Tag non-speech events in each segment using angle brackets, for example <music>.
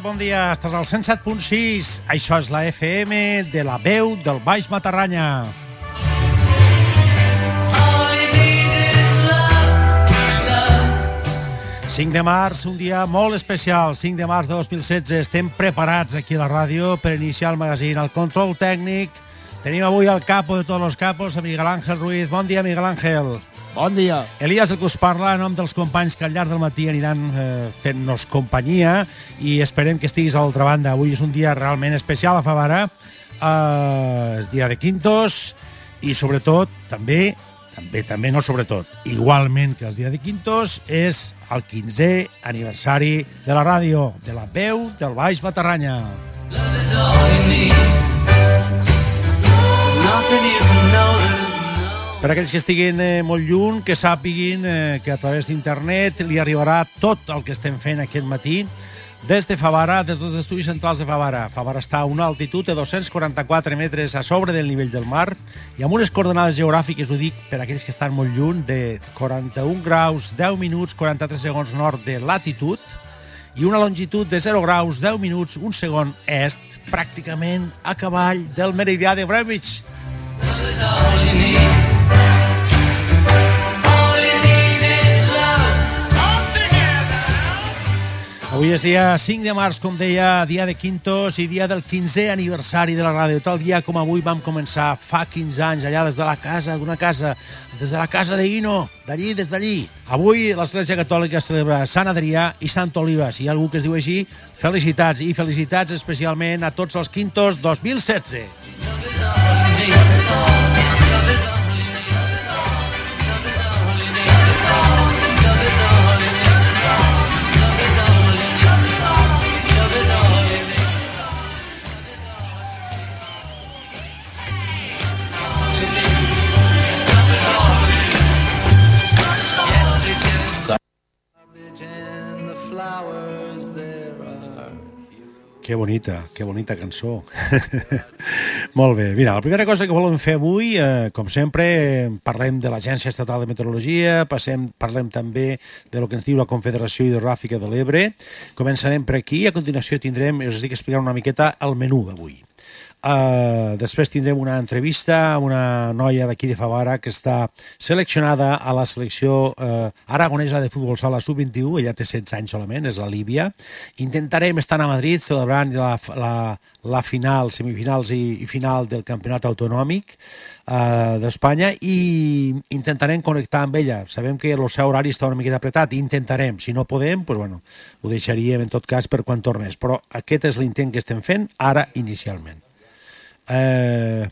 Bon dia. Estàs al 107.6. Això és la FM de la veu del Baix Matarranya. All you need is love, love. 5 de març, un dia molt especial. 5 de març de 2016. Estem preparats aquí a la ràdio per iniciar el magazín. El control tècnic. Tenim avui el capo de tots els capos, Miguel Ángel Ruiz. Bon dia, Miguel Ángel. Bon dia. Elias, el que us parla, en nom dels companys que al llarg del matí aniran eh, fent-nos companyia i esperem que estiguis a l'altra banda. Avui és un dia realment especial a Favara, eh, dia de Quintos i sobretot també, també, també no sobretot, igualment que el dia de Quintos, és el 15è aniversari de la ràdio, de la veu del Baix Matarranya. Love is all you need. Nothing Per aquells que estiguin eh, molt lluny, que sàpiguin eh, que a través d'internet li arribarà tot el que estem fent aquest matí des de Favara, des dels estudis centrals de Favara. Favara està a una altitud de 244 metres a sobre del nivell del mar i amb unes coordenades geogràfiques, ho dic per aquells que estan molt lluny, de 41 graus, 10 minuts, 43 segons nord de latitud i una longitud de 0 graus, 10 minuts, un segon est, pràcticament a cavall del meridià de Greenwich. Need. Avui és dia 5 de març, com deia, dia de Quintos i dia del 15è aniversari de la ràdio. Tal dia com avui vam començar fa 15 anys, allà des de la casa, d'una casa, des de la casa de d'allí, des d'allí. Avui l'Església Catòlica celebra Sant Adrià i Sant Oliva. Si hi ha algú que es diu així, felicitats. I felicitats especialment a tots els Quintos 2016. Que bonita, que bonita cançó. <laughs> Molt bé. Mira, la primera cosa que volem fer avui, eh, com sempre, parlem de l'Agència Estatal de Meteorologia, passem, parlem també de lo que ens diu la Confederació Hidrogràfica de l'Ebre. Començarem per aquí i a continuació tindrem, us dic explicar una miqueta el menú d'avui. Uh, després tindrem una entrevista amb una noia d'aquí de Favara que està seleccionada a la selecció uh, aragonesa de futbol sala sub-21, ella té 16 anys solament, és la Líbia. Intentarem estar a Madrid celebrant la, la, la final, semifinals i, i final del campionat autonòmic uh, d'Espanya i intentarem connectar amb ella. Sabem que el seu horari està una miqueta apretat, intentarem. Si no podem, pues bueno, ho deixaríem en tot cas per quan tornés. Però aquest és l'intent que estem fent ara inicialment. Eh,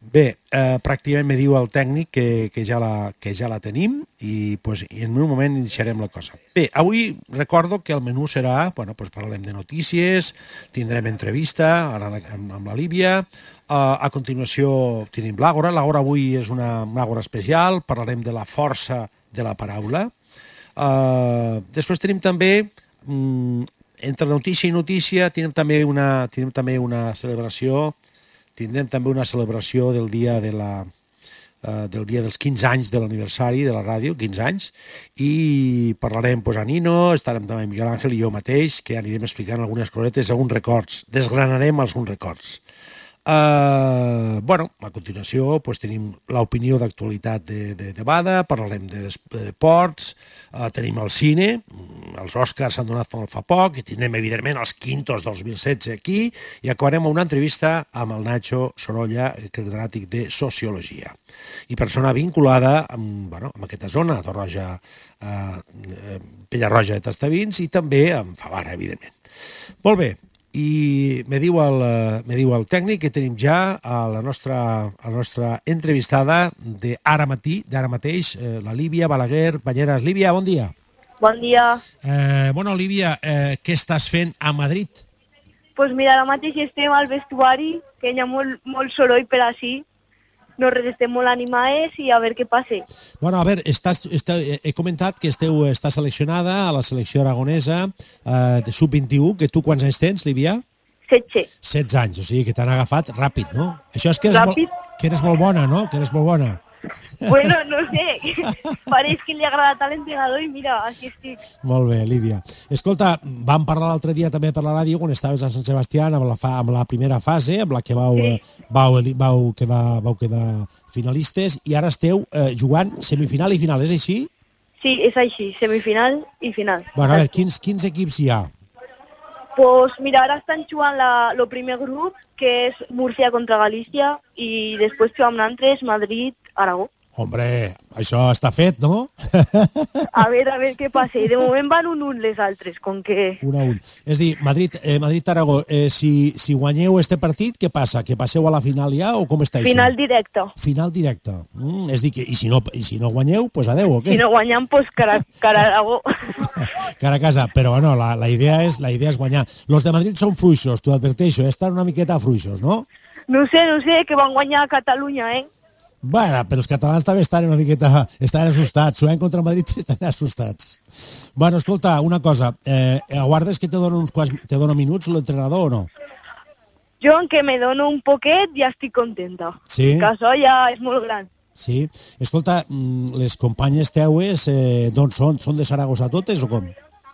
bé, eh, pràcticament me diu el tècnic que, que, ja la, que ja la tenim i, pues, i en un moment iniciarem la cosa. Bé, avui recordo que el menú serà, bueno, pues parlarem de notícies, tindrem entrevista ara amb, amb la Líbia, uh, a continuació tenim l'Àgora, l'Àgora avui és una, una Àgora especial, parlarem de la força de la paraula. Uh, després tenim també mm, entre notícia i notícia tenim també una, tenim també una celebració tindrem també una celebració del dia de la, eh, del dia dels 15 anys de l'aniversari de la ràdio, 15 anys, i parlarem pues, a Nino, estarem també Miguel Àngel i jo mateix, que anirem explicant algunes cosetes, alguns records, desgranarem alguns records. Uh, bueno, a continuació pues, tenim l'opinió d'actualitat de, de, de Bada, parlarem de, de deports, uh, tenim el cine, mm, els Oscars s'han donat fa, fa poc, i tindrem, evidentment, els Quintos 2016 aquí, i acabarem una entrevista amb el Nacho Sorolla, catedràtic de Sociologia, i persona vinculada amb, bueno, amb aquesta zona, Torroja, uh, Penyarroja de Tastavins, i també amb Favara, evidentment. Molt bé, i me diu, el, eh, me diu el tècnic que tenim ja a la nostra, a la nostra entrevistada d'ara matí, d'ara mateix, eh, la Líbia Balaguer Banyeres. Líbia, bon dia. Bon dia. Eh, bueno, Líbia, eh, què estàs fent a Madrid? pues mira, ara mateix estem al vestuari, que hi ha molt, molt soroll per així. Nosaltres estem molt animades i a veure què passa. Bueno, a veure, estàs, esteu, he comentat que esteu, està seleccionada a la selecció aragonesa eh, de sub-21, que tu quants anys tens, Líbia? 16. 16 anys, o sigui que t'han agafat ràpid, no? Això és que eres, Ràpid. molt, que eres molt bona, no? Que eres molt bona. Bueno, no sé, pareix que li ha agradat a l'entrenador i mira, així estic. Molt bé, Líbia. Escolta, vam parlar l'altre dia també per la ràdio quan estaves a Sant Sebastià amb la, fa, amb la primera fase, amb la que vau, Sí. eh, vau, vau, quedar, vau quedar finalistes, i ara esteu eh, jugant semifinal i final, és així? Sí, és així, semifinal i final. Bueno, a veure, quins, quins equips hi ha? Pues mira, ara estan jugant la, el primer grup, que és Múrcia contra Galícia, i després jugam nosaltres, Madrid, Aragó. Hombre, això està fet, no? <laughs> A veure, a veure què passa. I de moment van un un les altres, com que... un a un. És a dir, Madrid, eh, Madrid-Aragó, eh, si, si guanyeu este partit, què passa? Que passeu a la final ja o com està Final això? directe. Final directe. Mm, és a dir, que, i, si no, i si no guanyeu, pues adeu, o què? Si no guanyam, pues cara, cara a Aragó. <laughs> cara a casa, però bueno, la, la, idea és, la idea és guanyar. Los de Madrid són fluixos, t'ho adverteixo, estan una miqueta fluixos, no? No sé, no sé, que van guanyar a Catalunya, eh? Bueno, però els catalans també estan una miqueta... Estan assustats, jugant contra Madrid <laughs> estan assustats. Bueno, escolta, una cosa, eh, aguardes que te dona uns quants, te dona minuts l'entrenador o no? Jo, en què me dono un poquet, ja estic contenta. Sí? Que això ja és molt gran. Sí? Escolta, mm, les companyes teues eh, d'on són? Són de Saragossa totes o com?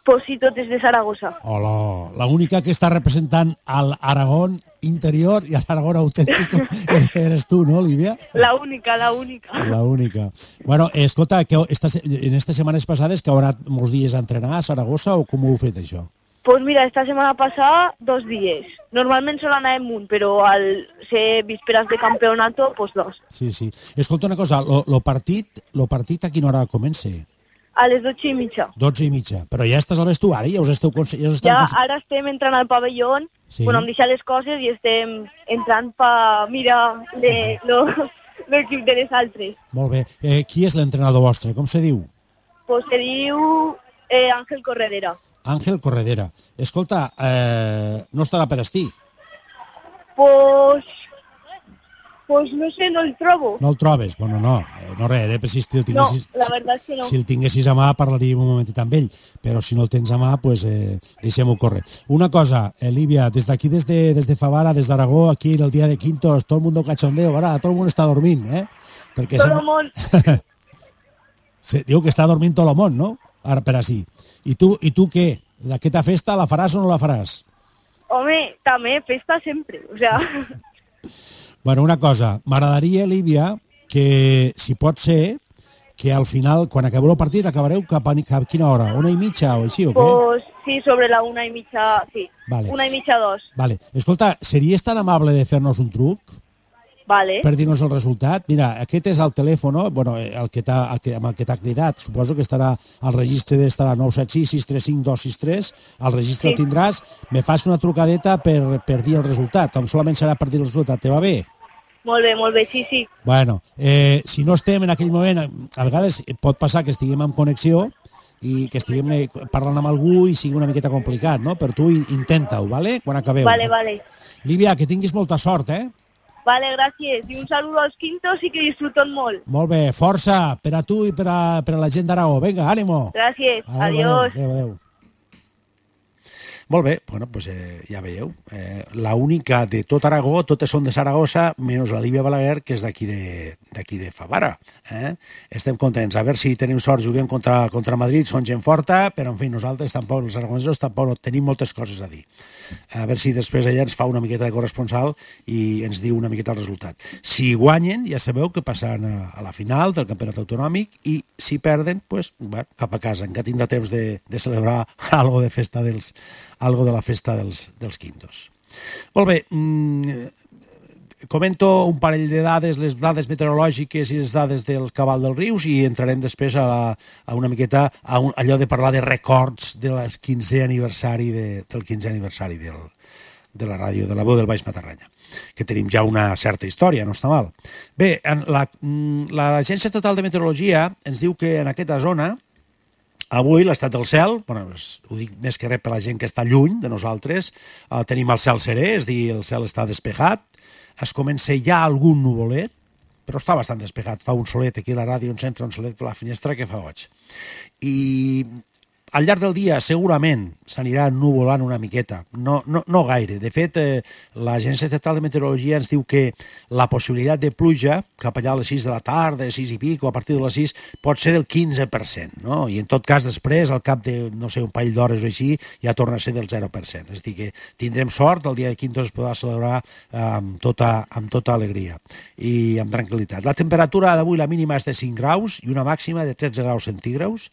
Tot és de Saragossa. Hola, la única que està representant al Aragón interior i a l'Aragón autèntico <laughs> eres tu, no, Lídia? La única, la única. La única. Bueno, escolta, que esta, en estas setmanes passades que haurà molts dies a entrenar a Saragossa o com ho heu fet, això? Pues mira, esta setmana passada, dos dies. Normalment sol anar en un, però al ser vísperes de campeonato, pues dos. Sí, sí. Escolta una cosa, lo, lo, partit, lo partit a quina hora comença? A les dotze i mitja. 12 i mitja. Però ja estàs al vestuari, ja us esteu... Ja us Ja ara estem entrant al pavelló, Sí. bueno, hem deixat les coses i estem entrant pa mirar de lo- l'equip de les altres. Molt bé. Eh, qui és l'entrenador vostre? Com se diu? Pues se diu eh, Àngel Corredera. Àngel Corredera. Escolta, eh, no estarà per estir. Pues, pues no sé, no el trobo. No el trobes? Bueno, no, eh, no res, eh, si el No, tinguessis... la verdad que no. Si el tinguessis a mà parlaríem un momentet amb ell, però si no el tens a mà, pues, eh, deixem-ho córrer. Una cosa, eh, Lívia, des d'aquí, des de, des de Favara, des d'Aragó, aquí en el dia de Quintos, todo el mundo cachondeo, ahora todo el mundo està dormint, eh? Perquè sembla- el món, <laughs> Se, diu que està dormint tot el món, no? Ara per així. I tu, i tu què? Aquesta festa la faràs o no la faràs? home, també festa sempre. O sea, <laughs> Bueno, una cosa, m'agradaria, Lívia, que, si pot ser, que al final, quan acabeu el partit, acabareu cap a, cap a quina hora? Una i mitja o així, o què? pues sí, sobre la una y mitja, sí. Vale. Una y mitja dos. Vale. Escolta, series tan amable de fer-nos un truc Vale. per dir-nos el resultat? Mira, aquest és el telèfon, bueno, eh, el que el que, amb el que t'ha cridat. Suposo que estarà al registre d'estarà 976 635 263. Al registre Sí. el tindràs. Me fas una trucadeta per, per dir el resultat. Doncs solament serà per dir el resultat. Te va bé? Molt bé, molt bé, sí, sí. Bueno, eh, si no estem en aquell moment, a vegades pot passar que estiguem en connexió i que estiguem eh, parlant amb algú i sigui una miqueta complicat, no? Per tu in- intenta-ho, vale? Quan acabeu. Vale, vale. Lívia, que tinguis molta sort, eh? Vale, gràcies. I un saludo als quintos i que disfruten molt. Molt bé, força per a tu i per a, per a la gent d'Aragó. Vinga, ànimo. Gràcies. Adéu, Adiós. Adéu, adéu. Molt bé, bueno, pues, eh, ja veieu. Eh, la única de tot Aragó, totes són de Saragossa, menys la Lívia Balaguer, que és d'aquí de, de Favara. Eh? Estem contents. A veure si tenim sort, juguem contra, contra Madrid, són gent forta, però en fi, nosaltres tampoc, els aragonesos, tampoc tenim moltes coses a dir. A veure si després ella ens fa una miqueta de corresponsal i ens diu una miqueta el resultat. Si guanyen, ja sabeu que passaran a, a la final del campionat autonòmic i si perden, pues, bueno, cap a casa. Encara tindrà temps de, de celebrar <laughs> algo de festa dels, algo de la festa dels, dels quintos. Molt bé, mm, comento un parell de dades, les dades meteorològiques i les dades del cabal dels rius i entrarem després a, la, a una miqueta a un, allò de parlar de records del 15è aniversari de, del 15è aniversari del, de la ràdio, de la veu del Baix Matarranya, que tenim ja una certa història, no està mal. Bé, mm, l'Agència la, Total de Meteorologia ens diu que en aquesta zona Avui l'estat del cel, bueno, ho dic més que res per la gent que està lluny de nosaltres, eh, tenim el cel serè, és dir, el cel està despejat, es comença ja algun nuvolet, però està bastant despegat. Fa un solet, aquí a la ràdio ens entra un solet per la finestra que fa goig. I al llarg del dia segurament s'anirà nuvolant una miqueta, no, no, no gaire. De fet, eh, l'Agència Estatal de Meteorologia ens diu que la possibilitat de pluja cap allà a les 6 de la tarda, 6 i pic, o a partir de les 6, pot ser del 15%, no? I en tot cas després, al cap de, no sé, un parell d'hores o així, ja torna a ser del 0%. És a dir, que tindrem sort, el dia de quintos es podrà celebrar eh, amb, tota, amb tota alegria i amb tranquil·litat. La temperatura d'avui, la mínima és de 5 graus i una màxima de 13 graus centígrads,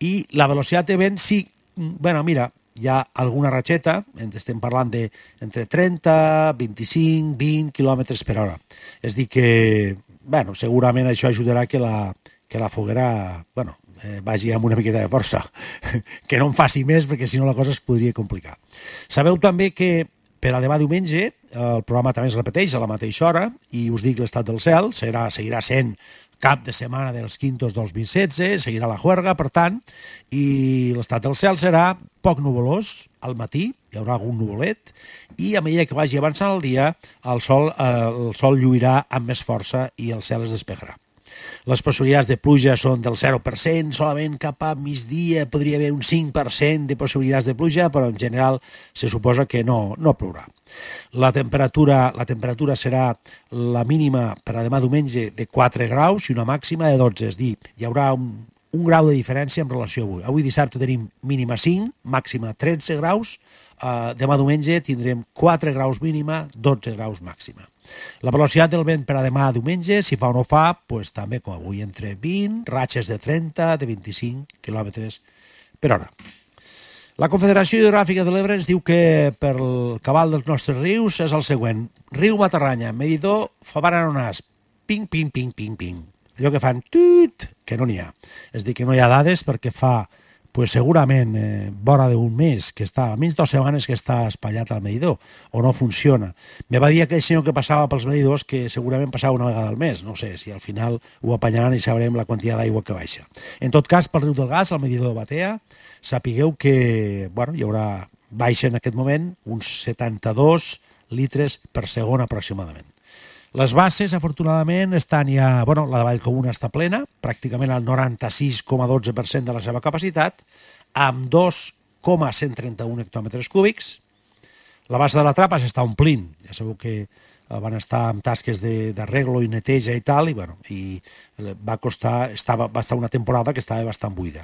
i la velocitat de vent sí, bueno, mira, hi ha alguna ratxeta, estem parlant de entre 30, 25, 20 km per hora. És dir que, bueno, segurament això ajudarà que la, que la foguera, bueno, eh, vagi amb una miqueta de força, <laughs> que no en faci més perquè si no la cosa es podria complicar. Sabeu també que per a demà diumenge el programa també es repeteix a la mateixa hora i us dic l'estat del cel, serà, seguirà sent cap de setmana dels quintos 2016, seguirà la juerga, per tant, i l'estat del cel serà poc nuvolós al matí, hi haurà algun nuvolet, i a mesura que vagi avançant el dia, el sol, eh, el sol lluirà amb més força i el cel es despegarà. Les possibilitats de pluja són del 0%, solament cap a migdia podria haver un 5% de possibilitats de pluja, però en general se suposa que no, no plourà. La temperatura, la temperatura serà la mínima per a demà diumenge de 4 graus i una màxima de 12, és dir, hi haurà un, un grau de diferència en relació a avui. Avui dissabte tenim mínima 5, màxima 13 graus, eh, demà diumenge tindrem 4 graus mínima, 12 graus màxima. La velocitat del vent per a demà diumenge, si fa o no fa, pues, també com avui, entre 20, ratxes de 30, de 25 km per hora. La Confederació Hidrogràfica de l'Ebre ens diu que per el cabal dels nostres rius és el següent. Riu Matarranya, medidor Fabaranonàs, ping, ping, ping, ping, ping. Allò que fan tut, que no n'hi ha. És dir, que no hi ha dades perquè fa pues segurament eh, vora d'un mes que està, almenys dues setmanes que està espatllat al medidor, o no funciona. Me va dir aquell senyor que passava pels medidors que segurament passava una vegada al mes. No sé si al final ho apanyaran i sabrem la quantitat d'aigua que baixa. En tot cas, pel riu del gas, el medidor de Batea, sapigueu que bueno, hi haurà baixa en aquest moment uns 72 litres per segon aproximadament. Les bases, afortunadament, estan ja... Bueno, la de Vallcomuna està plena, pràcticament al 96,12% de la seva capacitat, amb 2,131 hectòmetres cúbics. La base de la trapa s'està omplint. Ja sabeu que Eh, van estar amb tasques d'arreglo i neteja i tal, i, bueno, i va costar, estava, va estar una temporada que estava bastant buida.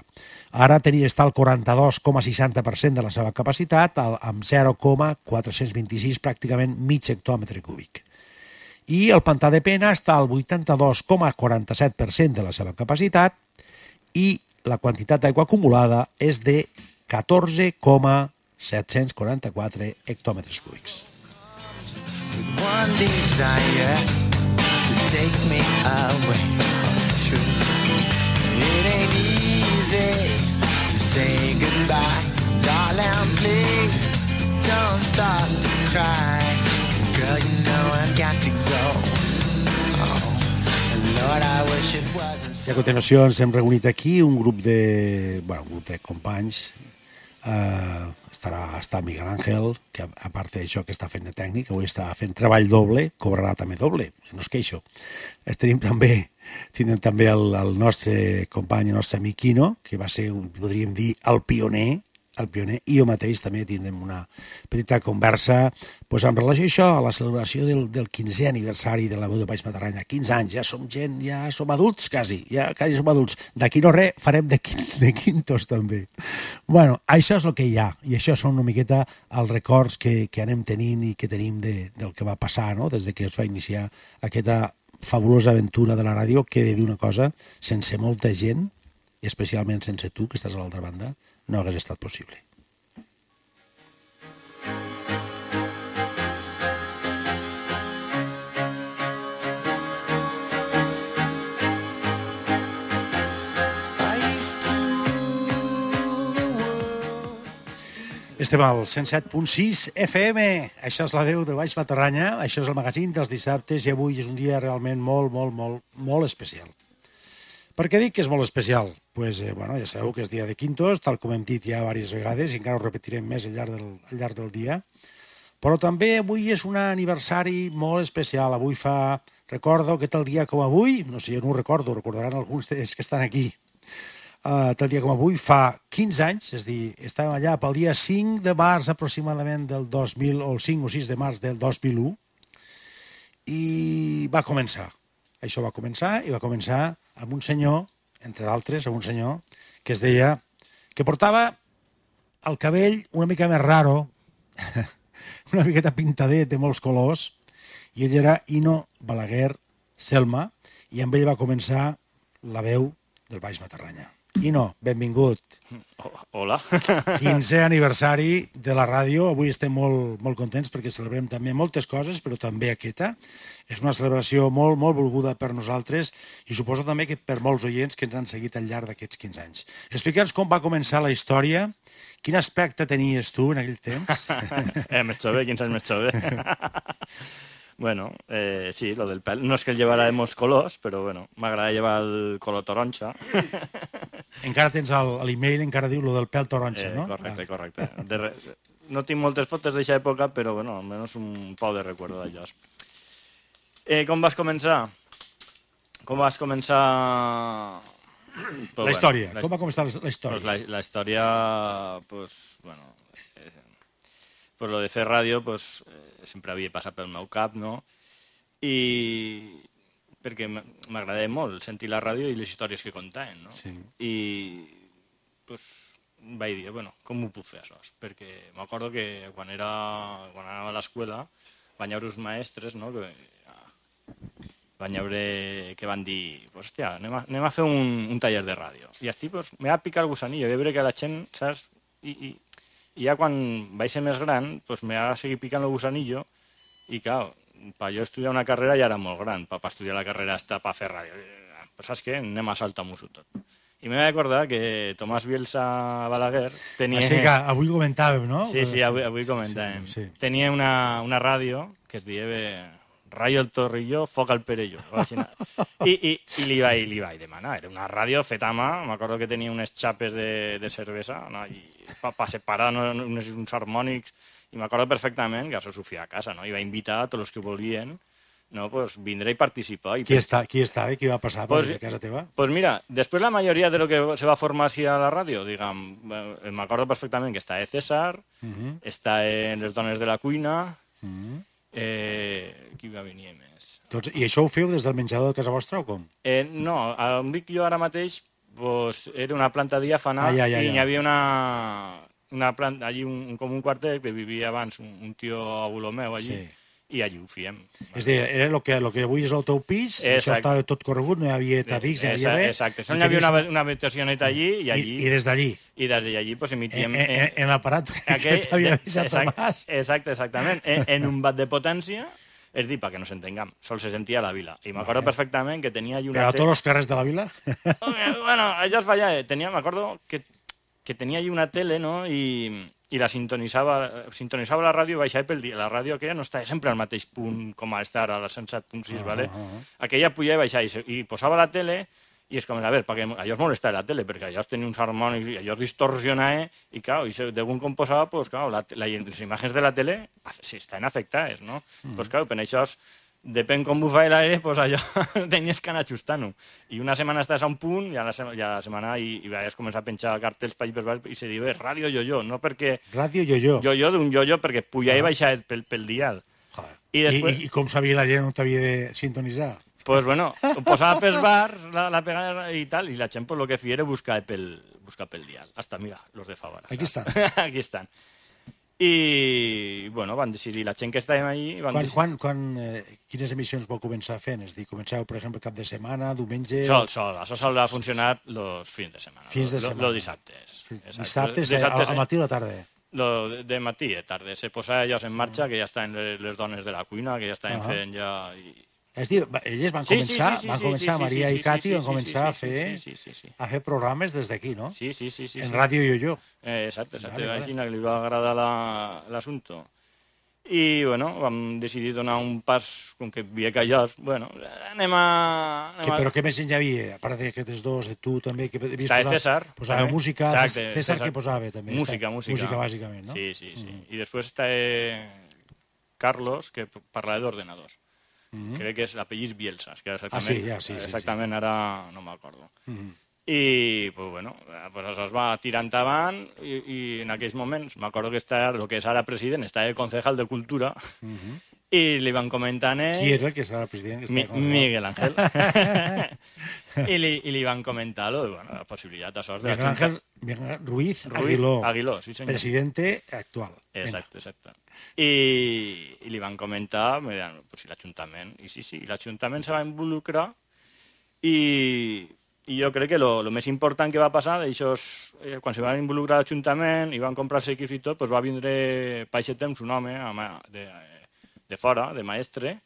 Ara tenia estar al 42,60% de la seva capacitat, amb 0,426, pràcticament mig hectòmetre cúbic. I el pantà de pena està al 82,47% de la seva capacitat i la quantitat d'aigua acumulada és de 14,744 hectòmetres cúbics darling. Please don't start to cry. You know I've got to go. Oh, Lord, I wish it wasn't so. I a continuació ens hem reunit aquí un grup de, bueno, un grup de companys eh, estarà, està Miguel Ángel, que a, part d'això que està fent de tècnic, avui està fent treball doble, cobrarà també doble, no és queixo. Es tenim també, tenim també el, el nostre company, el nostre amic Quino, que va ser, podríem dir, el pioner el pioner, i jo mateix també tindrem una petita conversa pues, en relació a això, a la celebració del, del 15è aniversari de la veu de País Matarranya. 15 anys, ja som gent, ja som adults, quasi, ja quasi som adults. D'aquí no res, farem de, de quintos també. bueno, això és el que hi ha, i això són una miqueta els records que, que anem tenint i que tenim de, del que va passar, no?, des de que es va iniciar aquesta fabulosa aventura de la ràdio, que he de dir una cosa, sense molta gent, especialment sense tu, que estàs a l'altra banda, no hagués estat possible. Estem al 107.6 FM. Això és la veu de Baix Matarranya, això és el magazín dels dissabtes i avui és un dia realment molt, molt, molt, molt especial. Per què dic que és molt especial? pues, eh, bueno, ja sabeu que és dia de Quintos, tal com hem dit ja diverses vegades, i encara ho repetirem més al llarg del, al llarg del dia. Però també avui és un aniversari molt especial. Avui fa... Recordo que tal dia com avui, no sé, jo no ho recordo, recordaran alguns dels que estan aquí, uh, tal dia com avui, fa 15 anys, és dir, estàvem allà pel dia 5 de març aproximadament del 2000, o el 5 o 6 de març del 2001, i va començar. Això va començar, i va començar amb un senyor, entre d'altres, amb un senyor, que es deia, que portava el cabell una mica més raro, <laughs> una miqueta pintadet de molts colors, i ell era Ino Balaguer Selma, i amb ell va començar la veu del Baix Matarranya. Ino, benvingut. Hola. <laughs> 15è aniversari de la ràdio. Avui estem molt, molt contents perquè celebrem també moltes coses, però també aquesta. És una celebració molt, molt volguda per nosaltres i suposo també que per molts oients que ens han seguit al llarg d'aquests 15 anys. Explica'ns com va començar la història, quin aspecte tenies tu en aquell temps. <laughs> eh, més jove, 15 anys més jove. <laughs> bueno, eh, sí, lo del pèl. No és que el llevara de molts colors, però bueno, m'agrada llevar el color taronja. <laughs> encara tens l'email, encara diu lo del pèl taronja, Eh, no? correcte, correcte. <laughs> De re... No tinc moltes fotos d'aquesta època, però bueno, almenys un pau de recuerdo d'allò. Eh, com vas començar? Com vas començar... Pues, La història, la com va començar la, la història? Pues la, la història, pues, bueno, eh, pues lo de fer ràdio, pues, eh, sempre havia passat pel meu cap, no? I perquè m'agradava molt sentir la ràdio i les històries que contaven, no? Sí. I pues, vaig dir, bueno, com ho puc fer això? Perquè m'acordo que quan, era, quan anava a l'escola van haver uns maestres, no?, que van veure que van dir, hòstia, anem a, anem a fer un, un taller de ràdio. I estic, pues, me va picar el gusanillo, de veure que la gent, saps? I, i, i ja quan vaig ser més gran, pues, me va seguir picant el gusanillo i, clar, per jo estudiar una carrera ja era molt gran, per, per estudiar la carrera està per fer ràdio. Pues, saps què? Anem a saltar-m'ho tot. I me vaig acordar que Tomàs Bielsa Balaguer tenia... Així que avui comentàvem, no? Sí, sí, avui, avui comentàvem. Sí, sí. Tenia una, una ràdio que es eh, Rayo el Torrillo, Foc al Perello. o així. I, i, i li, vaig, li vaig demanar. Era una ràdio feta a mà, m'acordo que tenia unes xapes de, de cervesa no? i pa, pa separar no, uns, uns harmònics i m'acordo perfectament que això s'ho feia a casa, no? I va invitar a tots els que volien no, pues, vindre i participar. I Qui, està, qui estava i qui va passar per Pues- a casa teva? Pues mira, després la majoria de lo que se va formar així a la ràdio, diguem, eh, m'acordo perfectament que està de César, Uh -huh. està en les dones de la cuina, Uh -huh. Eh, qui va venir més? Tots, I això ho feu des del menjador de casa vostra o com? Eh, no, on dic jo ara mateix, pues, era una planta diàfana Ah, ja, ja, i ja. hi havia una, una planta, allí un, com un quartet que vivia abans un, un tio abuelo meu allí, Sí. I allí ho fiem. És a dir, era el que, lo que avui és el teu pis, això Exacte. estava tot corregut, no hi havia tabics, no hi havia res. exacte. Solo hi havia tenies- una, una habitacioneta allí i allí, I, i des d'allí, i des d'allí pues, emitíem... en, en, en l'aparat que t'havia deixat exacte, Tomàs. Exacte, exactament. En, en un bat de potència, és dir, perquè no s'entengam, sol se sentia a la vila. I m'acordo Vale. perfectament que tenia allí Però una... a tots els carrers de la vila? Home, bueno, allò es feia... eh, Tenia, m'acordo que, que tenia allí una tele, no?, i, i la sintonitzava, sintonitzava la ràdio i baixava pel dia. La ràdio aquella no estava sempre al mateix punt com està ara, a la 107.6, Ah, vale? ah, ah. Aquella pujava i baixava i, se- i posava la tele i és com, a veure, perquè allò es molestava la tele, perquè allò es tenia uns harmònics i allò es distorsionava i, clar, i según com posava, pues, clar, la, la, les imatges de la tele estan afectades, no? Mm. Pues, clar, per això és, depèn com bufa l'aire, pues allò <laughs> tenies que anar ajustant-ho. I una setmana estàs a un punt i a la, sema, i a la setmana i, i vas començar a penjar cartells per allà i se diu, eh, ràdio yo-yo, no perquè Ràdio yo-yo. yo-yo d'un yo-yo perquè pujar i baixar pel, pel dial. Joder. I després- I, I com sabia la gent on t'havia de sintonitzar? pues bueno, ho <laughs> posava pels bars, la, la pegada i tal, i la gent pues, lo que feia era buscar pel, buscar pel dial. Hasta, mira, los de Favara. Aquí estan. Aquí estan. <laughs> I, bueno, van decidir, la gent que estàvem allí... Van Quan, decidir... quan, quan, eh, quines emissions vau començar fent? És a dir, començàveu, per exemple, cap de setmana, diumenge... Sol, sol, això sol ha funcionat los fins de setmana. Fins de lo- setmana. Los dissabtes. Dissabtes, Exacte. eh, al, al matí o a la tarda? Lo de, matí, de tarda. Se posava allò en marxa, que ja estaven les, dones de la cuina, que ja estaven Ahà. fent ja... I, És dir, elles van Sí, sí, començar, sí, sí, van sí, començar, sí, sí, Maria sí, i sí, Cati sí, van sí, començar a sí, sí, fer sí, sí, sí. a fer programes des d'aquí, no? Sí, sí, sí. sí en sí. Ràdio Yo-Yo. Eh, exacte, exacte. Vale, Vale, que li va agradar la- l'assumpte. I, bueno, vam decidir donar un pas, com que havia callat, bueno, anem a... Anem Que, a... però què més hi havia? A part d'aquests dos, de tu també, que Estava posar... César. Posava també. música, Exacte, César, què posava també? Música, Està- música. Música, bàsicament, no? Sí, sí, sí. I després està eh, Carlos, que parlava d'ordenadors. Mhm. Crec que és l'apellís Bielsa, és que exactament, Ah, sí, ja, sí, sí, exactament ara no m'acordo. Mhm. I, pues, bueno, pues això es va tirar endavant i, i en aquells moments, m'acordo que està, el que és ara president, està el concejal de Cultura i li van ell... Mhm. Qui era el que serà el president? Que Mi, Miguel Ángel. <laughs> I, li, I li van comentar lo, bueno, la possibilitat de sort Miguel Ángel Miguel Ruiz, Ruiz Aguiló, Aguiló, sí senyor. presidente actual. Venga. Exacte, exacte. I, i li van comentar, me pues, si l'Ajuntament... I sí, sí, l'Ajuntament se va involucrar i, i jo crec que lo, lo més important que va passar, això és, eh, quan se van involucrar l'Ajuntament i van comprar els equips i tot, pues va vindre pa aquest temps un home ama- de, de fora, de maestre,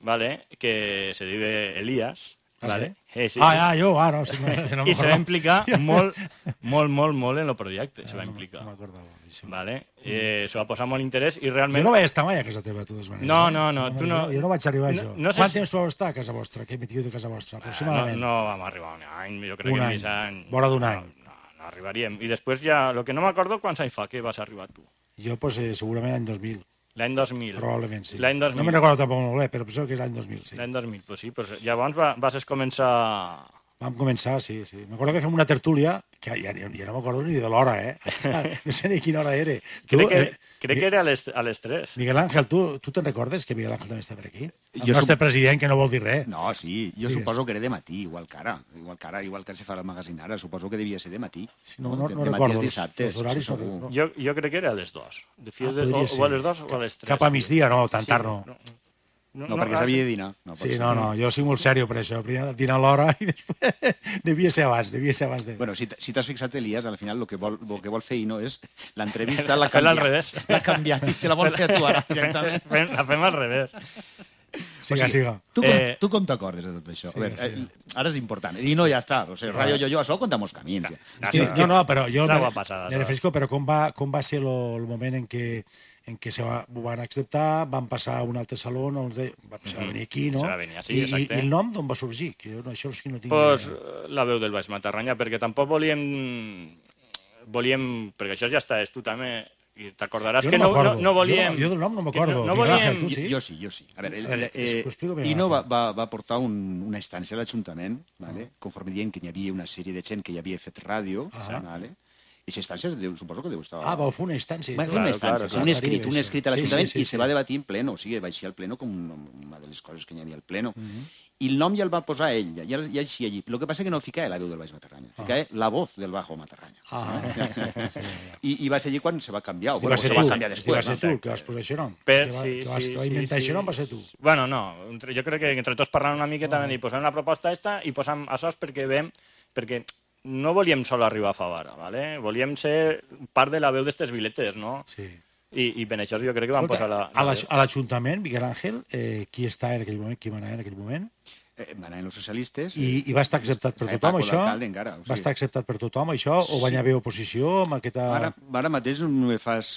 vale, que se diu Elias, Ah, vale? sí? Eh, sí, ah, sí. ah, jo, ah, no, sí, <laughs> no, no I se va implicar <laughs> molt, molt, molt, molt en el projecte, se va No, implicar. No m'acordava. Vale? Eh, se va posar molt interès i Jo realment... no vaig estar mai a casa teva, de totes maneres. No, no, no, tu no- Jo, jo no vaig arribar no- això. no sé Quant si- temps vau estar a casa vostra? Que he de casa vostra? no, Aproximadament. no vam arribar un any, jo crec Un que any. més any. Vora d'un no, any. No, no arribaríem. I després ja, el que no m'acordo quants anys fa que vas arribar tu. Jo, pues, eh, segurament l'any 2000. L'any 2000. Probablement, sí. L'any 2000. No me'n recordo tampoc molt bé, però penso que és l'any 2000, sí. L'any 2000, pues sí, pues llavors va, vas començar... Vam començar, sí, sí. M'acordo que fem una tertúlia, que ja, ja, ja no m'acordo ni de l'hora, eh? <laughs> no sé ni quina hora era. Tu, Crec que, eh, crec que era a les, a les 3. Miguel Ángel, tu, tu te'n recordes que Miguel Ángel també està per aquí? El Jo nostre sup- president, que no vol dir res. No, sí, jo Digues. suposo que era de matí, igual que ara, igual que ara, igual que se fa al magazine ara, suposo que devia ser de matí. Sí, no, no, de, no de recordo matí els- és dissabte, els horaris, això no- segur. no. Jo, jo crec que era a les 2. De fi, Ah, de, o, o a les 2 o a les 3. Cap a migdia, no, tan tard no. No, No, perquè ah, s'havia sí. de dinar. No, Sí, ser. no, no, jo soc molt sèrio per això. Primer dinar a l'hora i després... <laughs> devia ser abans, devia ser abans de... Bueno, si, si t'has fixat, Elias, al final el que vol, el que vol fer i no és l'entrevista <laughs> l'ha Fer-la canviat. al revés. <laughs> L'ha canviat i te la vol fer tu ara, la fem al revés. Siga, siga. Tu, com, Eh, tu com t'acordes de tot això? Sí, a veure, sí. eh, ara és important. I no, ja està. O sigui, Ràdio Jo-Jo, això contamos camins. Ja. Sí, no, no, però jo me, passada, me s'ha referisco, però com va, com va ser lo, el moment en què en què se va, ho van acceptar, van passar a un altre saló on de, va, se va Mhm. venir aquí, no? Se va venir, sí, I, i, exacte. I el nom d'on va sorgir? Que jo no, això sí que no tinc... pues, ni la veu del Baix Matarranya, perquè tampoc volíem... volíem perquè això ja està, és tu també, i t'acordaràs Jo que no, no, no volíem... Jo, jo del nom no m'acordo. No, no volíem... Tu sí? Jo sí, jo sí. A veure, el, A eh, explica-me, Ino va, va, va portar un, una instància a l'Ajuntament, vale? conforme dient que hi havia una sèrie de gent que hi havia fet ràdio, Ah. vale? I aquesta instància suposo que deu estar... Ah, vau fer una instància. i Va fer una Claro, instància, claro, sí, un clar. escrit, un escrit a l'Ajuntament Sí, sí, sí, i se va debatir en pleno, o sigui, va eixir al pleno com una, de les coses que hi havia al pleno. Mhm. I el nom ja el va posar ell, ja, ja, ja eixia allí. El que passa que no ficava la veu del Baix Matarranya, ficava la voz del Bajo Matarranya. Ah, sí, sí, sí. I, I va ser allí quan se va canviar, o Sí, bueno, va ser se tu, va canviar sí, després. va ser no? tu el que vas posar això nom. Per, que va, sí, que, vas, sí, que va inventar sí. això nom va ser tu. Bueno, no, jo crec que entre tots parlant una miqueta vam dir, posem la proposta esta i posem això perquè veiem, perquè no volíem sol arribar a Favara, ¿vale? volíem ser part de la veu d'estes viletes, no? Sí. I, I per això jo crec que vam Escolta, posar la... a la l'Aj- a l'Ajuntament, Miguel Ángel, eh, qui està en aquell moment, qui va anar en aquell moment, Eh, van anar els socialistes... i, i va estar acceptat per tothom, Paco això? encara, o Va sigui. estar acceptat per tothom, això? O va Sí. hi haver oposició amb aquesta... Ara, ara mateix no me fas...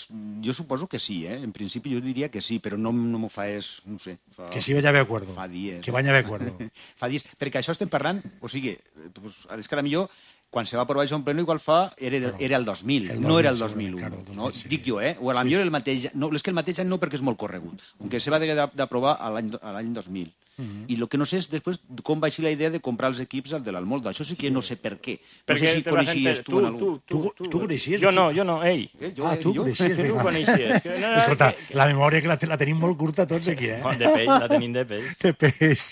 Jo suposo que sí, eh? En principi jo diria que sí, però no, no m'ho fa és... No sé. Fa, Que sí va haver acuerdo. Fa dies. Que va haver acuerdo. <laughs> fa dies. Perquè això estem parlant... O sigui, eh, pues, és que a millor quan se va aprovar això en pleno, igual fa... Era, Però, era el 2000, el 2000, no era el 2001. Claro, el 2000, no? Sí. Dic jo, eh? O potser sí, sí. el mateix... No, és que el mateix any no, perquè és molt corregut. On que se va haver d'aprovar l'any 2000. -huh. I el que no sé és després com va ser la idea de comprar els equips al de l'Almolda. Això sí que sí. no sé per què. Perquè no sé si coneixies tu, tu, en algú. Tu, tu, tu, tu, tu coneixies? Jo no, jo no, ell. Eh, jo, ah, eh, tu jo? coneixies. Tu coneixies. No, no, Escolta, que... la memòria que la, la tenim molt curta tots aquí, eh? De peix, la tenim de peix. De peix.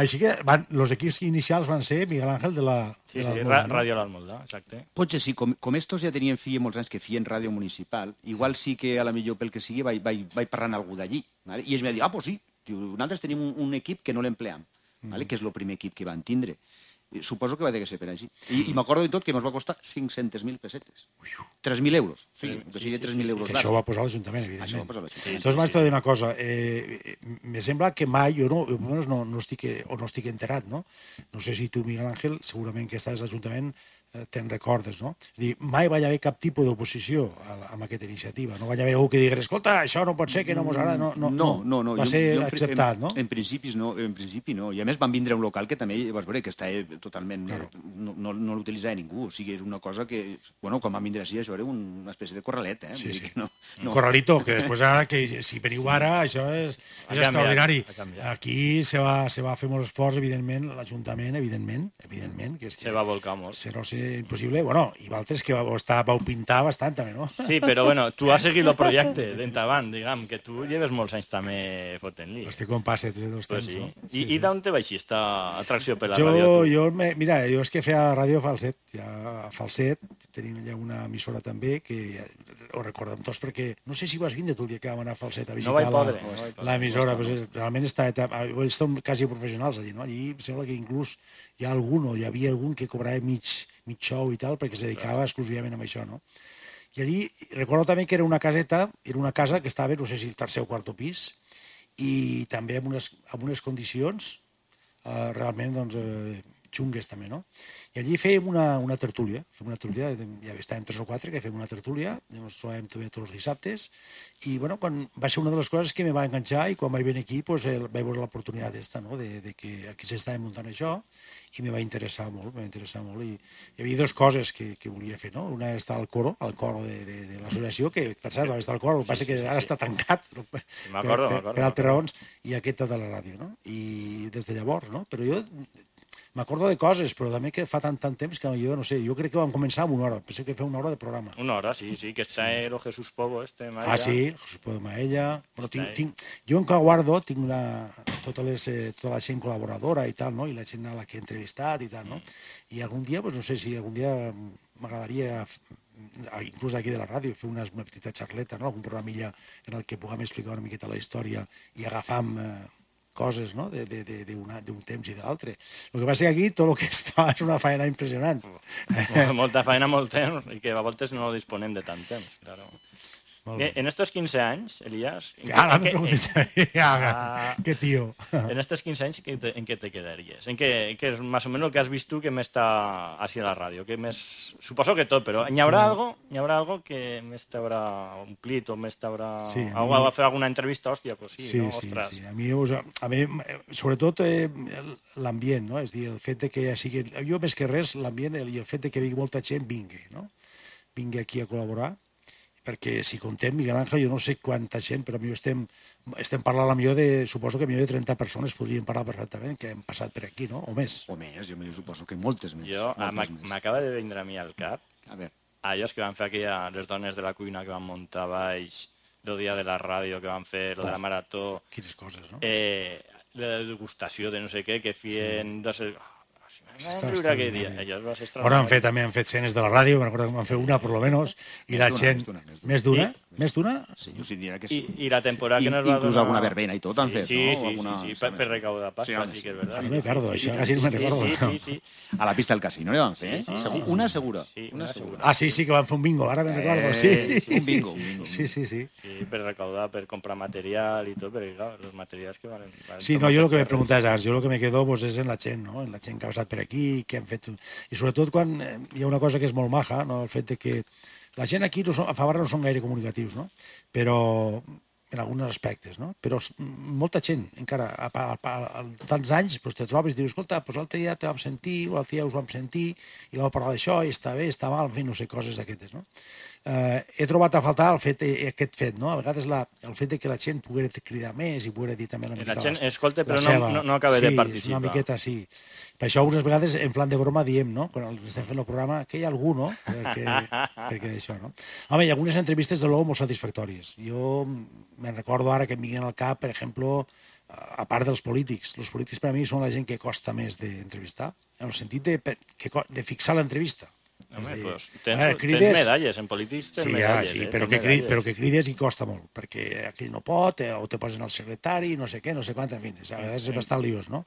Així que van, los equips inicials van ser Miguel Ángel de la... Sí, de sí, Ra Ràdio l'Almolda, exacte. Potser sí, com, com estos ja tenien filla molts anys que feien ràdio municipal, igual sí que a la millor pel que sigui vaig, vaig, vaig parlant amb algú d'allí. I ells m'han dit, ah, pues sí, Diu, nosaltres tenim un, un equip que no l'empleam, vale? que és el primer equip que van tindre. I Suposo que va haver de ser per així. I, i m'acordo de tot que ens va costar 500.000 pessetes. 3.000 euros. O sigui, que sigui 3.000 euros Que això ho va posar l'Ajuntament, evidentment. Això ho va posar l'Ajuntament. M'has de dir una cosa. Eh, eh, me sembla que mai, jo no, no, no estic, eh, o no estic enterat, no? No sé si tu, Miguel Ángel, segurament que estàs a l'Ajuntament, eh, te'n recordes, no? És a dir, mai va haver cap tipus d'oposició amb aquesta iniciativa. No va haver algú que digués, escolta, això no pot ser, que no mos agrada. No, no, no, no, no. Va jo- ser jo acceptat, en, no? En principis no, en principi no. I a més van vindre a un local que també, vas veure, que està eh, totalment... Claro. No, no, no l'utilitzava ningú. O sigui, és una cosa que... Bueno, quan van vindre així, això era un- una espècie de corralet, eh? Sí, Vull sí. dir que no, Un no. corralito, que després ara, que <laughs> si veniu ara, això és, és canviat, extraordinari. Aquí se va, se va fer molt esforç, evidentment, l'Ajuntament, evidentment, evidentment, que és que Se va volcar molt. se no ser impossible. Bueno, i vosaltres que vau, estar, vau pintar bastant, també, no? Sí, però bueno, tu has seguit el projecte d'endavant, diguem, que tu lleves molts anys també fotent-li. Hosti, com passa des dels Pues temps, sí. no? I, i d'on te va així esta atracció per la jo, ràdio? Jo, me, mira, jo és que feia ràdio a Falset, ja a Falset, tenim ja una emissora també, que ja, ho recordem tots, perquè no sé si vas vindre tu el dia que vam anar a Falset a No visitar vaig no vaig l'emissora, pues, és- realment està, ells són quasi professionals allí, no? Allí em sembla que inclús hi ha algun, o hi havia algun que cobrava mig, mig show i tal, perquè es dedicava exclusivament a això, no? I allí recordo també que era una caseta, era una casa que estava, no sé si el tercer o quarto pis, i també amb unes, amb unes condicions eh, realment doncs, eh, xungues també, no? I allí fèiem una, una tertúlia, fèiem una tertúlia, ja estàvem tres o quatre que fèiem una tertúlia, ens trobàvem també tots els dissabtes, i bueno, quan, va ser una de les coses que me va enganxar i quan vaig venir aquí pues, el, vaig veure l'oportunitat d'esta, no? de, de que aquí s'estava muntant això, i me va interessar molt, me va interessar molt, i hi havia dues coses que, que volia fer, no? Una és estar al coro, al coro de, de, de l'associació, que per cert va estar al coro, el que passa que ara està tancat no? per, per, per altres raons, i aquesta de la ràdio, no? I des de llavors, no? Però jo m'acordo de coses, però també que fa tant, tant temps que jo no sé, jo crec que vam començar amb una hora, pensé que fer una hora de programa. Una hora, sí, sí, que està el Jesús Pogo, este, María. Ah, sí, el Jesús Pedro Maella. Bueno, tinc, tinc, jo en guardo tinc una, totes les, eh, tota la gent col·laboradora i tal, no? i la gent a la que he entrevistat i tal, no? I algun dia, pues, no sé si algun dia m'agradaria f- inclús d'aquí de la ràdio, fer una, una petita xarleta, no? algun programilla en el que puguem explicar una miqueta la història i agafam eh, coses no? d'un temps i de l'altre. El que passa que aquí tot el que es fa és una feina impressionant. Molta feina, molt temps, i que a voltes no disponem de tant temps, claro. Que bé. En estos 15 anys, Elías... en Ara preguntes a mi, Ah. que tío. En estos 15 anys, ¿en qué te, quedarías? ¿En qué, qué es más o menos lo que has visto que me está así a la radio? Que més... Suposo que tot, però hi haurà algo, hi haurà algo que més t'haurà omplit o més t'haurà... Sí, a mi- fer alguna entrevista, hòstia, pues sí, Sí, no? sí, Ostres. sí. A mi, us- a mi eh, sobretot, eh, l'ambient, no? És dir, el fet de que ja sigui... Jo, més que res, l'ambient i el fet de que vingui molta gent vingui, no? Vingui aquí a col·laborar, perquè si contem, Miguel Ángel, jo no sé quanta gent, però millor estem, estem parlant a millor de, suposo que millor de 30 persones podrien parlar perfectament, que hem passat per aquí, no? O més. O més, jo me suposo que moltes més. Jo, ah, m'acaba de vindre a mi al cap A veure, allòs que van fer aquella, les dones de la cuina que van muntar baix el dia de la ràdio, que van fer lo de la Oh. marató, Quines coses, no? eh, la degustació de no sé què, que feien... Sí. Dos... Oh, aquell dia. Allò va ser Ahora han fet, també han fet escenes de la ràdio, me'n recordo que van fer una, per lo menos, i la gent... més d'una, més d'una. Sí, jo sí diria que sí. I la temporada I- que nos va inclús donar... alguna verbena i tot han fet, sí, no? Sí, Alguna- sí, sí, per, per recaudar pasta, Sí, sí, que és verdad. Ara me perdo, això quasi no me'n sí, recordo. Sí, sí, sí. A la pista del casino, no van fer? Sí, sí, sí. Una segura. Sí, una segura. Ah, sí, sí, que van fer un bingo, ara me'n recordo. Sí, Eh, sí, sí, un sí, bingo, sí. Sí, sí, sí. Per recaudar, per comprar material i tot, perquè, clar, els materials que valen... Sí, no, jo el que me ara, jo el que me quedo pues, és en la gent, no? en la gent que ha passat per aquí, que han fet... I sobretot quan eh, hi ha una cosa que és molt maja, no? el fet de que la gent aquí no són, a Favarra no són gaire comunicatius, no? però en alguns aspectes, no? però molta gent, encara, a, a, a, a tants anys, pues, te trobes i dius, escolta, pues, l'altre dia te vam sentir, o l'altre dia us vam sentir, i vam parlar d'això, i està bé, està mal, en fi, no sé, coses d'aquestes, no? Eh, he trobat a faltar el fet, eh, aquest fet, no? A vegades la, el fet de que la gent poguera cridar més i poguera dir també una La miqueta... gent escolta, però la no- no- no acaba de sí, participar. una miqueta, sí. Per això unes vegades, en plan de broma, diem, no? Quan estem fent el programa, que hi ha algú, no? Que, que, <laughs> perquè d'això, no? Home, hi ha algunes entrevistes, de luego, molt satisfactòries. Jo me'n recordo ara que em vinguin al cap, per exemple, a part dels polítics. Els polítics per a mi són la gent que costa més d'entrevistar, en el sentit de, de fixar l'entrevista. Home, dir, pues, tens, veure, tens medalles, en polítics tens Sí, ja, medalles. sí, eh? però, que cri, medalles. però que crides i costa molt, perquè aquell no pot, eh, o te posen el secretari, no sé què, no sé quant, en fi, a vegades és bastant liós, no?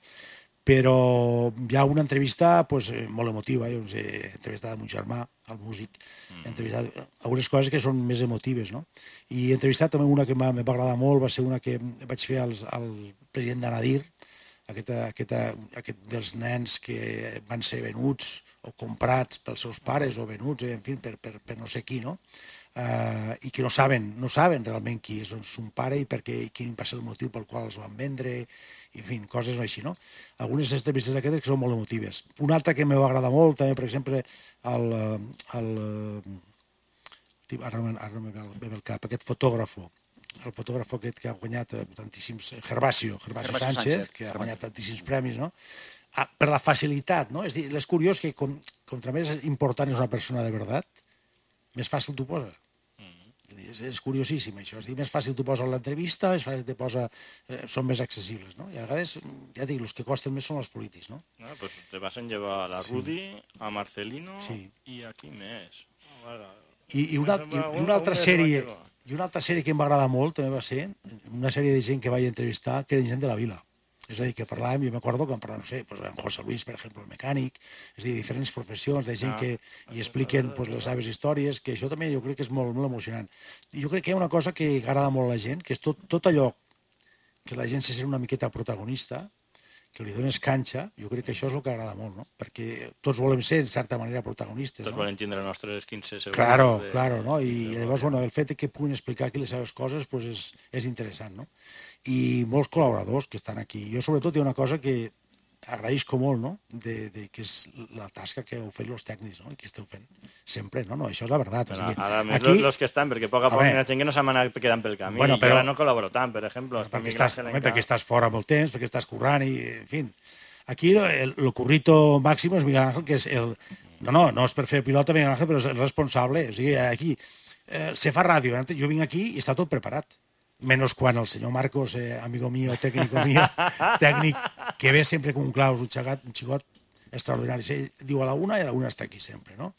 però hi ha una entrevista pues, eh, molt emotiva, jo he entrevistat a mon germà, el músic, he entrevistat algunes coses que són més emotives, no? I he entrevistat també una que me va agradar molt, va ser una que vaig fer al, al president de Nadir, aquesta, aquesta, aquest dels nens que van ser venuts o comprats pels seus pares o venuts, en fi, per, per, per no sé qui, no? Uh, i que no saben, no saben realment qui és son pare i perquè, i quin va ser el motiu pel qual els van vendre, i, en fi, coses així, no? Algunes entrevistes d'aquestes que són molt emotives. Una altra que me va agradar molt, també, per exemple, el, eh, el, el me- ara no me ve el cap, aquest fotògrafo, el fotògraf aquest que ha guanyat eh, tantíssims... Gervasio, Gervasio, Gervasio Sánchez, Sánchez, que ha guanyat tantíssims premis, no? Ah, per la facilitat, no? És dir, és curiós que com, contra més important és una persona de veritat, més fàcil t'ho posa. Vull dir, És, és curiosíssim, això. És dir, més fàcil t'ho posa en l'entrevista, més fàcil te posa... Eh, són més accessibles, no? I a vegades, ja dic, els que costen més són els polítics, no? No, pues te vas a llevar a la Rudy, a Marcelino Sí. i a qui més? Veure, I, i, una, i, i una altra sèrie i una altra sèrie que em va agradar molt també va ser una sèrie de gent que vaig entrevistar que eren gent de la vila. És a dir, que parlàvem, jo me'acordo que em parlàvem, no sé, pues, en José Luis, per exemple, el mecànic, és a dir, diferents professions, de gent Ah, que hi expliquen pues, les seves històries, que això també jo crec que és molt, molt emocionant. I jo crec que hi ha una cosa que agrada molt a la gent, que és tot, tot allò que la gent se sent una miqueta protagonista, que li dones canxa, jo crec que això és el que agrada molt, no? Perquè tots volem ser, en certa manera, protagonistes, Tots no? volen tindre els nostres 15 segons. Claro, de- claro, no? I de- llavors, bueno, el fet que puguin explicar aquí les seves coses pues és, és interessant, no? I molts col·laboradors que estan aquí. Jo, sobretot, hi ha una cosa que agraïsco molt, no?, de, de, que és la tasca que heu fet els tècnics, no?, i que esteu fent sempre, no? no això és la veritat. O Bueno, sigui, ara més aquí, los que estan, perquè a poc a poc Home. hi ha gent que no s'ha anat quedant pel camí. Bueno, però- però... Jo ara no col·laboro tant, per exemple. perquè Miguel estàs, home, perquè estàs fora molt temps, perquè estàs currant i, en fi. Aquí el, el currito màxim és Miguel Ángel, que és el... No, no, no és per fer pilota Miguel Ángel, però és el responsable. O sigui, aquí eh, se fa ràdio. eh? Jo vinc aquí i està tot preparat. Menos quan el senyor Marcos, eh, amigo mío, técnico mío, <laughs> tècnic, que ve sempre com un claus, un xagat, un xigot extraordinari. Ell diu a la una i a la una està aquí sempre, no?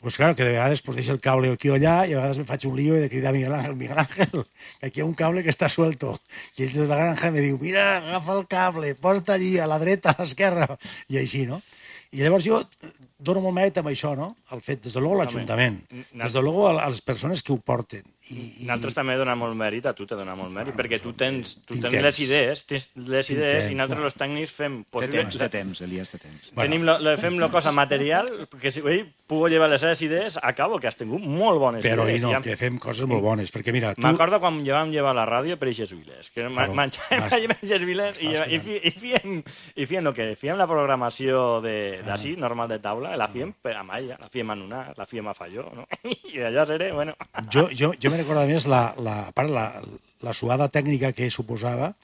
Pues claro, que de vegades pues, deixa el cable aquí o allà i a vegades me faig un lío i de cridar a Miguel Ángel, Miguel Ángel, que aquí hi ha un cable que està suelto. I ell des de la granja me diu, mira, agafa el cable, porta allí, a la dreta, a l'esquerra, i així, no? I llavors jo dono molt mèrit amb això, no? El fet, des de luego, l'Ajuntament, des de luego a les persones que ho porten. I, i, Nosaltres també donem molt mèrit, a tu te dona molt mèrit, perquè tu tens, tu tinc tens les idees, tens les idees, i nosaltres els tècnics fem Té possible... temps, té temps, Elias, té temps. Bueno. Tenim lo, lo, fem la cosa material, perquè si ell puc llevar les seves idees, acabo que has tingut molt bones però idees. no, I am- que fem coses molt bones, perquè mira, tu... M'acordo quan ja vam llevar la ràdio per eixes viles, que Claro, menjàvem per eixes viles i, i, fi- i, fiem, i fiem el que? Fiem la programació de- d'ací, normal de taula, la fiem a Malla, la fiem a Nunar, la fiem a Falló, no? <laughs> I allò seré, bueno... Jo, jo, jo me'n recordo més la, la, a part, la, la suada tècnica que suposava,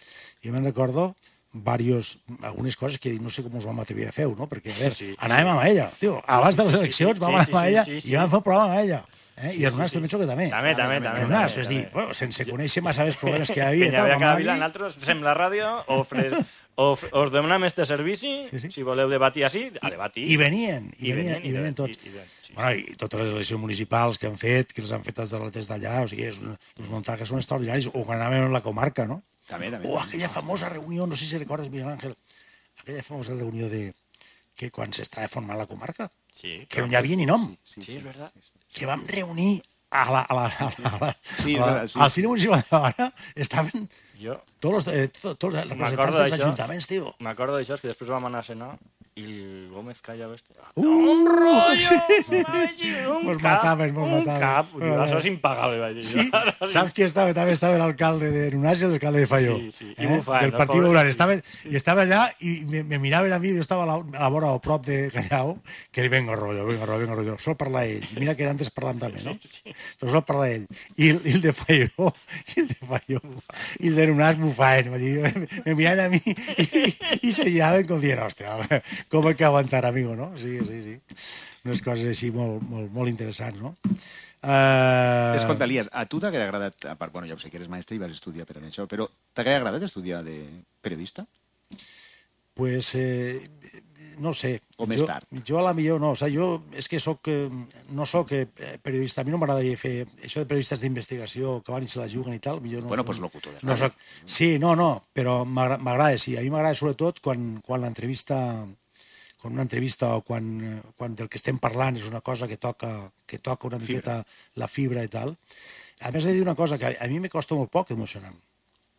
jo me'n recordo varios, algunes coses que no sé com us vam atrevir a fer, no? Perquè, a veure, Sí, sí, sí. anàvem amb ella, tio, abans de les sí, sí, eleccions sí, vam sí, anar sí, amb sí, ella sí, sí. i vam fer un programa amb ella. Eh? I sí, nostres sí. penso que també. També, també, també. És també, dir, també. bueno, sense conèixer massa els problemes que hi Que havia, cada anar vila, allí. nosaltres fem la ràdio, ofre, <laughs> of, us demanem este servici, Sí, sí. si voleu debatir així, a debatir. I venien, i, I venien, venien, i venien i- tots. i- i ven- sí. Bueno, i totes les eleccions municipals que han fet, que les han fet des de des d'allà, o sigui, és un, els muntatges són extraordinaris, o quan anàvem a la comarca, no? També, també. O aquella famosa reunió, no sé si recordes, Miguel Ángel, aquella famosa reunió de que quan s'estava formant la comarca, Sí, que no hi havia ni nom, Sí, Sí, és veritat. que vam reunir a la, a la, a la, a la, Sí, a la, verdad, sí. al cine municipal de Habana, estaven Jo tots els, eh, to- tots els representants dels ajuntaments, tio. m'acordo d'això, és que després vam anar a cenar i el Gómez Calla este... Uh, un rotllo! sí. un Mos cap, mataven, mos un mataven. cap. Eh. això és impagable, vaig dir. Sí, saps qui estava? També estava l'alcalde de Nunàs i l'alcalde de Falló. Sí, sí. I Eh? bufant, Del no, Partit Popular. sí. Estaven, I estava allà i me, me miraven a mi, jo estava a la, a la vora o prop de Callao, que li vengo rollo, vengo rollo, vengo rollo. Sol parlar ell. I mira que antes parlàvem també, no? Però sol parlar ell. I el, i el de Falló, <laughs> i el de Falló, i el de Nunàs dir, <laughs> Me, miraven a mi i, i se giraven com dient, hòstia, com hay que aguantar, amigo, no? Sí, sí, sí. Unes coses així molt, molt, molt interessants, no? Uh... Escolta, Elias, a tu t'hauria agradat, a part, bueno, ja ho sé que eres mestre i vas estudiar per això, però t'hauria agradat estudiar de periodista? pues, eh, no sé. O més jo, tard. Jo a la millor no, o sigui, jo és que soc, eh, no sóc eh, periodista, a mi no m'agradaria fer això de periodistes d'investigació que van i se la juguen i tal, millor no... Bueno, pues locutor de no soc, Sí, no, no, però m'agra- m'agrada, sí. A mi m'agrada sobretot quan, quan l'entrevista quan una entrevista o quan, quan del que estem parlant és una cosa que toca, que toca una miqueta la fibra i tal. A més, he de dir una cosa, que a mi me costa molt poc emocionar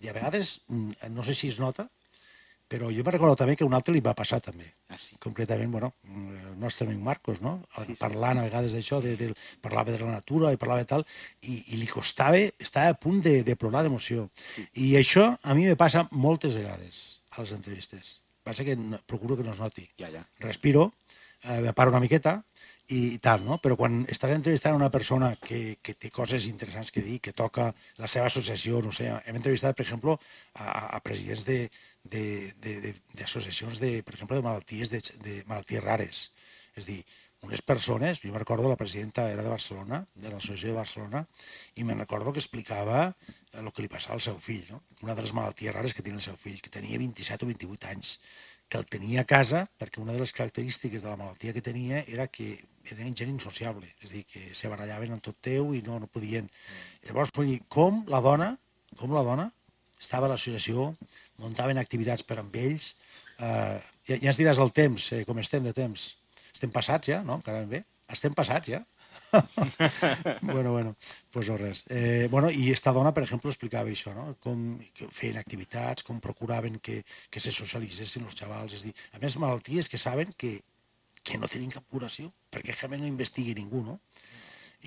I a vegades, mm, no sé si es nota, però jo me recordo també que un altre li va passar també. Ah, sí. Concretament, bueno, el nostre amic Marcos, no? Sí, sí. Parlant a vegades d'això, de, de, parlava de la natura i parlava de tal, i, i li costava, estava a punt de, de plorar d'emoció. Sí. I això a mi me passa moltes vegades a les entrevistes. Passa que procuro que no es noti. Ja, ja. Respiro, eh, me paro una miqueta i, tal, no? Però quan estàs entrevistant una persona que, que té coses interessants que dir, que toca la seva associació, no sé, hem entrevistat, per exemple, a, a presidents de, de, de, de, d'associacions de, per exemple, de malalties, de, de malalties rares. És dir, unes persones, jo me recordo la presidenta era de Barcelona, de l'associació de Barcelona, i me recordo que explicava el que li passava al seu fill, no? una de les malalties rares que tenia el seu fill, que tenia 27 o 28 anys, que el tenia a casa perquè una de les característiques de la malaltia que tenia era que era gent insociable, és a dir, que se barallaven amb tot teu i no, no podien. Llavors, vull dir, com la dona, com la dona estava a l'associació, muntaven activitats per amb ells, eh, ja, ja ens diràs el temps, eh, com estem de temps. Estem passats ja, no? Encara ben bé. Estem passats ja. <laughs> bueno, bueno, pues no res. Eh, bueno, i esta dona, per exemple, explicava això, no? com feien activitats, com procuraven que, que se socialitzessin els xavals, és a dir, a més, malalties que saben que, que no tenen cap curació, perquè realment no investigui ningú, no?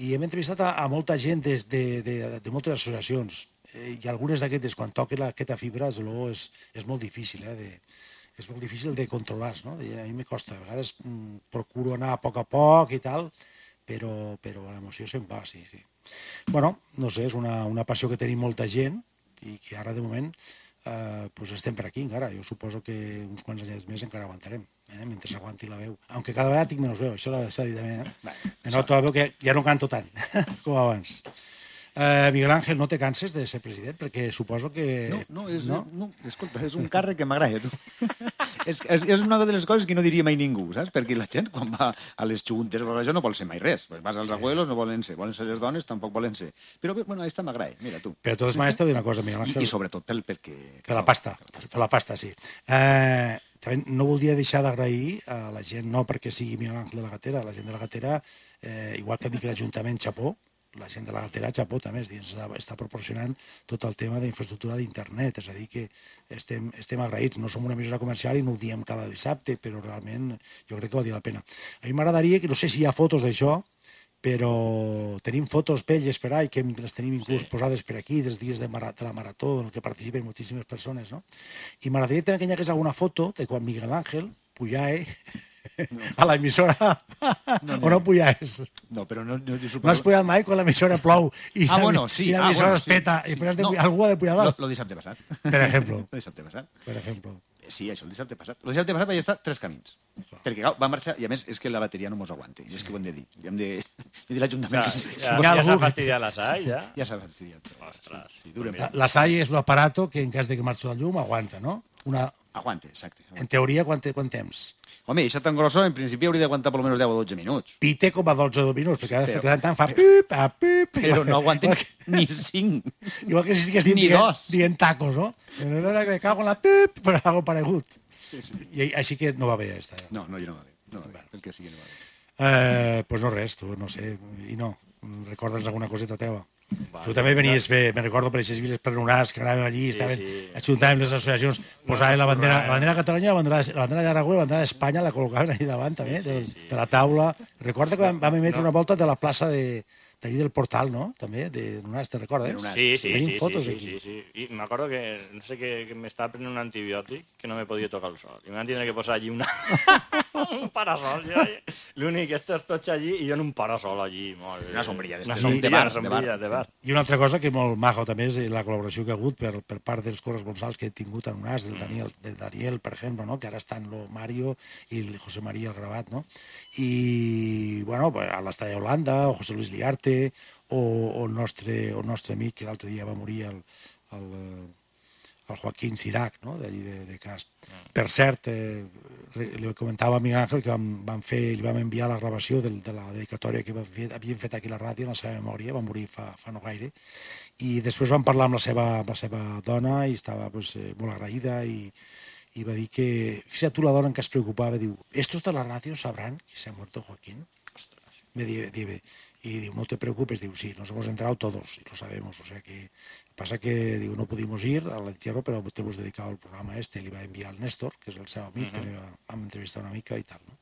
I hem entrevistat a, a molta gent des de, de, de moltes associacions, eh, i algunes d'aquestes, quan toquen aquesta fibra, és, és, és molt difícil, eh, de, és molt difícil de controlar, no? A mi me costa, a vegades mm, procuro anar a poc a poc i tal, però, però l'emoció se'n va, sí, sí. Bueno, no sé, és una, una passió que tenim molta gent i que ara, de moment, eh, pues estem per aquí encara. Jo suposo que uns quants anys més encara aguantarem, eh, mentre s'aguanti la veu. Aunque cada vegada tinc menys veu, això s'ha dit també, eh? Me noto la veu que ja no canto tant <laughs> com abans. Eh, Miguel Ángel, no te canses de ser president? Perquè suposo que... No, no, és, no? no, escolta, és un càrrec que m'agrada, tu. <laughs> és, és, és una de les coses que no diria mai ningú, saps? Perquè la gent, quan va a les juntes això, no vol ser mai res. Pues vas als sí. abuelos, no volen ser. Volen ser les dones, tampoc volen ser. Però, bueno, aquesta m'agrada, mira, tu. Però de totes maneres dir una cosa, Miguel I, Ángel. I sobretot pel, perquè... Per la pasta, per la pasta, sí. Eh, també no voldria deixar d'agrair a la gent, no perquè sigui Miguel Ángel de la Gatera, la gent de la Gatera, eh, igual que dic l'Ajuntament Chapó, la gent de la Gatera Chapó també és, dir, està- proporcionant tot el tema d'infraestructura d'internet, és a dir, que estem, estem agraïts. No som una emissora comercial i no ho diem cada dissabte, però realment jo crec que val dir la pena. A mi m'agradaria, que no sé si hi ha fotos d'això, però tenim fotos pelles per ahí, que les tenim inclús sí. posades per aquí, dels dies de, de la marató, en què participen moltíssimes persones, no? I m'agradaria també que hi hagués alguna foto de quan Miguel Ángel pujae <laughs> a l'emissora, no, no. o no pujaes. No, però no, no, jo No suposo... has pujat mai quan l'emissora plou i, Ah, la- bueno, sí. i ah, l'emissora bueno, es peta sí, i després has de, No. algú ha de pujar Lo, dalt, lo dissabte passat. per exemple. <laughs> Lo dissabte passat. Per exemple. Sí, això, el dissabte passat. El dissabte passat vaig estar tres camins. Perquè clar, va marxar, i a més és que la bateria no mos aguanta. I és que ho hem de dir. I hem de, hem de dir Ja, l'Ajuntament. ja, hi ha ja algú s'ha fastidiat la SAI, ja? Ja s'ha fastidiat. Ostres, Sí, durem. mira. La SAI és un aparato que en cas de que marxi la llum aguanta, no? Una, Aguante, exacte. en teoria, quant, quant temps? Home, això tan grosso, en principi hauria d'aguantar per almenys 10 o 12 minuts. Pite com a 12 o 12 minuts, perquè de Però- tant en tant fa pip, a pip... Però no aguanten que- ni 5. Igual que si estiguessin Ni dient, dos. dient tacos, no? Que me cago en la pip, però algo paregut. Sí, sí. I així que no va bé, esta. No, no, jo no va bé. No va bé. El que sigui no va bé. Eh, pues no res, tu, no sé, i no, recorda'ns alguna coseta teva. Vale. tu també venies bé, me recordo per aquestes viles perdonades que anàvem allí, Sí, estaven, sí. ajuntàvem les associacions, posaven la bandera, la bandera de Catalunya, la bandera, la bandera d'Aragó i la bandera d'Espanya, la col·locaven allà davant també, sí, de, sí. de la taula. Recorda que vam, vam emetre una volta de la plaça de d'allí del portal, no? També, de Nunas, te recordes? Sí, sí, Tenim sí, fotos sí, aquí. sí, sí, sí. I m'acordo que, no sé, que, que m'estava prenent un antibiòtic que no me podia tocar el sol. I m'han tindre que posar allí una... <laughs> un parasol. Jo, L'únic, estos tots allí i jo en un parasol allí. Molt bé. Una sombrilla Una d'estes, de sombrilla, bar, sombrilla, de bar. I una altra cosa que molt majo també és la col·laboració que ha hagut per, per part dels corresponsals que he tingut en UNAS, del Daniel, del Daniel per exemple, no? que ara estan lo Mario i el José María el Gravat, no? i bueno, pues, a l'Estalla Holanda, o José Luis Liarte, o, o, el nostre, o el nostre amic que l'altre dia va morir, el, el, eh, el Joaquín Cirac, no? d'allí de, de Cast. Per cert, eh, li comentava a Miguel Ángel que vam, vam fer, li vam enviar la gravació del, de la dedicatòria que fer, havíem fet aquí a la ràdio en la seva memòria, va morir fa, fa no gaire, i després vam parlar amb la seva, amb la seva dona i estava pues, eh, molt agraïda i, i va dir que, fíjate tu la dona en què es preocupava, diu, estos de la ràdio sabran que se ha muerto Joaquín? Me di- dice, y digo, no te preocupes, digo, sí, nos hemos enterado todos y lo sabemos, o sea que pasa que digo, no pudimos ir al entierro, pero te hemos dedicado el programa este, li va enviar el Néstor, que és el seu amic, uh -huh. també va- vam entrevistar una mica i tal, no?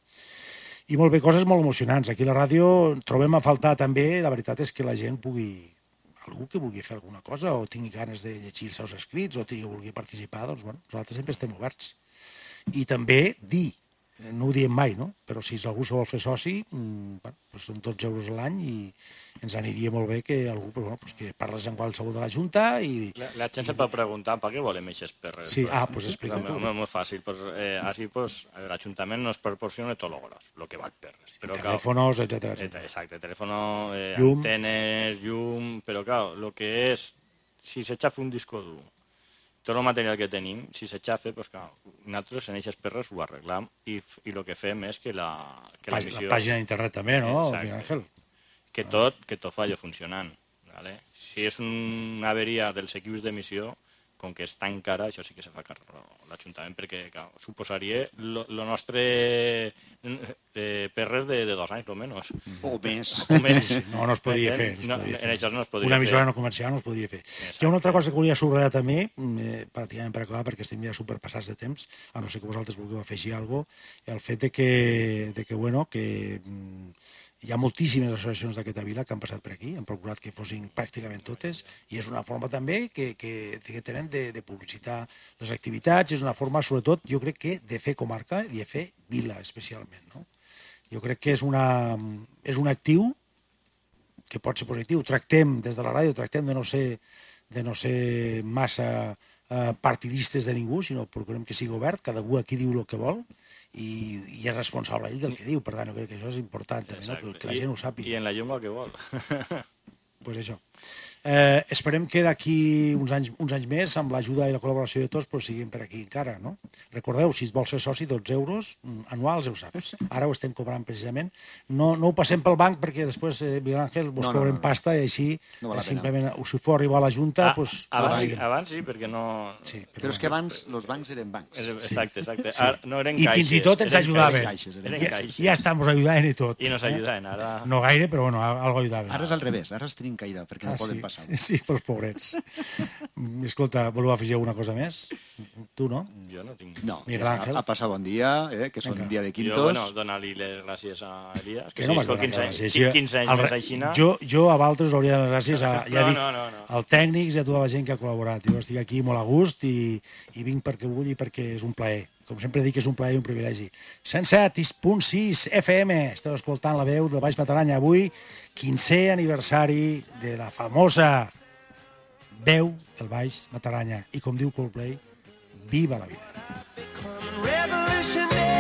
I molt bé, coses molt emocionants. Aquí a la ràdio trobem a faltar també, la veritat és que la gent pugui algú que vulgui fer alguna cosa o tingui ganes de llegir els seus escrits o tingui, vulgui participar, doncs bueno, nosaltres sempre estem oberts. I també dir, no ho diem mai, no? però si algú se vol fer soci, mm, bueno, doncs són 12 euros a l'any i ens aniria molt bé que algú pues, bueno, pues que parles amb qualsevol de la Junta i... La, la gent se pot preguntar per què volem aquestes perres. Sí, ah, pues explica tu. no, Molt fàcil. Pues, eh, així pues, l'Ajuntament nos proporciona tot lo gros, lo que val perres. Però, clar, Telèfonos, etc Eh, etc. Exacte, teléfono, eh, Llum. antenes, llum... Però, clar, lo que és... Si s'aixafa un disco dur, tot el material que tenim, si s'aixafa, pues, clar, nosaltres en aquestes perres ho arreglam i, i el que fem és que la, que La, l'emissió... la pàgina d'internet també, no, Ángel? que tot, que tot fallo funcionant. Vale? Si és una averia dels equips d'emissió, com que és tan cara, això sí que se fa càrrec l'Ajuntament, perquè clar, suposaria lo, lo nostre eh, perres de, de dos anys, almenys. O més. <laughs> O menys. Sí, no, no es podria Eh, fer. No es no, podria en fer. això no es podria Una emissora fer. no comercial no es podria fer. Hi ha una altra cosa que volia subratllar també, mm, eh, pràcticament per acabar, perquè estem ja superpassats de temps, a no ser que vosaltres vulgueu afegir alguna cosa, el fet de que, de que, bueno, que mm, hi ha moltíssimes associacions d'aquesta vila que han passat per aquí, han procurat que fossin pràcticament totes, i és una forma també que, que, que tenen de, de publicitar les activitats, és una forma, sobretot, jo crec que de fer comarca i de fer vila, especialment, no? Jo crec que és, una, és un actiu que pot ser positiu. Tractem, des de la ràdio, tractem de no ser, de no ser massa eh, partidistes de ningú, sinó procurem que sigui obert, cada un aquí diu el que vol i, i és responsable ell del que diu. Per tant, jo crec que això és important, també, no? que, que la I- gent ho sàpiga. I en la el que vol. pues això. Eh, esperem que d'aquí uns anys, uns anys més, amb l'ajuda i la col·laboració de tots, pues, siguin per aquí encara. No? Recordeu, si es vols fer soci, 12 euros mm, anuals, ja ho saps. Ara ho estem cobrant precisament. No, no ho passem pel banc perquè després, eh, Miguel Ángel, vos No, no, no, cobrem no, no. pasta i així No val eh, simplement, o si fos arribar a la Junta, Ah, pues, abans, sí, abans sí, perquè no... Sí, Però és que abans els bancs eren bancs. Exacte, exacte. Ara, no eren I caixes. fins i tot ens ajudaven. caixes, eren Ja, caixes. ja estamos ayudant i tot. I nos ajudaven, ara... No gaire, però bueno, algo ajudaven. Ara és al revés, ara els tenim caïda, perquè no Ah, poden sí. passar. <laughs> Sí, pels pobrets. Mm, Escolta, voleu afegir alguna cosa més? Tu, no? Jo no tinc... No, Miguel ja Ángel. està, a passar bon dia, eh, que són Vinga. dia de Jo, quintos. bueno, donar-li les gràcies a Elias, que, Que no m'has donat 15, les anys, gràcies. 15, Jo- 15 anys al més re- aixina. Jo, jo a Valtres hauria de donar gràcies a, <laughs> ja No, dic, no, no, no. als tècnics i a tota la gent que ha col·laborat. Jo estic aquí molt a gust i, i vinc perquè vull i perquè és un plaer. Com sempre dic, és un plaer i un privilegi. 107.6 FM, esteu escoltant la veu del Baix Mataranya. Avui, 15è aniversari de la famosa veu del Baix Mataranya. I com diu Coldplay, viva la vida. Revolutionaries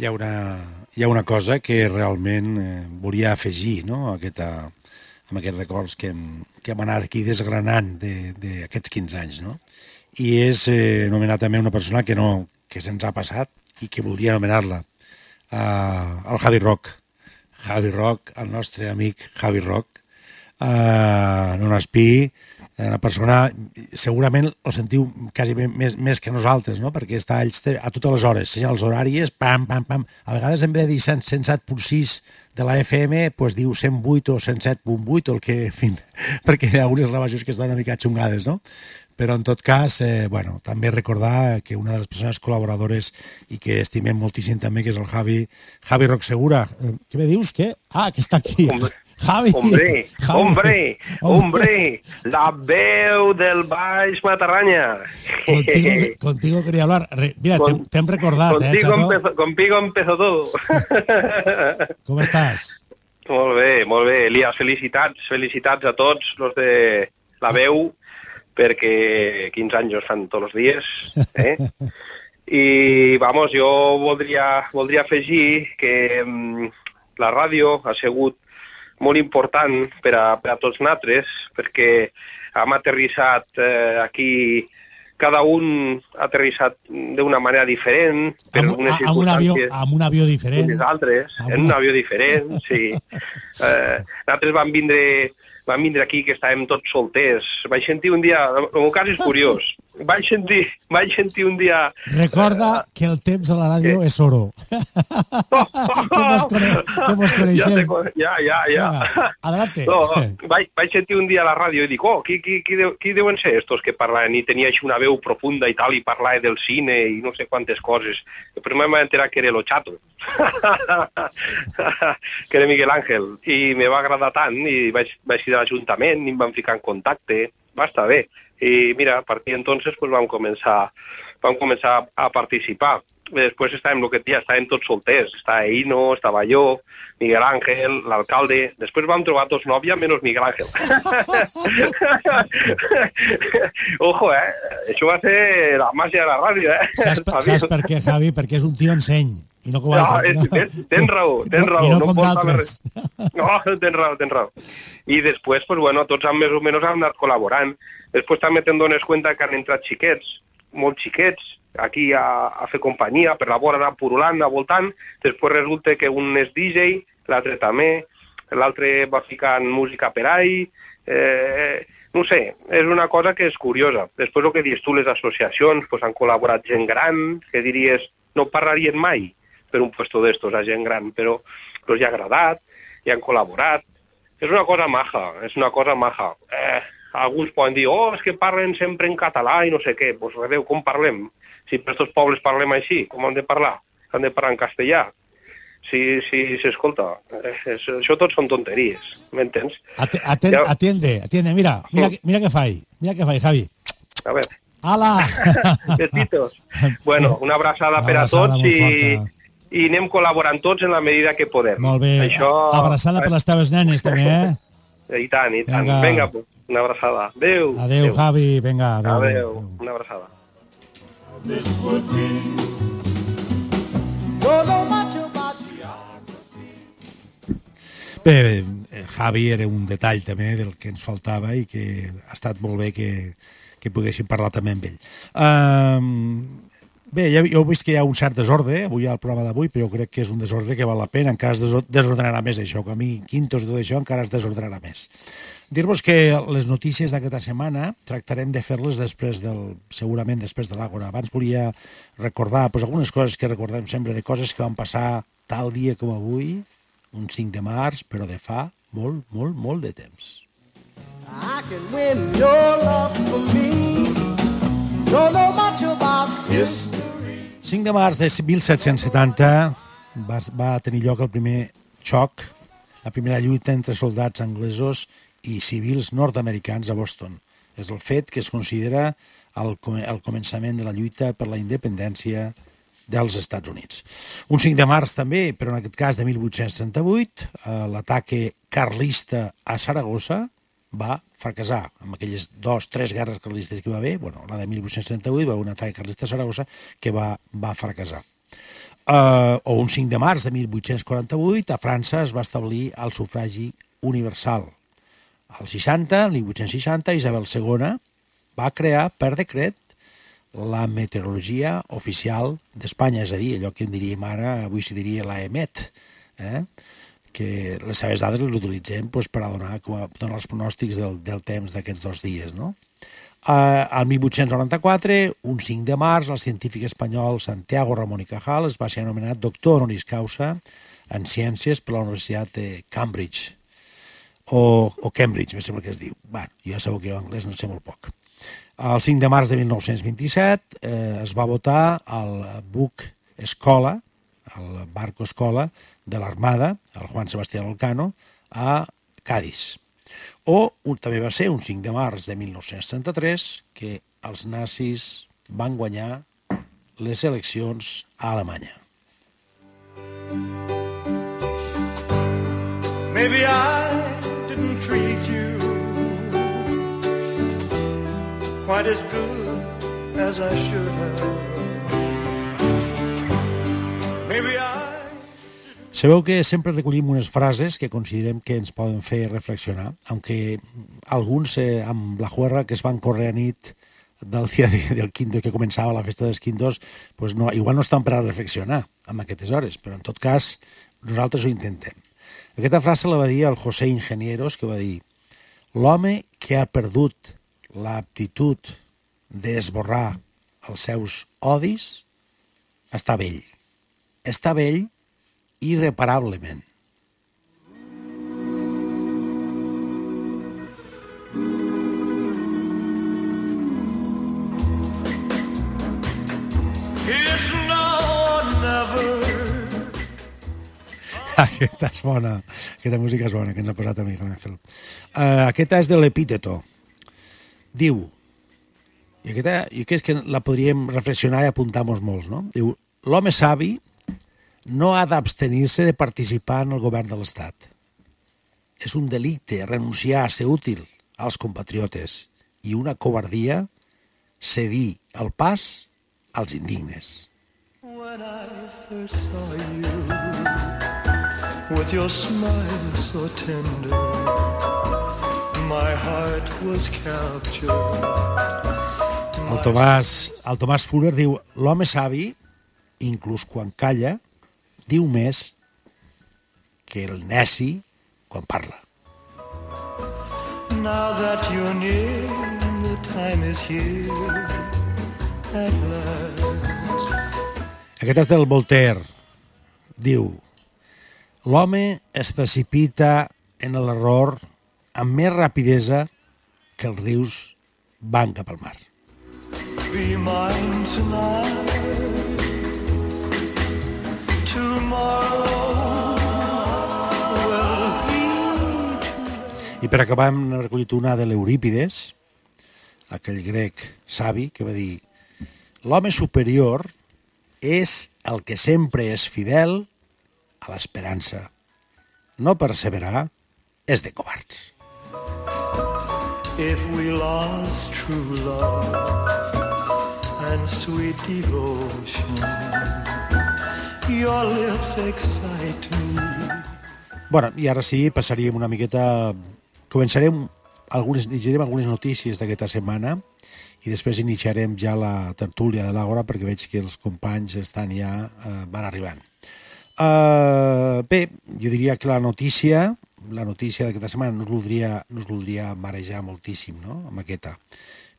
hi ha una, hi ha una cosa que realment eh, volia afegir no? aquesta, amb aquests records que hem, que hem anat aquí desgranant d'aquests 15 anys. No? I és eh, anomenar també una persona que, no, que se'ns ha passat i que voldria anomenar-la, eh, el Javi Roc. Javi Roc, el nostre amic Javi Roc, eh, non espí, una persona, segurament ho sentiu quasi més, més que nosaltres, no? perquè està ells a totes les hores, senyals horàries, pam, pam, pam. A vegades en de dir 107.6 de la FM pues, diu 108 o 107.8, el que, en fi, <laughs> perquè hi ha algunes gravacions que estan una mica xungades, no? Però, en tot cas, eh, bueno, també recordar que una de les persones col·laboradores i que estimem moltíssim també, que és el Javi, Javi Rocsegura. Eh, què me dius? Què? Ah, que està aquí. Hombre, <laughs> Javi. Hombre, <laughs> Javi. hombre, hombre, la veu del Baix Matarranya. Contigo, contigo quería hablar. Mira, Con- te, te hem recordat, eh, Contigo Chato? empezó, contigo empezó todo. <laughs> Com estàs? molt bé, molt bé. Elias, felicitats, felicitats a tots los de la veu, perquè 15 anys es fan tots els dies. <laughs> Eh? I, vamos, jo voldria, voldria afegir que mm, la ràdio ha sigut molt important per a, per a tots nosaltres, perquè hem aterrissat eh, aquí, cada un ha aterrissat d'una manera diferent, per Amb, unes amb, un avió, amb un avió diferent. altres, Amb en un avió diferent, sí. <laughs> Eh, nosaltres vam vindre, vam vindre aquí que estàvem tots solters. Vaig sentir un dia, el meu cas és curiós, vaig sentir, vaig sentir un dia... Recorda que el temps a la ràdio és oro. <laughs> que mos, cone que mos Ja, coneixem. con- ja, ja, ja. Vinga, adelante. No, vaig, vaig sentir un dia a la ràdio i dic, oh, qui, qui, qui, deu, qui deuen ser estos que parlaven? I tenia així una veu profunda i tal, i parlava del cine i no sé quantes coses. Primer m'he enterat que era lo chato, <laughs> que era Miguel Ángel, i me va agradar tant, i vaig, vaig ir a l'Ajuntament, i em van ficar en contacte, va estar bé. I mira, a partir d'entonces pues, vam començar vam començar a participar. Després estàvem, el que et dia, estàvem tots solters. Estava Ino, estava jo, Miguel Ángel, l'alcalde. Després vam trobar dos nòvia menys Miguel Ángel. <laughs> Ojo, eh? Això va ser la màgia de la ràdio, eh? Saps, saps per què, Javi? Perquè és un tio enseny. I no com No, altre. és, tens, tens raó, tens No, raó. No, no com d'altres. res. No, <laughs> tens raó, tens raó. I després, pues, bueno, tots han més o menys han anat col·laborant. Després també te'n dones compte que han entrat xiquets, molt xiquets, aquí a, a fer companyia, per la vora anar purulant, anar voltant. Després resulta que un és DJ, l'altre també, l'altre va ficant música per ahí, eh, no sé, és una cosa que és curiosa. Després el que dius tu, les associacions pues, han col·laborat gent gran, que diries no parlarien mai per un puesto d'estos a gent gran, però els hi ha agradat i han col·laborat. És una cosa maja, és una cosa maja. Eh, alguns poden dir, oh, és que parlen sempre en català i no sé què. Doncs pues, Déu, com parlem? Si per aquests pobles parlem així, com han de parlar? Han de parlar en castellà. Si, si, si escolta, eh, és, això tot són tonteries, m'entens? Aten- Ja. Atiende, atiende. Mira, mira, que- mira què fai. Mira què fai, Javi. A veure, Ala! <laughs> besitos. Bueno, una abraçada Una per a abraçada tots i, forta. I anem col·laborant tots en la medida que podem. Molt bé. Això... Abraçada per les teves nenes, també, eh? I tant, i tant. Vinga. Vinga, una abraçada. Adéu. Adéu, Javi. Vinga, adéu. Adéu. Una abraçada. Bé, eh, Javi era un detall també del que ens faltava i que ha estat molt bé que, que poguéssim parlar també amb ell. Um, bé, ja, jo vist que hi ha un cert desordre avui al programa d'avui, però jo crec que és un desordre que val la pena, encara es deso- desordenarà més això, que a mi quintos tot això encara es desordenarà més. Dir-vos que les notícies d'aquesta setmana tractarem de fer-les després del, segurament després de l'Àgora. Abans volia recordar pues, algunes coses que recordem sempre de coses que van passar tal dia com avui, un 5 de març, però de fa molt, molt, molt de temps. I can win your love for me. Don't know much about history. 5 de març de 1770 va, va tenir lloc el primer xoc, la primera lluita entre soldats anglesos i civils nord-americans a Boston. És el fet que es considera el, el començament de la lluita per la independència dels Estats Units. Un 5 de març també, però en aquest cas de 1838, eh, l'ataque carlista a Saragossa va fracassar. Amb aquelles dos, tres guerres carlistes que va haver, bueno, la de 1838 va haver un atac carlista a Saragossa que va, va fracassar. Uh, o un 5 de març de 1848, a França es va establir el sufragi universal. Al 60, el 1860, Isabel II va crear per decret la meteorologia oficial d'Espanya, és a dir, allò que en diríem ara, avui s'hi diria la EMET, eh? Que les seves dades les utilitzem pues, per a donar, com a, donar els pronòstics del, del temps d'aquests dos dies. No? Uh, al 1894, un 5 de març, el científic espanyol Santiago Ramón y Cajal es va ser anomenat doctor honoris causa en ciències per la Universitat de Cambridge, o, o Cambridge, me sembla que es diu. Jo ja sabeu que jo anglès no sé molt poc. El 5 de març de 1927 eh, es va votar al buc Escola, el barco Escola de l'Armada, el Juan Sebastián Elcano, a Cádiz. O un, també va ser un 5 de març de 1933 que els nazis van guanyar les eleccions a Alemanya. Maybe I didn't treat you quite as good as I should have. Maybe I. Sabeu que sempre recollim unes frases que considerem que ens poden fer reflexionar, aunque alguns eh, amb la juerra que es van córrer a nit del dia de, del quinto que començava la festa dels quintos, pues no, igual no estan per a reflexionar en aquestes hores, però en tot cas nosaltres ho intentem. Aquesta frase la va dir el José Ingenieros, que va dir l'home que ha perdut l'aptitud d'esborrar els seus odis està vell. Està vell irreparablement. <laughs> Aquesta és bona, aquesta música és bona, que ens ha posat el Miguel Ángel. Uh, aquesta és de l'epíteto. Diu, i aquesta, i que és que la podríem reflexionar i apuntar-nos molts, no? Diu, l'home savi no ha d'abstenir-se de participar en el govern de l'Estat. És un delicte renunciar a ser útil als compatriotes i una covardia cedir el pas als indignes. When I first saw you with your smile so tender, my heart was captured. El Tomàs, el Tomàs Fuller diu l'home savi, inclús quan calla, diu més que el neci quan parla. Now that you're near, the time is here at last. Aquest és del Voltaire. Diu, l'home es precipita en l'error amb més rapidesa que els rius van cap al mar. Be mine tonight. I per acabar hem recollit una de l'Eurípides, aquell grec savi, que va dir l'home superior és el que sempre és fidel a l'esperança. No perseverar és de covards. If we lost true love and sweet devotion, your lips excite me. Bueno, i ara sí, passaríem una miqueta... Començarem algunes, llegirem algunes notícies d'aquesta setmana i després iniciarem ja la tertúlia de l'Àgora perquè veig que els companys estan ja, eh, van arribant. Uh, bé, jo diria que la notícia, la notícia d'aquesta setmana no es voldria, no es voldria marejar moltíssim, no?, amb aquesta.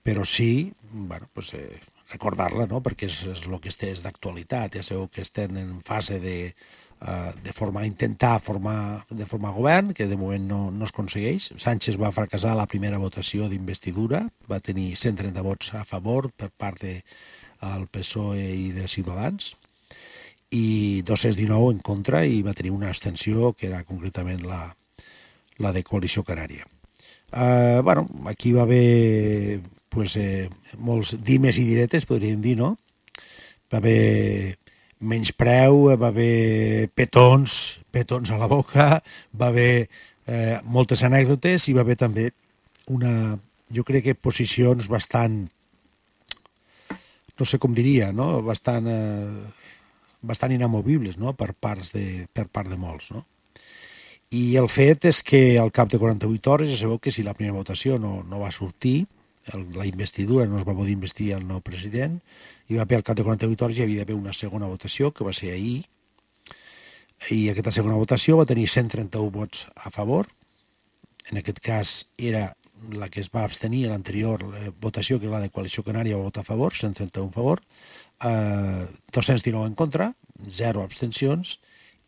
Però sí, bueno, pues, eh, recordar-la, no?, perquè és, és el que és d'actualitat. Ja sabeu que estem en fase de, de formar, intentar formar, de formar govern, que de moment no, no es aconsegueix. Sánchez va fracassar la primera votació d'investidura, va tenir 130 vots a favor per part del de, PSOE i de Ciutadans, i 219 en contra i va tenir una abstenció que era concretament la, la de Coalició Canària. Uh, bueno, aquí va haver pues, eh, molts dimes i diretes, podríem dir, no? Va haver menyspreu, va haver petons, petons a la boca, va haver eh, moltes anècdotes i va haver també una, jo crec que posicions bastant, no sé com diria, no? bastant, eh, bastant inamovibles no? per, parts de, per part de molts. No? I el fet és que al cap de 48 hores ja sabeu que si la primera votació no, no va sortir, el, la investidura no es va poder investir el nou president, i va haver al cap de 48 hores hi havia d'haver una segona votació, que va ser ahir, i aquesta segona votació va tenir 131 vots a favor, en aquest cas era la que es va abstenir a l'anterior eh, votació, que és la de Coalició Canària, va votar a favor, 131 a favor, eh, 219 en contra, 0 abstencions,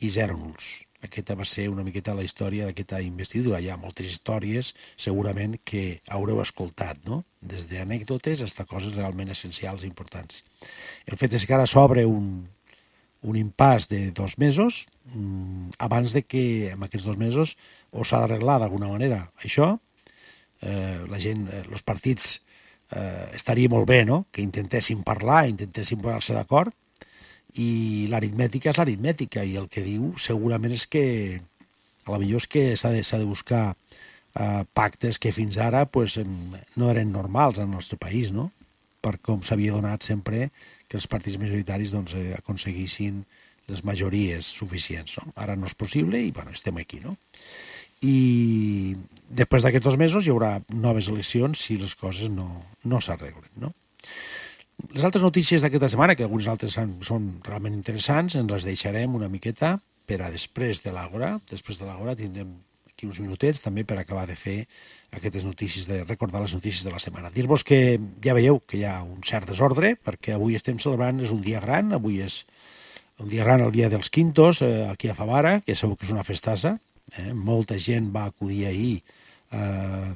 i zero nuls. Aquesta va ser una miqueta la història d'aquesta investidura. Hi ha moltes històries, segurament, que haureu escoltat, no? Des d'anècdotes fins a coses realment essencials i importants. El fet és que ara s'obre un, un impàs de dos mesos mm, abans de que en aquests dos mesos o s'ha d'arreglar d'alguna manera això, eh, la gent, eh, els partits eh, estaria molt bé no? que intentessin parlar, intentessin posar-se d'acord i l'aritmètica és l'aritmètica i el que diu segurament és que a la millor és que s'ha de, de buscar eh, pactes que fins ara pues, no eren normals al nostre país, no? per com s'havia donat sempre que els partits majoritaris doncs, eh, aconseguissin les majories suficients. No? Ara no és possible i bueno, estem aquí. No? I després d'aquests dos mesos hi haurà noves eleccions si les coses no, no s'arreglen. No? Les altres notícies d'aquesta setmana, que algunes altres són, realment interessants, ens les deixarem una miqueta per a després de l'Àgora. Després de l'Àgora tindrem aquí uns minutets també per acabar de fer aquestes notícies, de recordar les notícies de la setmana. Dir-vos que ja veieu que hi ha un cert desordre, perquè avui estem celebrant, és un dia gran, avui és un dia gran, el dia dels quintos, eh, aquí a Favara, que segur que és una festassa. Eh? Molta gent va acudir ahir eh,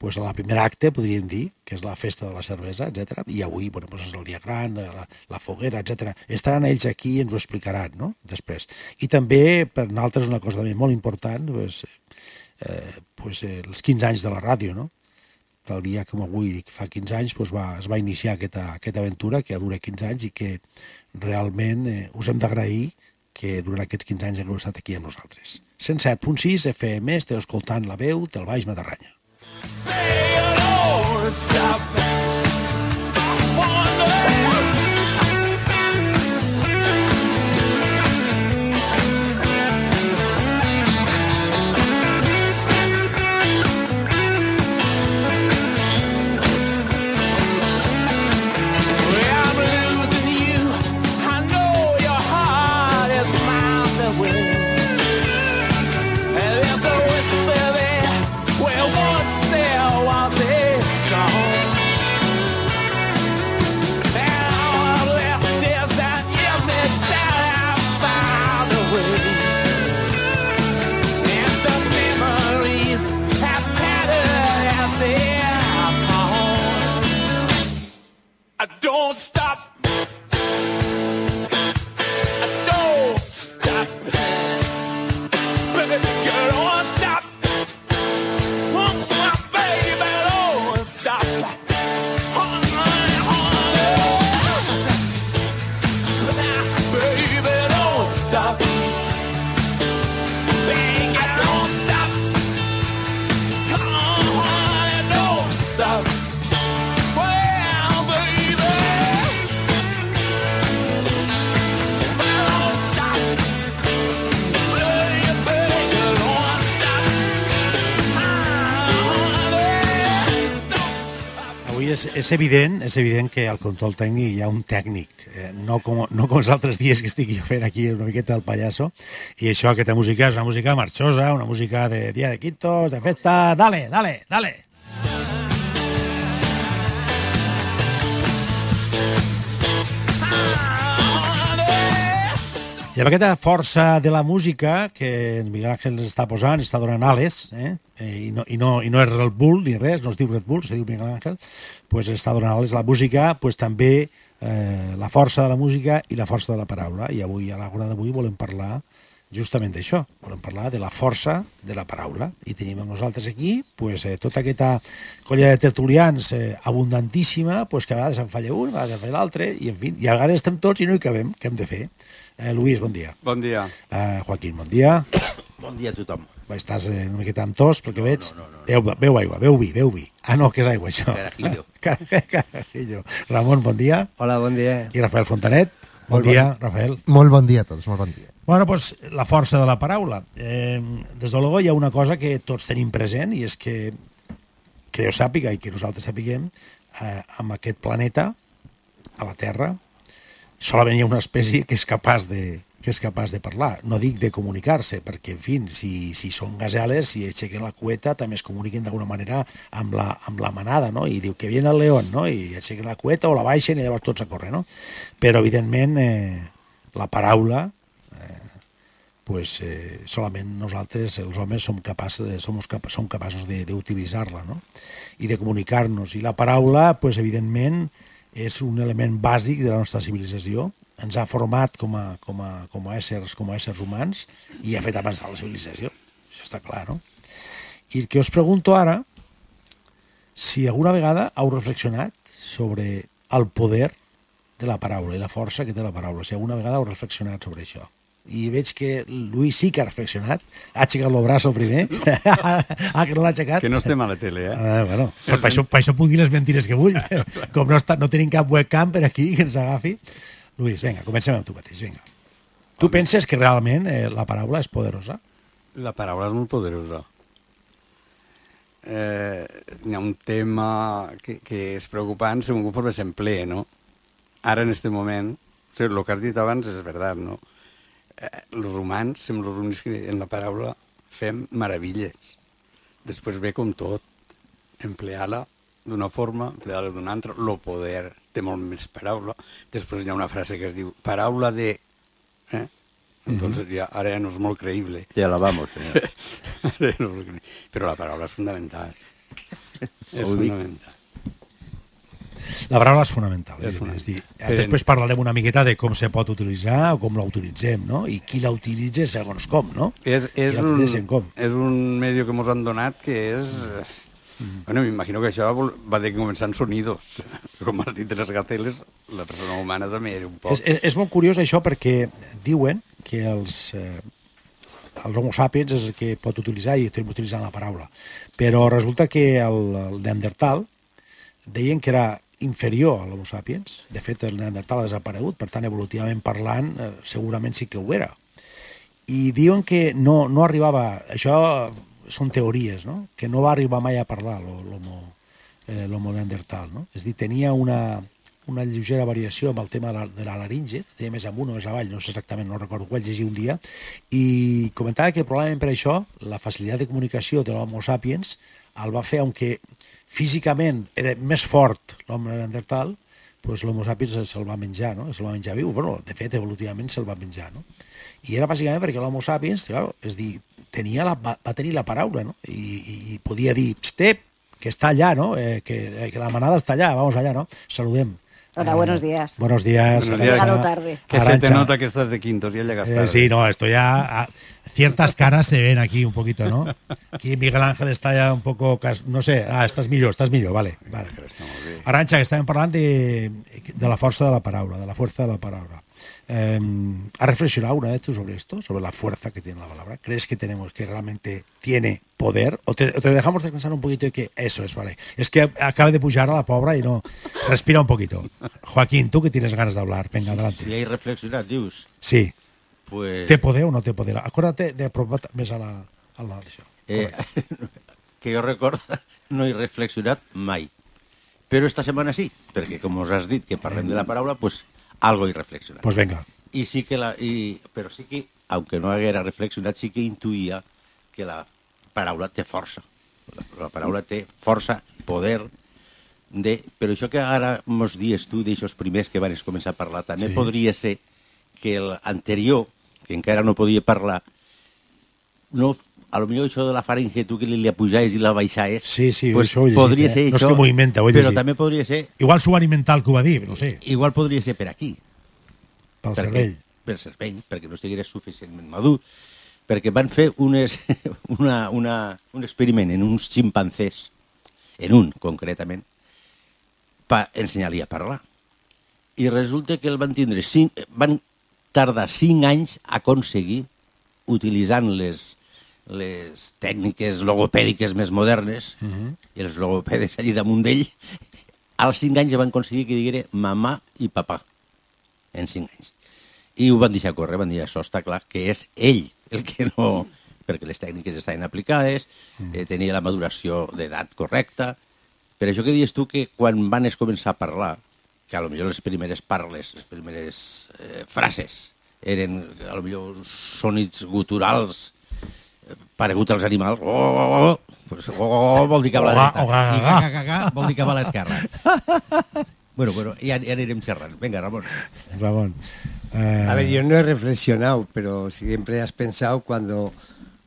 pues la primera acte, podríem dir, que és la festa de la cervesa, etc. I avui bueno, pues és el dia gran, la, la foguera, etc. Estaran ells aquí i ens ho explicaran no? després. I també, per nosaltres, una cosa també molt important, pues, eh, pues, eh, els 15 anys de la ràdio, no? del dia com avui, dic, fa 15 anys, doncs va, es va iniciar aquesta, aquesta aventura que dura 15 anys i que realment eh, us hem d'agrair que durant aquests 15 anys heu estat aquí amb nosaltres. 107.6 FM, esteu escoltant la veu del Baix Matarranya. Stop I don't stop. És, és evident és evident que al control tècnic hi ha un tècnic, eh, no, com, no com els altres dies que estic jo <laughs> fent aquí una miqueta del pallasso, i això, aquesta música és una música marxosa, una música de dia de quintos, de festa, dale, dale, dale. Amb aquesta força de la música que en Miguel Ángel està posant, està donant ales, eh? Eh, i, no, i, no, i no és Red Bull ni res, no es diu Red Bull, se diu Miguel Ángel, pues està donant ales la música, pues també eh, la força de la música i la força de la paraula. I avui, a l'hora d'avui, volem parlar justament d'això, volem parlar de la força de la paraula. I tenim amb nosaltres aquí pues, eh, tota aquesta colla de tertulians eh, abundantíssima, pues, que a vegades en falla un, a vegades en falla l'altre, i en fi, i a vegades estem tots i no hi cabem. Què hem de fer? Eh, Luis, bon dia. Bon dia. Uh, Joaquín, bon dia. <coughs> Bon dia a tothom. Va, Estàs eh, una miqueta amb tos, perquè veig... No, no, no, Beu, beu aigua, beu vi, beu vi. Ah, no, que és aigua, això. Carajillo. <laughs> Car- Carajillo. Ramon, bon dia. Hola, bon dia. I Rafael Fontanet. Bon Molt dia, bon- Rafael. Molt bon dia a tots, molt bon dia. Bueno, pues, la força de la paraula. Eh, des de luego hi ha una cosa que tots tenim present i és que, que jo sàpiga i que nosaltres sapiguem, eh, amb aquest planeta, a la Terra, solament hi ha una espècie que és capaç de, que és capaç de parlar. No dic de comunicar-se, perquè, en fi, si, si són gaseles, si aixequen la cueta, també es comuniquen d'alguna manera amb la, amb la manada, no? I diu que viene el león, no? I aixequen la cueta o la baixen i llavors tots a córrer, no? Però, evidentment, eh, la paraula eh, pues, eh, solament nosaltres, els homes, som, capaços de, som, capa som capaços de- d'utilitzar-la no? i de comunicar-nos. I la paraula, pues, evidentment, és un element bàsic de la nostra civilització, ens ha format com a, com a, com a, éssers, com a éssers humans i ha fet avançar la civilització. Això està clar, no? I el que us pregunto ara, si alguna vegada heu reflexionat sobre el poder de la paraula i la força que té la paraula, si alguna vegada heu reflexionat sobre això. I veig que Lluís sí que ha reflexionat, ha aixecat el braç el primer, <laughs> ah, que no l'ha aixecat. Que no estem a la tele, eh? Ah, bueno, per, per, això, per això puc dir les mentires que vull. <laughs> Com no, està, no tenim cap webcam per aquí que ens agafi. Lluís, vinga, comencem amb tu mateix, vinga. Tu penses que realment eh, la paraula és poderosa? La paraula és molt poderosa. Eh, hi ha un tema que, que és preocupant segons conforme s'emplee, no? Ara, en aquest moment, o sigui, el que has dit abans és veritat, no? Eh, els humans som els que en la paraula fem meravilles. Després ve com tot, emplear-la d'una forma, emplear-la d'una altra, lo poder té molt més paraula. Després hi ha una frase que es diu paraula de... Eh? Entonces ja, ara ja no és molt creïble. Senyor. <laughs> Ja és molt creïble. Però la paraula és fundamental. és fundamental. La paraula és fonamental. És evidentment. És dir, eh, fonamental. després parlarem una miqueta de com se pot utilitzar o com la utilitzem, no? I qui la utilitza segons com, no? És, és, un, com? és un medio que ens han donat que és... Mm. Bueno, m'imagino que això va de començar en sonidos. <laughs> Com has dit de les gateles, la persona humana també és un poc... És, és, és molt curiós això perquè diuen que els, eh, els homo sapiens és el que pot utilitzar i estem utilitzant la paraula. Però resulta que el, el Neandertal deien que era inferior a l'homo sapiens. De fet, el Neandertal ha desaparegut, per tant, evolutivament parlant, eh, segurament sí que ho era. I diuen que no, no arribava... Això són teories, no? Que no va arribar mai a parlar l'homo eh, neandertal, no? És a dir, tenia una, una lleugera variació amb el tema de la, de la laringe, tenia més amunt o més avall, no sé exactament, no recordo, ho vaig llegir un dia, i comentava que probablement per això la facilitat de comunicació de l'homo sapiens el va fer, aunque físicament era més fort l'home neandertal, pues l'homo sapiens se'l va menjar, no? Se'l va menjar viu. Bueno, de fet, evolutivament se'l va menjar, no? I era bàsicament perquè l'homo sapiens, clar, és dir, tenia la, va, tenir la paraula, no? I, i, i podia dir, step, que està allà, no? Eh, que, eh, que la manada està allà, vamos allà, no? Saludem. Hola, buenos días. Buenos días. Buenos días. Llegado tarde. Que se te nota que estás de quintos y él llegas tarde. Eh, sí, no, esto ya... ciertas caras se ven aquí un poquito, ¿no? Aquí Miguel Ángel está ya un poco... No sé, ah, estàs millor, estàs millor, vale. vale. Arantxa, que estàvem parlant de, de la força de la paraula, de la fuerza de la palabra. Eh, ¿Has reflexionado una vez tú sobre esto? Sobre la fuerza que tiene la palabra. ¿Crees que tenemos, que realmente tiene poder? ¿O te, o te dejamos descansar un poquito y que eso es, vale? Es que acaba de pujar a la pobra y no... Respira un poquito. Joaquín, tú que tienes ganas de hablar, venga, adelante. Si he reflexionat, dius, Sí. pues... Té poder o no té poder? Acorda't de apropar més a la... A la. Eh, <laughs> que jo recordo, <laughs> no he reflexionat mai. Però esta setmana sí, perquè com us has dit que parlem de la paraula, pues algo he reflexionat. Pues venga. I sí que la, i, però sí que, aunque no haguera reflexionat, sí que intuïa que la paraula té força. La, la paraula té força, poder, de... Però això que ara mos dies tu, d'aixòs primers que van començar a parlar, també sí. podria ser que l'anterior, que encara no podia parlar, no, a lo millor això de la faringe tu que li, li pujaves i la baixaves, Sí, sí, pues això podria eh? ser No és això, que m'ho inventa, ho he però llegit. també podria ser, Igual s'ho va alimentar el que ho va dir, no sé, igual podria ser per aquí, pel perquè, cervell. per cervell, perquè no estigués suficientment madur, perquè van fer unes, <laughs> una, una, un experiment en uns ximpanzés, en un concretament, per ensenyar-li a parlar. I resulta que el van tindre cinc, van tardar cinc anys a aconseguir, utilitzant les, les tècniques logopèdiques més modernes, uh -huh. i els logopedes allà damunt d'ell, als cinc anys ja van aconseguir que diguera mamà i papà, en cinc anys. I ho van deixar córrer, van dir, això està clar, que és ell el que no... perquè les tècniques estaven aplicades, eh, tenia la maduració d'edat correcta, per això que dius tu que quan van es començar a parlar, que a lo millor les primeres parles, les primeres eh, frases, eren a lo millor sònids guturals paregut als animals, oh, oh, oh, pues, oh, oh, vol dir que va a la dreta, oga, i oga. ga, ga, ga, vol dir que va a l'esquerra. <laughs> bueno, bueno, ja, ja anirem xerrant. Vinga, Ramon. Ramon. Eh, A ver, yo no he reflexionado, pero siempre has pensado cuando,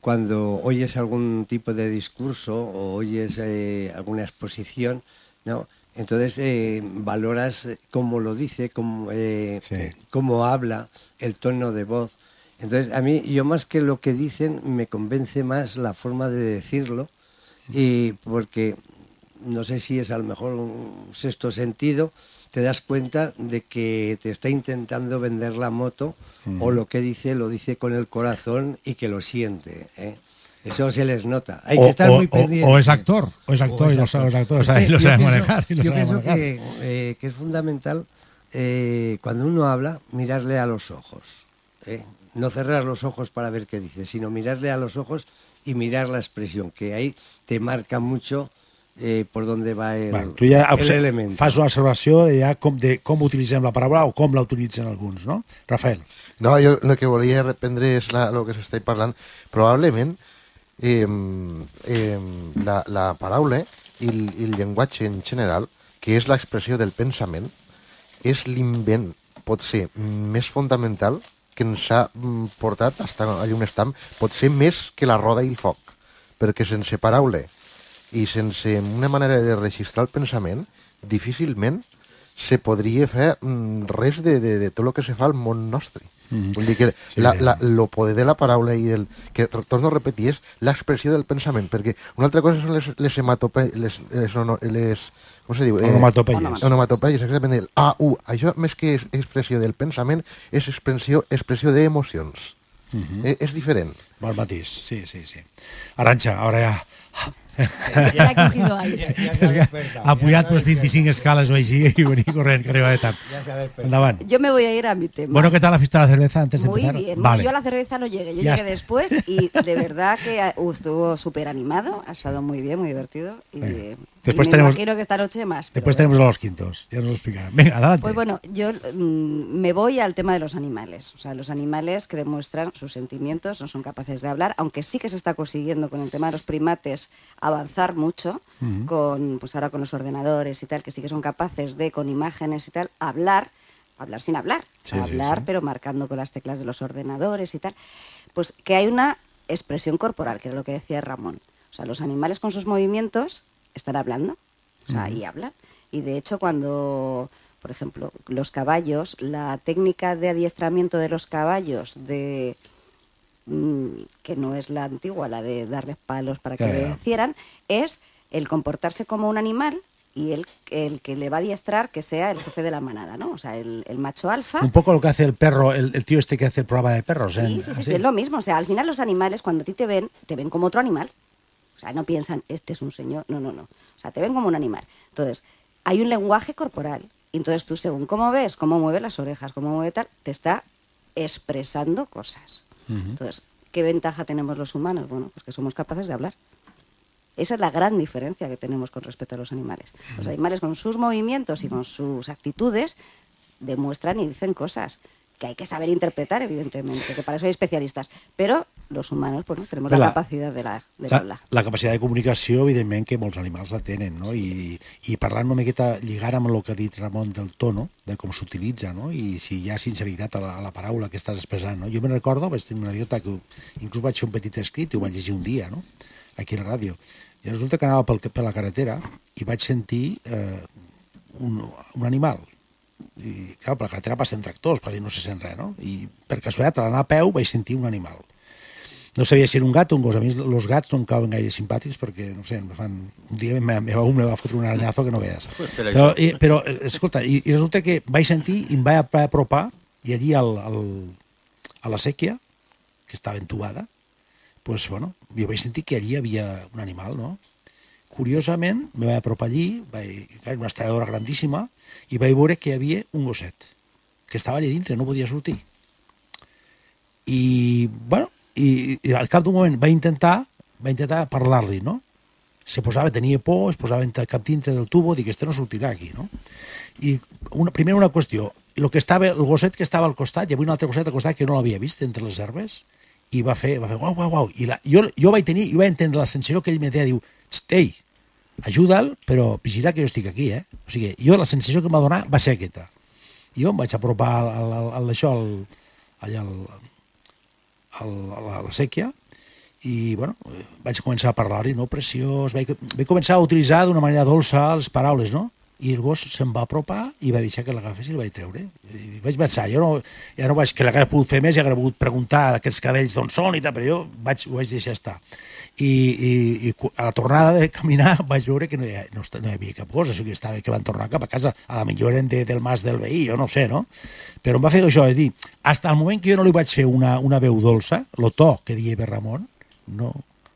cuando oyes algún tipo de discurso o oyes eh, alguna exposición, ¿no? Entonces eh, valoras cómo lo dice, cómo, eh, cómo habla, el tono de voz. Entonces, a mí, yo más que lo que dicen, me convence más la forma de decirlo, y porque no sé si es a lo mejor un sexto sentido, te das cuenta de que te está intentando vender la moto o lo que dice lo dice con el corazón y que lo siente. ¿eh? Eso se les nota. Hay que O- estar o- muy pendiente. o es actor, o es actor y lo sabe- es actor, o sea, y lo sabe manejar, yo sabe pienso manejar. que, eh, que es fundamental eh, cuando uno habla mirarle a los ojos. No cerrar los ojos para ver qué dice, sino mirarle a los ojos y mirar la expresión, que ahí te marca mucho eh, por dónde va el, Bueno, tu ja elemento. fas una observació de, ja com, de com utilitzem la paraula o com la utilitzen alguns, no? Rafael. No, jo el que volia reprendre és la, el que s'està parlant. Probablement eh, eh, la, la paraula i el, i el llenguatge en general, que és l'expressió del pensament, és l'invent, pot ser més fundamental que ens ha mm, portat fins allà on estem, pot ser més que la roda i el foc, perquè sense paraula i sense una manera de registrar el pensament, difícilment se podria fer mm, res de, de, de tot el que se fa al món nostre. Mhm. Vull dir que Sí, la, la, lo poder de la paraula i del, que tor- torno a repetir és l'expressió del pensament, perquè una altra cosa són les, les hematopeies, les, les, ono- les, com se diu? Onomatopeies. Eh, onomatopeies, exactament. El A, U. Això, més que és expressió del pensament, és expressió, expressió d'emocions. Mhm. eh, és diferent. Bon matís, sí, sí, sí. Aranxa, ara ja... Ya ha cogido aire. <laughs> Ya se ha pujat pues 25 escales o així i <laughs> venir corrent, que arriba de tard. Ya se ha despertado. Endavant. Yo me voy a ir a mi tema. Bueno, ¿qué tal la fiesta de la cerveza antes de Muy empezar? bien. Vale. Yo a la cerveza no llegué, yo Ya llegué está. después y de <laughs> verdad que eh, estuvo súper animado, ha estado muy bien, muy divertido. Y, Venga. Después me tenemos- imagino que esta noche más. Después bueno. tenemos a los quintos, ya nos lo explicarán. Venga, adelante. Pues bueno, yo mm, me voy al tema de los animales. O sea, los animales que demuestran sus sentimientos, no son capaces de hablar, aunque sí que se está consiguiendo con el tema de los primates avanzar mucho, con pues ahora con los ordenadores y tal, que sí que son capaces de, con imágenes y tal, hablar, hablar sin hablar, Sí, sí, hablar, sí. pero marcando con las teclas de los ordenadores y tal. Pues que hay una expresión corporal, que era lo que decía Ramón. O sea, los animales con sus movimientos están hablando, o sea, y hablan. Y de hecho, cuando, por ejemplo, los caballos, la técnica de adiestramiento de los caballos, de mm, que no es la antigua, la de darles palos para que ya. obedecieran, es el comportarse como un animal y el, el que le va a adiestrar que sea el jefe de la manada, ¿no? O sea, el, el macho alfa. Un poco lo que hace el perro, el, el tío este que hace el programa de perros. Sí, ¿eh? sí, sí, Así. sí, es lo mismo. O sea, al final los animales cuando a ti te ven, te ven como otro animal. O sea, no piensan, este es un señor. No, no, no. O sea, te ven como un animal. Entonces, hay un lenguaje corporal. Y entonces tú, según cómo ves, cómo mueve las orejas, cómo mueve tal, te está expresando cosas. Entonces, ¿qué ventaja tenemos los humanos? Bueno, pues que somos capaces de hablar. Esa es la gran diferencia que tenemos con respecto a los animales. Los animales con sus movimientos y con sus actitudes demuestran y dicen cosas que hay que saber interpretar, evidentemente, que para eso hay especialistas. Pero los humanos, bueno, tenemos la, la- capacidad de la, de La, hablar. la capacitat de comunicació, evidentment, que molts animals la tenen, no? I, i parlant una miqueta, lligant amb el que ha dit Ramon del tono, de com s'utilitza, no? I si hi ha sinceritat a la, a la paraula que estàs expressant, no? Jo me'n recordo, vaig tenir una idiota que inclús vaig fer un petit escrit i ho vaig llegir un dia, no? Aquí a la ràdio. I resulta que anava pel, per la carretera i vaig sentir eh, un, un animal. I, clar, per la carretera passen tractors, quasi no se sent res, no? I per casualitat, a l'anar a peu, vaig sentir un animal. No sabia si era un gat o un gos. A mi els gats no em cauen gaire simpàtics perquè, no sé, em fan... un dia me, me, va, me va fotre un arañazo que no per però, i, però, eh, escolta, i, i resulta que vaig sentir i em vaig ap- apropar i allí al, al, a la sèquia, que estava entubada, pues, bueno, jo vaig sentir que allí hi havia un animal, no? Curiosament, me vaig apropar allí, vaig, era una estalladora grandíssima, i vaig veure que hi havia un gosset, que estava allà dintre, no podia sortir. I, bueno, i, i al cap d'un moment va intentar, va intentar parlar-li, no? Se posava, tenia por, es posava cap dintre del tubo, dic, este no sortirà aquí, no? I una, primer una qüestió, el, que estava, el gosset que estava al costat, hi havia un altre gosset al costat que no l'havia vist entre les herbes, i va fer, va fer uau, uau, uau, i la, jo, jo vaig tenir, jo vaig entendre la sensació que ell me deia, diu, "Xt, ei, ajuda'l, però vigila que jo estic aquí, eh? O sigui, jo la sensació que em va donar va ser aquesta. Jo em vaig apropar al, al, al això, al, allà al, a la, la sèquia, i bueno, vaig començar a parlar-hi, no, preciós, vaig, vaig començar a utilitzar d'una manera dolça les paraules, no? I el gos se'm va apropar i va deixar que l'agafés i el vaig treure. I vaig pensar, jo no, ja no vaig, que l'hagués pogut fer més i hagués pogut preguntar aquests cadells d'on són i tal, però jo vaig, ho vaig deixar estar. I, i, i a la tornada de caminar <laughs> vaig veure que no hi, no, no hi havia cap gos, o sigui, estava que van tornar cap a casa. A la millor eren de, del mas del veí, jo no sé, no? Però em va fer això, és dir, fins al moment que jo no li vaig fer una, una veu dolça, lo to que deia Ramon, no,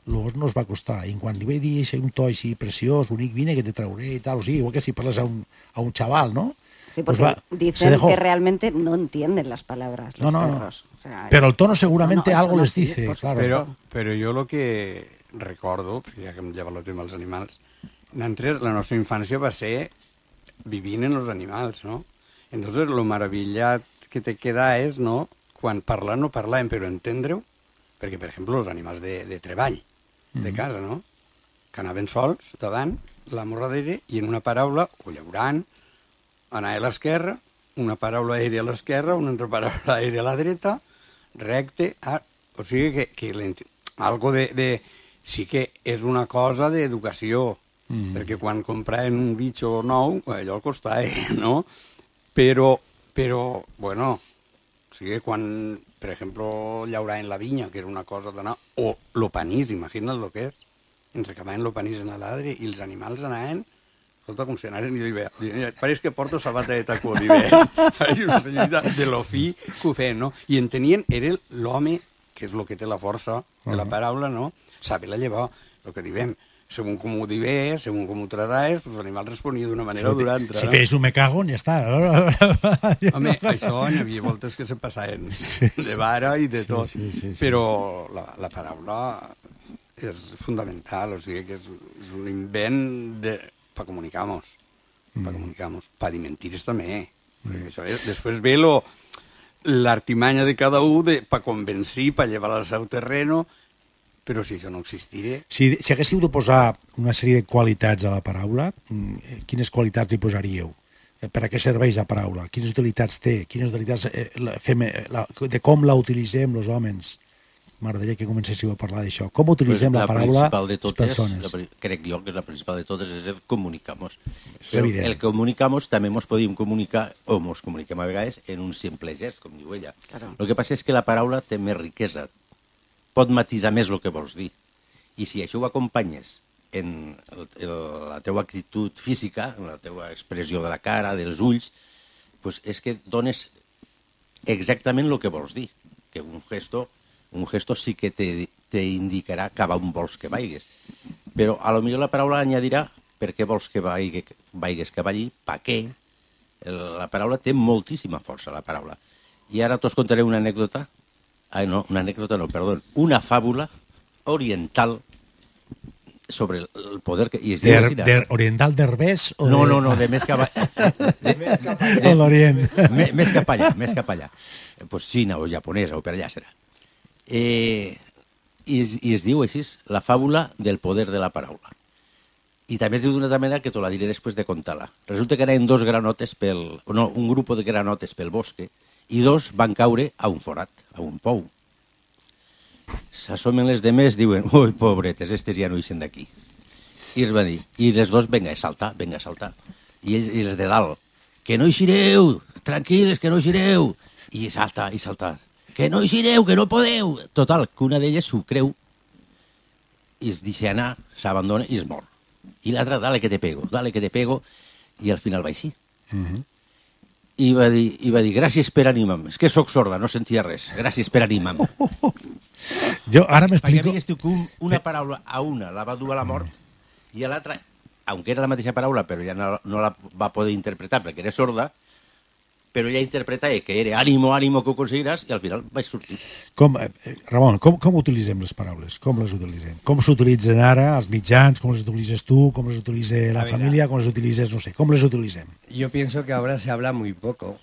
el gos no es va costar. I quan li vaig dir un to així preciós, bonic, vine que te trauré i tal, o sigui, igual que si parles a un, a un xaval, no? Sí, Pues porque va, se dicen dejó. que realmente no entienden las palabras los No, no, no. perros. O sea, Pero el tono seguramente el algo tono les sí, dice, por claro. Però, però jo el que recordo, ja que em lleva el tema dels animals, nosaltres, la nostra infància va ser vivint en els animals, no? Entonces, lo maravillat que te queda és, no?, quan parlar no parlàvem, però entendre-ho, perquè, per exemple, els animals de, de treball, de casa, no?, que anaven sols davant, la darrere, i en una paraula, o llaurant, anar a l'esquerra, una paraula aèria a l'esquerra, una altra paraula aèria a la dreta, recte, a... o sigui que, que algo de, de... Sí que és una cosa d'educació, mm. perquè quan compraven un bitxo nou, allò costava, <laughs> no? Però, però, bueno, o sigui, quan, per exemple, llauraven la vinya, que era una cosa d'anar... O lo panís, imagina't lo que és. Ens recabaven lo panís en l'adre i els animals anaven Escolta, com si anaren i diuen, pareix que porto sabata de tacó, diuen. És una senyorita de lo fi que ho feien, no? I entenien, era l'home, que és el que té la força de la paraula, no? Saber la llevar, el que diem, segons com ho dives, segons com ho trataves, pues l'animal responia d'una manera o d'una altra. Si fes un me cago, ja està. <laughs> Home, això n'hi havia voltes que se passaven Sí, sí. de vara i de Sí, tot, sí, sí, sí. però la, la paraula és fundamental, o sigui que és, és un invent de, per comunicar-nos, Mm. per comunicar-nos, per dir mentires també, perquè això és, després ve lo, l'artimanya de cada un de, per convencir, per llevar al seu terreno, però si això no existira, Si, si haguéssiu de posar una sèrie de qualitats a la paraula, mm, eh, quines qualitats hi posaríeu? Eh, Per a què serveix la paraula? Quines utilitats té? Quines utilitats eh, la, fem, eh, la, de com la utilitzem els homes? M'agradaria que comencéssiu a parlar d'això. Com utilitzem Pues la, paraula principal de totes, persones? la, crec jo que la principal de totes és el comunicamos. És Però evident. el comunicamos també ens podíem comunicar, o ens comuniquem a vegades, en un simple gest, com diu ella. Claro. El que passa és que la paraula té més riquesa, pot matisar més el que vols dir. I si això ho acompanyes en el, el, la teua actitud física, en la teua expressió de la cara, dels ulls, pues és que dones exactament el que vols dir. Que un gesto, un gesto sí que te, te indicarà cap a on vols que vaigues. Però a lo millor la paraula añadirà per què vols que vaigui, vaigues cap allí, pa què. La paraula té moltíssima força, la paraula. I ara t'os contaré una anècdota. Ai, no, una anècdota no, perdó. Una fàbula oriental sobre el, poder que... I es Der, der, oriental d'Herbès? o No, de... no, no, de més cap, a... de, O l'Orient. Més cap allà, més cap allà. Eh, Pues Xina o japonesa o per allà serà. Eh, i, es, I es diu així, la fàbula del poder de la paraula. I també es diu d'una altra manera que te la diré després de contar-la. Resulta que anaven dos granotes pel... No, un grup de granotes pel bosque i dos van caure a un forat, a un pou. S'assomen les demés, diuen, ui, pobretes, estes ja no ixen d'aquí. I els van dir, i les dos, venga, a saltar, venga, a saltar. I ells, i els de dalt, que no eixireu, tranquils, que no eixireu. I salta, i salta, que no eixireu, que no podeu. Total, que una d'elles s'ho creu, i es deixa anar, s'abandona i es mor. I l'altra, dale que te pego, dale que te pego, i al final va així. Mhm. I va dir, i va dir gràcies per animar-me. És que sóc sorda, no sentia res. Gràcies per animar-me. <laughs> Jo ara Perquè m'explico... tu que un, una paraula a una la va dur a la mort i a l'altra, aunque era la mateixa paraula, però ja no, no la va poder interpretar perquè era sorda, però ella interpreta que era ànimo, ànimo que ho aconseguiràs i al final vaig sortir. Com, eh, eh, Ramon, com, com utilitzem les paraules? Com les utilitzem? Com s'utilitzen ara els mitjans? Com les utilitzes tu? Com les utilitza la A ver, família? Com les utilitzes, no sé, com les utilitzem? Yo pienso que ahora se habla muy poco,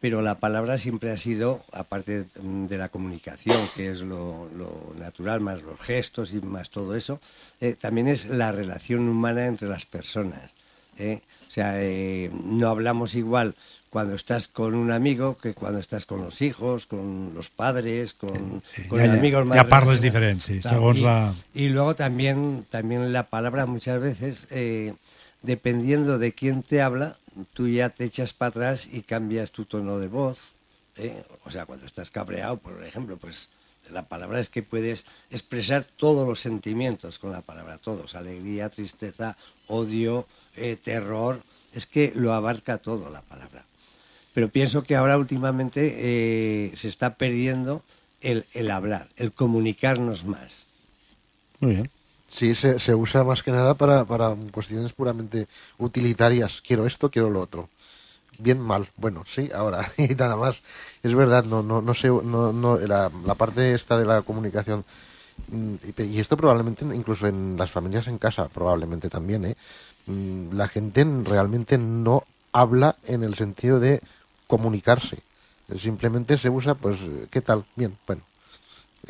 pero la palabra siempre ha sido, aparte de la comunicación, que es lo, lo natural, más los gestos y más todo eso, eh, también es la relación humana entre las personas. ¿eh? O sea, eh, no hablamos igual cuando estás con un amigo que cuando estás con los hijos, con los padres, con, con Ja, ja, amigos más ja parles diferent, sí, segons y, la- y luego también, también la palabra muchas veces, eh, dependiendo de quién te habla, tú ya te echas para atrás y cambias tu tono de voz. ¿eh? O sea, cuando estás cabreado, por ejemplo, pues la palabra es que puedes expresar todos los sentimientos con la palabra, todos, alegría, tristeza, odio, eh, terror, es que lo abarca todo la palabra. Pero pienso que ahora últimamente eh, se está perdiendo el, el hablar, el comunicarnos más. Muy bien. Sí, se, se usa más que nada para, para cuestiones puramente utilitarias. Quiero esto, quiero lo otro. Bien, mal. Bueno, sí, ahora. <laughs> Y nada más. Es verdad, no, no, no sé, no, no, la, la parte esta de la comunicación. mm, y- Y esto probablemente incluso en las familias en casa, probablemente también, ¿eh? Mm, La gente realmente no habla en el sentido de comunicarse. Simplemente se usa, pues, ¿qué tal? Bien, bueno,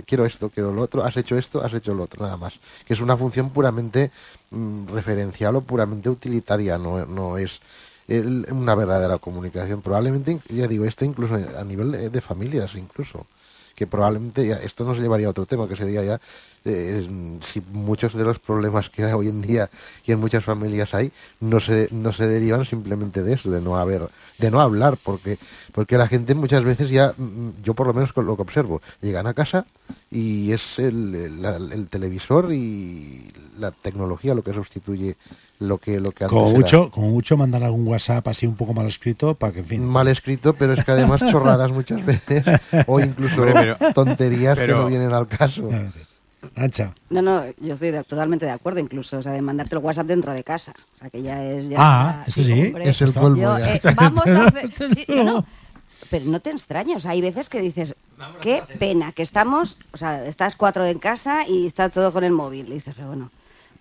quiero esto, quiero lo otro, has hecho esto, has hecho lo otro, nada más. Que es una función puramente mm, referencial o puramente utilitaria, no, no es una verdadera comunicación. Probablemente, ya digo, esto incluso a nivel de, de familias, incluso. Que probablemente ya, esto nos llevaría a otro tema, que sería ya eh, si muchos de los problemas que hoy en día y en muchas familias hay no se, no se derivan simplemente de eso, de no haber, de no hablar, porque, porque la gente muchas veces ya, mm, yo por lo menos con lo que observo, llegan a casa y es el, el- televisor y la tecnología lo que sustituye lo que, lo que antes Como era. mucho, como mucho mandar algún WhatsApp así un poco mal escrito para que, en fin. mal escrito, pero es que además <laughs> chorradas muchas veces, o incluso Hombre, pero- tonterías que no vienen al caso. Ancha. No, no, yo estoy de- totalmente de acuerdo, incluso, o sea, de mandarte el WhatsApp dentro de casa. O sea, que ya es... Ya Ah, está- eso sí, hombre, es el colmo yo, ya. eh, <laughs> vamos a hacer... sí, no, no, pero no te extrañas, o sea, hay veces que dices, qué pena que estamos, o sea, estás cuatro en casa y está todo con el móvil. Y dices, pero bueno,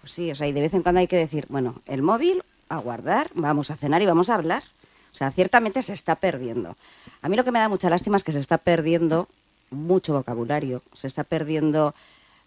pues sí, o sea, y de vez en cuando hay que decir, bueno, el móvil, a guardar, vamos a cenar y vamos a hablar. O sea, ciertamente se está perdiendo. A mí lo que me da mucha lástima es que se está perdiendo mucho vocabulario, se está perdiendo...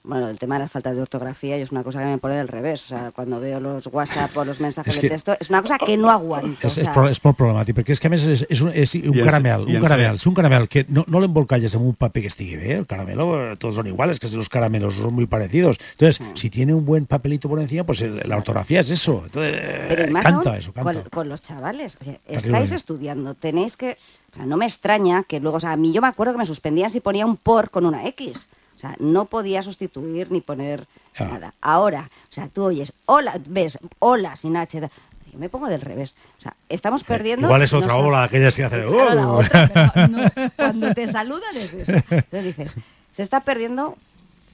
Bueno, el tema de las faltas de ortografía y es una cosa que me pone del revés. O sea, cuando veo los WhatsApp o los mensajes Es de texto, es una cosa que no aguanto. És, o sea, és molt problemàtic, perquè és que a més és, és un, és un I caramel, i un caramel, és un caramel que no, no l'embolcalles en un paper que estigui bé, el caramelo, eh, todos son iguales, que los caramelos son muy parecidos. Entonces, si tiene un buen papelito por encima, pues el- la ortografía es eso. Entonces, eh, Pero más canta aún eso, canta. Con, con los chavales. O sea, estáis estudiando, tenéis que... O sea, no me extraña que luego... O sea, a mí yo me acuerdo que me suspendían si ponía un por con una X. O sea, no podía sustituir ni poner Ah. nada. Ahora, o sea, tú oyes, hola, ves, hola, sin H. Yo me pongo del revés. O sea, estamos perdiendo... Igual es otra no ola, aquellas que hacen... Sí, claro, la "Oh". otra, pero no, <laughs> cuando te saludan es eso. Entonces dices, se está perdiendo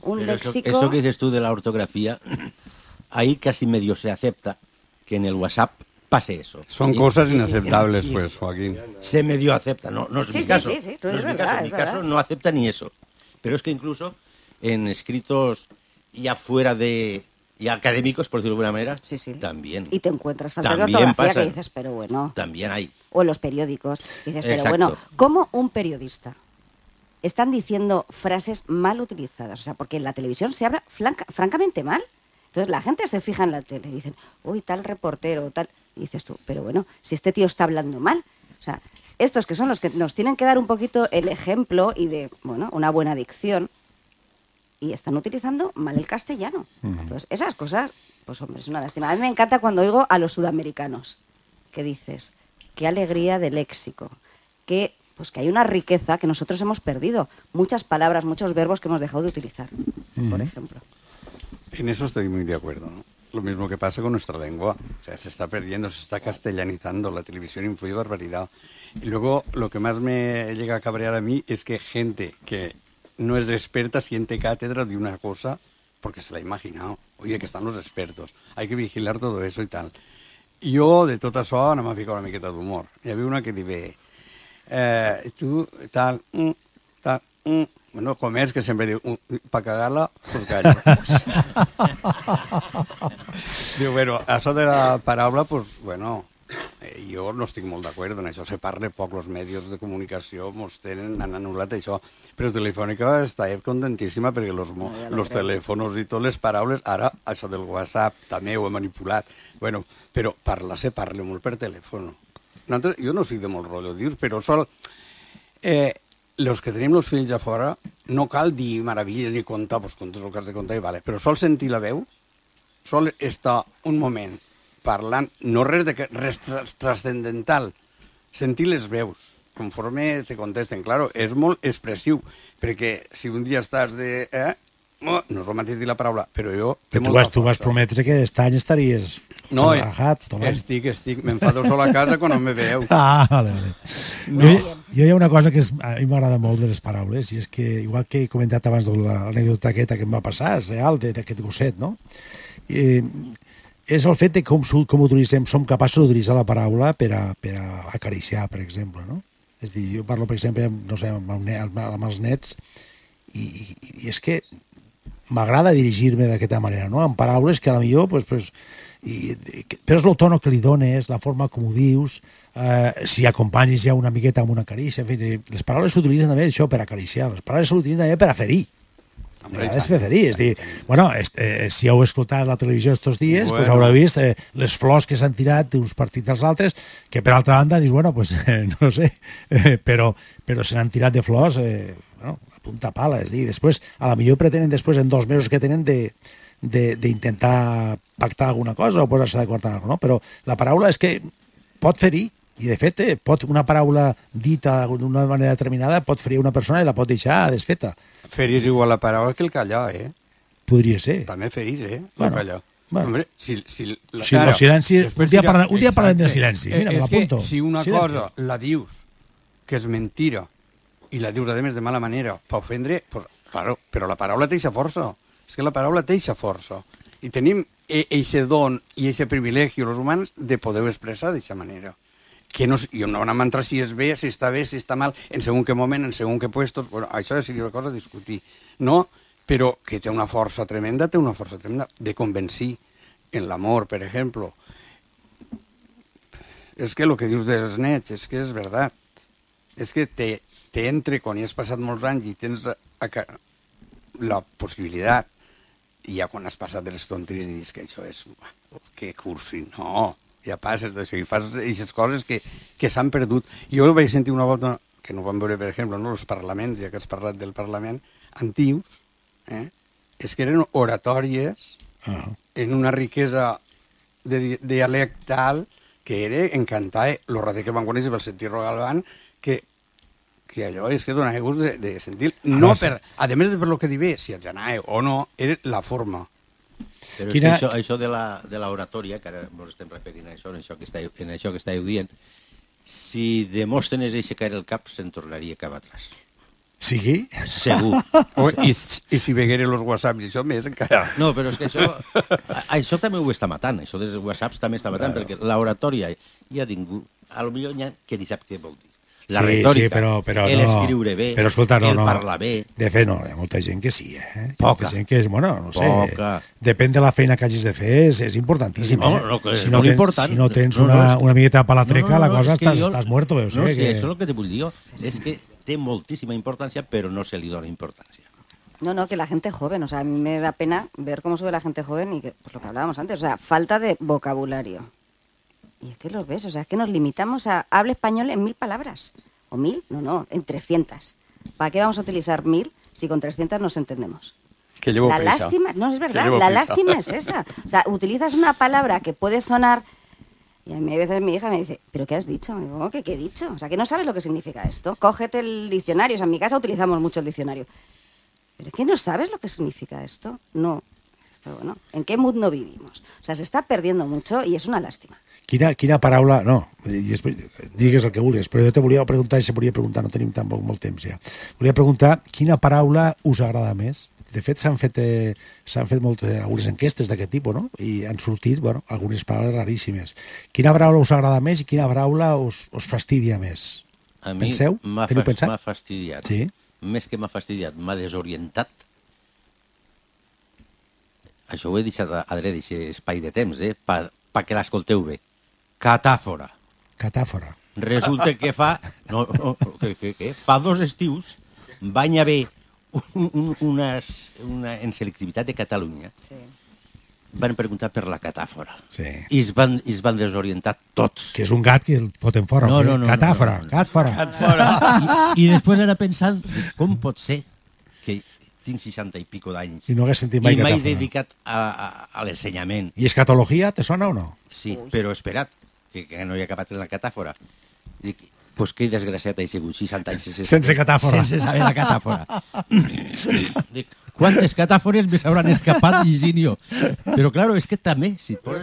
un Pero eso, léxico... eso que dices tú de la ortografía, <clears throat> ahí casi medio se acepta que en el WhatsApp pase eso. Son Y- cosas y- inaceptables, y- pues, Joaquín. Se medio acepta, no, no es Sí, mi sí, caso. sí, sí, no es es mi verdad, caso, es mi caso no acepta ni eso. Pero es que incluso en escritos ya fuera de ya académicos, por decirlo de alguna manera, Sí, sí. también. Y te encuentras faltas de También ortografía pasa. que dices, pero bueno... También hay. o en los periódicos. Dices, pero bueno, ¿cómo un periodista están diciendo frases mal utilizadas? O sea, porque en la televisión se habla francamente mal. Entonces la gente se fija en la tele y dicen, uy, tal reportero, tal. Y dices tú, pero bueno, si este tío está hablando mal. O sea, estos que son los que nos tienen que dar un poquito el ejemplo y de, bueno, una buena dicción. Y están utilizando mal el castellano. Entonces, esas cosas, pues hombre, es una lástima. A mí me encanta cuando oigo a los sudamericanos que dices, qué alegría de léxico, que pues que hay una riqueza que nosotros hemos perdido, muchas palabras, muchos verbos que hemos dejado de utilizar, por ejemplo. En eso estoy muy de acuerdo, ¿no? Lo mismo que pasa con nuestra lengua. O sea, se está perdiendo, se está castellanizando, la televisión influye barbaridad. Y luego lo que más me llega a cabrear a mí es que gente que no es experta siente cátedra de una cosa porque se la ha imaginado. Oye, que están los expertos, hay que vigilar todo eso y tal. Jo, de tot això, no m'ha ficat una miqueta d'humor. Hi havia una que diu, eh, tu, tal, mm, tal, mm. Bueno, com és que sempre diu, mm, cagar-la, pues callo. <laughs> diu, bueno, això de la paraula, pues, bueno, jo jo no estic molt d'acord en això. Se parla poc, els medis de comunicació mos tenen, han anul·lat això. Però Telefònica està contentíssima perquè els No, ja telèfons i totes les paraules, ara això del WhatsApp també ho he manipulat. Bueno, però parlar se parla molt per telèfon. Nosaltres, jo no soc de molt rotllo, dius, però sol... Eh, los que tenim els fills a fora, no cal dir meravilles ni contar, doncs contes el que has de contar i vale, però sol sentir la veu, sol estar un moment parlant, no res, de que, res transcendental, sentir les veus, conforme te contesten. Claro, és molt expressiu, perquè si un dia estàs de... Eh, no, no és el mateix dir la paraula, però jo... Però tu vas, tu vas prometre que aquest any estaries No, eh, relajat l'any. estic, estic, m'enfado sol a casa quan no me veu. <laughs> Ah, vale, vale. No. Jo, jo hi ha una cosa que és, a mi m'agrada molt de les paraules, i és que, igual que he comentat abans de la- l'anècdota aquesta que em va passar, és real, de- d'aquest gosset, no? Eh, és el fet de com, com utilitzem, som capaços d'utilitzar la paraula per a, per a acariciar, per exemple, no? És dir, jo parlo, per exemple, no sé, amb, el amb, els nets, i, i, i és que m'agrada dirigir-me d'aquesta manera, no? amb paraules que a la millor, pues, pues, i, però és el tono que li dones, la forma com ho dius, eh, si acompanyes ja una miqueta amb una carícia, en fi, les paraules s'utilitzen també això per acariciar, les paraules s'utilitzen també per a ferir. A vegades per ferir, és dir, bueno, est, eh, si heu escoltat la televisió estos dies, bueno. pues haureu vist eh, les flors que s'han tirat d'uns partits als altres, que per altra banda dius, bueno, pues, eh, <laughs> no sé, eh, però, però se n'han tirat de flors, eh, bueno, a punta pala, és dir, després, a la millor pretenen després, en dos mesos que tenen, de de- d'intentar pactar alguna cosa o posar-se d'acord en alguna cosa, no? però la paraula és que pot ferir, i de fet eh, pot una paraula dita d'una manera determinada pot ferir una persona i la pot deixar desfeta. Ferir és igual la paraula que el callar, eh? Podria ser. També ferir, eh? Bueno, el callar. bueno. Hombre, si, si la, Si el silenci- un dia parla- un dia parlem Exacte. silenci. Eh, Mira, me és que l'apunto. si una Silenci. cosa la dius que és mentira i la dius, a més, de mala manera, per ofendre, pues, claro, però la paraula té força. És que la paraula té força. I tenim eixe don i eixe privilegi, els humans, de poder expressar d'eixa manera. Que no, i no a entrar si és bé, si està bé, si està mal, en segon que moment, en segon que puestos... Bueno, això seria una cosa a discutir. No, però que té una força tremenda, té una força tremenda de convencir en l'amor, per exemple. És que el que dius dels nets, és que és veritat. És que te, te entre quan hi has passat molts anys i tens a, a, la possibilitat, i ja quan has passat de les tonteries i dius que això és... Que cursi, no. Ja passes d'això i fas aquestes coses que, que s'han perdut. Jo vaig sentir una volta, que no ho vam veure, per exemple, no, els parlaments, ja que has parlat del Parlament, antius, eh? és que eren oratòries Ah. en una riquesa de, di- dialectal que era encantar el rater que van conèixer pel sentir Galván que, que allò és que donava gust de, de sentir no Ara, per, a més de per lo que diu si et anava o no, era la forma Però Quina- és que això, això de la, de l'oratòria, que ara ens estem referint a això, en això que estàveu, en això que estàveu dient, si Demòstenes deixa caure el cap, se'n tornaria cap atrás. Sí? Segur. <laughs> o, i, i si vegueren els whatsapps i això més encara No, però és que això, això també ho està matant, això dels whatsapps també està matant, perquè l'oratòria ja ningú, a lo millor hi ha que ni sap què vol dir. La sí, retòrica, sí, però, però el no. escriure bé, però escolta, no, el no. parlar bé. De fet, no, hi ha molta gent que sí, eh? Poca. Molta gent que és, bueno, no sé, Poca. depèn de la feina que hagis de fer, és, és importantíssim, No, eh? no, que és si no molt tens, important. Si no tens No, no, una, una miqueta per la treca, No, no, no, la cosa és estàs, jo- estàs muerto, veus, no, eh? sí, que... això és el que te vull dir jo, és que té moltíssima importància, però no se li dona importància. No, no, que la gente joven, o sea, a mí me da pena ver cómo sube la gente joven y que, pues lo que hablábamos antes, o sea, falta de vocabulario. Y es que lo ves, o sea, es que nos limitamos a hable español en mil palabras. ¿O mil? No, no, en 300. ¿Para qué vamos a utilizar mil si con 300 nos entendemos? que llevo la prisa. lástima, no es verdad, la prisa. lástima es <laughs> esa. O sea, utilizas una palabra que puede sonar y a mí a veces mi hija me dice, ¿pero qué has dicho? Digo, "¿Cómo que qué he dicho? O sea, que no sabes lo que significa esto. Cógete el diccionario. O sea, en mi casa utilizamos mucho el diccionario. ¿Pero es que no sabes lo que significa esto? No. Pero bueno, ¿en qué mundo vivimos? O sea, se está perdiendo mucho y es una lástima. Quina, quina paraula... No, digues el que vulguis, però jo te volia preguntar, i se volia preguntar, no tenim tampoc molt temps ja. Volia preguntar quina paraula us agrada més? De fet, s'han fet, eh, fet moltes, algunes enquestes d'aquest tipus, no? I han sortit, bueno, algunes paraules raríssimes. Quina paraula us agrada més i quina paraula us, us fastidia més? A mi m'ha fas- m'ha fastidiat. Sí? Més que m'ha fastidiat, m'ha desorientat. Això ho he deixat a- aquest espai de temps, eh? Pa, pa que l'escolteu bé. Catàfora. Catàfora. Resulta que fa... No, no, que, que, que, fa dos estius van haver un, un, unes, una, en selectivitat de Catalunya Sí. van preguntar per la catàfora. Sí. I es van, es van desorientar tots. Que és un gat que el foten fora. No, no, no, Catàfora, no, no, no. gat fora. Gat fora. I, I després era pensant com pot ser que tinc 60 i pico d'anys I no hagués sentit mai i m'he catàfora. dedicat a, a, a l'ensenyament. I escatologia, te sona o no? Sí, però espera't, que, que no hi ha en la catàfora. Dic, pues que desgraciat he sigut 60 anys sense, Sense catàfora. Sense saber la catàfora. <laughs> Dic, quantes catàfores me s'hauran escapat llegint jo? Però, claro, és que també... Si et poses...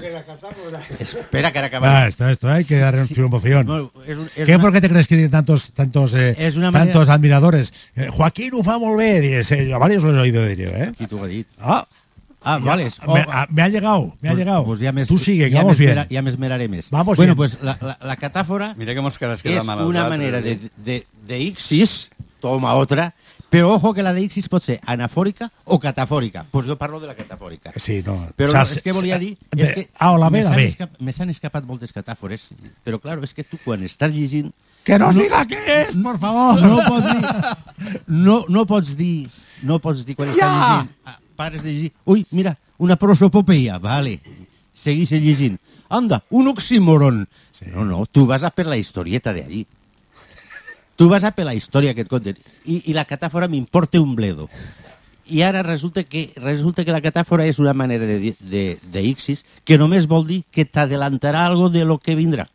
Espera, que ara acabaré. Ah, esto, esto, hay que darle Sí. Bueno, és un- ¿Qué, una- ¿Por qué te crees que tiene tantos, tantos, eh, És una manera- tantos admiradores? Eh, Joaquín ho fa molt bé, eh, a varios los he oído de ello, ¿eh? Qui t'ho ha dit? Ah, Ah, ya- vale. me, ah, me ha llegado, me ha llegado. pues ya me- Tú sigue, que ya vamos me bien. Ya me esmeraré més. Vamos bueno, bien. pues la, la, la catàfora Mira que es als una manera eh? de, de, de Ixis, toma otra, però ojo que la de Ixis pot ser anafòrica o catafòrica. Pues jo parlo de la catafòrica. Sí, no. Però O sea, no, és que volia dir... És que A o la B, me la B. Me s'han escapat moltes catàfores, però claro, és que tu quan estàs llegint... Que nos diga qué es, por favor. No pots dir... No, no pots dir... No pots dir quan estàs Ja! llegint... Pares de llegir... Ui, mira, una prosopopeia, vale. Seguís llegint. Anda, un oxímoron. Sí. No, no, tu vas a per la historieta de allí. Tu vas a per la història que et conten. I, i la catàfora m'importa un bledo. I ara resulta que, resulta que la catàfora és una manera de, de, de que només vol dir que t'adelantarà algo de lo que vindrà.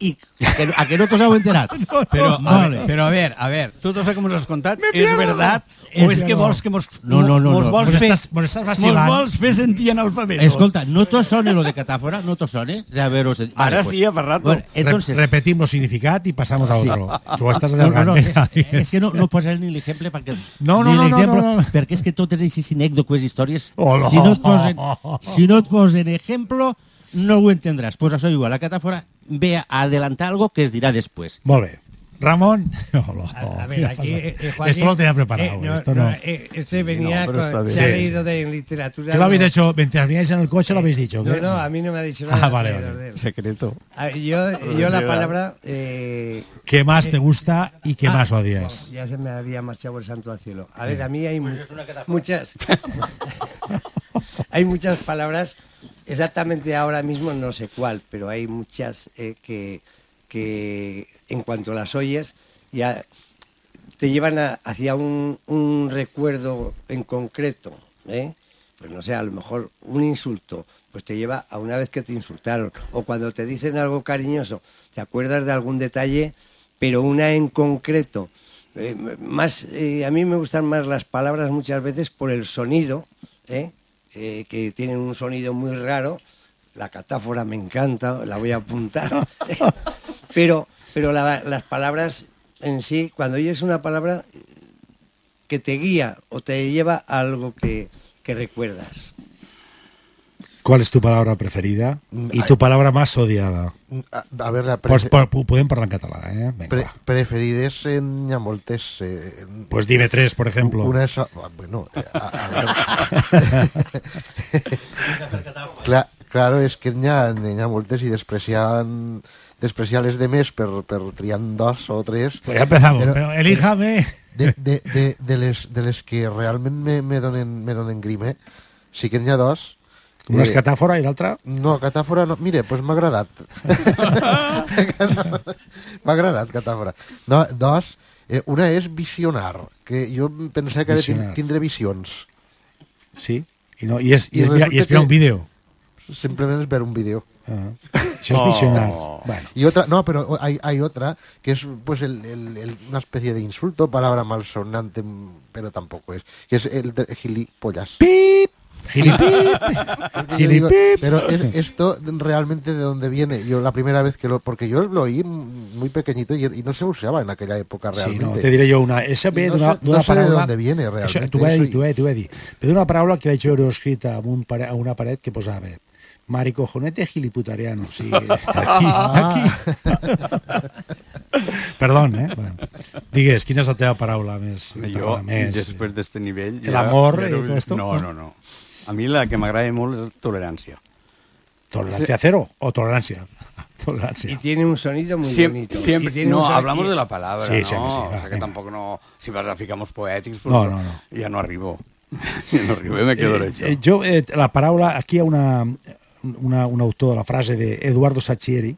I a que, a que no t'ho heu enterat? <laughs> Però, a Vale. però a ver, a ver, tu tot això que mos has contat és verdad o És que no. vols que mos, No, no, no, mos no. vols Mos fer, estàs- mos estàs mos vols fer sentir analfabetos? Escolta, ¿no te sona lo de catàfora? ¿No te sona? De haberos... Vale, Ara pues. sí, a rato. Bueno, entonces... Re- repetimos significat y pasamos a otro. Que ho estàs No, no, no, adelgant. és, és que no, no posaré ni l'exemple perquè... No, no, no, no, l'exemple, no, no. Perquè és que totes aquestes anècdotes, històries, Oh, no. si, no et posen, <laughs> si no et posen ejemplo, no ho entendràs. Pues això igual, la catàfora ve a adelantar algo que es dirà després. Molt bé. Ramón. <laughs> Oh, A, a ver, aquí eh, Joaquín, Esto lo tenía preparado. eh, no, esto no. no, eh, este venía, no, con- se ha Sí, leído sí, de en literatura. ¿Qué lo habéis hecho? Mientras veníais en el coche lo habéis dicho. No, no, a mí no me ha dicho Ah, nada. vale, alrededor vale. él. Secreto. Ah, Yo, yo la palabra... Eh, ¿Qué más te gusta y qué ah, más odias? Ya se me había marchado el santo al cielo. A ver, a mí hay mu- muchas... <laughs> hay muchas palabras, exactamente ahora mismo no sé cuál, pero hay muchas eh, que, que en cuanto las oyes ya te llevan a- hacia un, un recuerdo en concreto, ¿eh? Pues no sé, a lo mejor un insulto, pues te lleva a una vez que te insultaron. O cuando te dicen algo cariñoso, te acuerdas de algún detalle, pero una en concreto. Eh, más, eh, a mí me gustan más las palabras muchas veces por el sonido, ¿eh? Eh, que tienen un sonido muy raro. La catáfora me encanta, la voy a apuntar. <laughs> pero pero la- las palabras en sí, cuando oyes una palabra que te guía o te lleva a algo que, que recuerdas. ¿Cuál es tu palabra preferida Mm, y tu palabra más odiada? A, a ver, la Pues por, podem parlar en català, eh? Vinga, pre- preferides en n'hi ha moltes. Eh, Pues dime tres, por ejemplo. Una és... ah, Bueno, eh, a, a. <laughs> Clar, claro, és que n'hi ha, n'hi ha moltes i despreciant despreciar les demés per, per triant dos o tres. Pues ya empezamos, pero elíjame. De, de, de, de, les, de les que realment me, me, donen, me donen grime, sí que n'hi ha dos. Una és catàfora i l'altra... No, catàfora no. Mire, doncs pues m'ha agradat. <laughs> m'ha agradat catàfora. No, dos, eh, una és visionar, que jo pensava que ara Visionar. tin- tindré visions. Sí. I, no, i, és, i, I és, i espiar que- un vídeo. Simplement és ver un vídeo. Ah. Això és visionar. Bueno. Y otra, no, pero hay, hay otra que es pues el, el- el- una especie de insulto, palabra malsonante, pero tampoco es, que es el de gilipollas. ¡Pip! Gilipip. <laughs> Yo digo, Gilipip. pero es- esto realmente de dónde viene. Yo la primera vez que lo, porque yo lo oí muy pequeñito y, y no se usaba en aquella época Sí, realmente. no, te diré jo una... Esa I no d'una sé- d'una no sé de dónde viene Això, realmente. eso dit, y- t'ho he, t'ho he dit. Ve d'una paraula que vaig veure escrita en un pare, a una paret que posava maricojonete giliputariano. Sí, <laughs> aquí, aquí. Perdón, eh? Bueno. Digues, quina és la teva paraula més? Jo, més? després d'este nivell... El amor ja i no- tot esto? No, no, no. A mi la que m'agrada molt és tolerància. Tolerancia cero o tolerancia? <laughs> Tolerancia. Y tiene un sonido muy Siem- bonito. Siempre, Y tiene no, un son- hablamos y- de la palabra, Sí, ¿no? sí, sí, o va, sea que venga. tampoco no... Si graficamos poètics, pues No, no, no. ya no arribo. <laughs> Ja no arribo, me quedo Eh, això. eh, jo, eh, la paraula, aquí hi ha una, una, un autor la frase de Eduardo Sacchieri,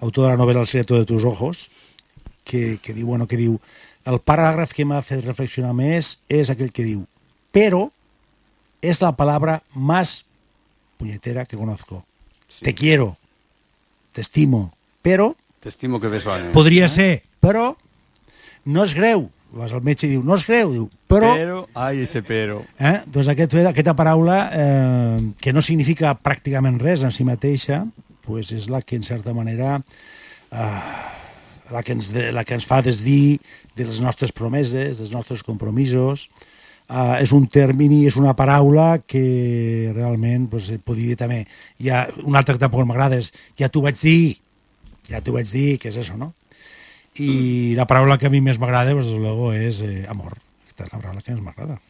autor de la novel·la El secreto de tus ojos, que, que diu, bueno, que diu, el paràgraf que m'ha fet reflexionar més és aquell que diu, però és la palabra más puñetera que conozco. Te quiero, te estimo, però T'estimo que bé sona. podria ser, però no és greu. Vas al metge i diu, no és greu, diu, però... Però, ai, ese però. Eh? Doncs aquest, aquesta paraula, eh, que no significa pràcticament res en si mateixa, pues és la que, en certa manera, eh, la, que ens, la que ens fa desdir de les nostres promeses, dels nostres compromisos. Eh, és un termini, és una paraula que realment, pues, eh, podria dir també... Hi ha un altre que tampoc m'agrada, és ja t'ho vaig dir, ja t'ho vaig dir, que és això, no? I la paraula que a mi més m'agrada, pues, luego, és eh, amor. Aquesta és la paraula que més m'agrada.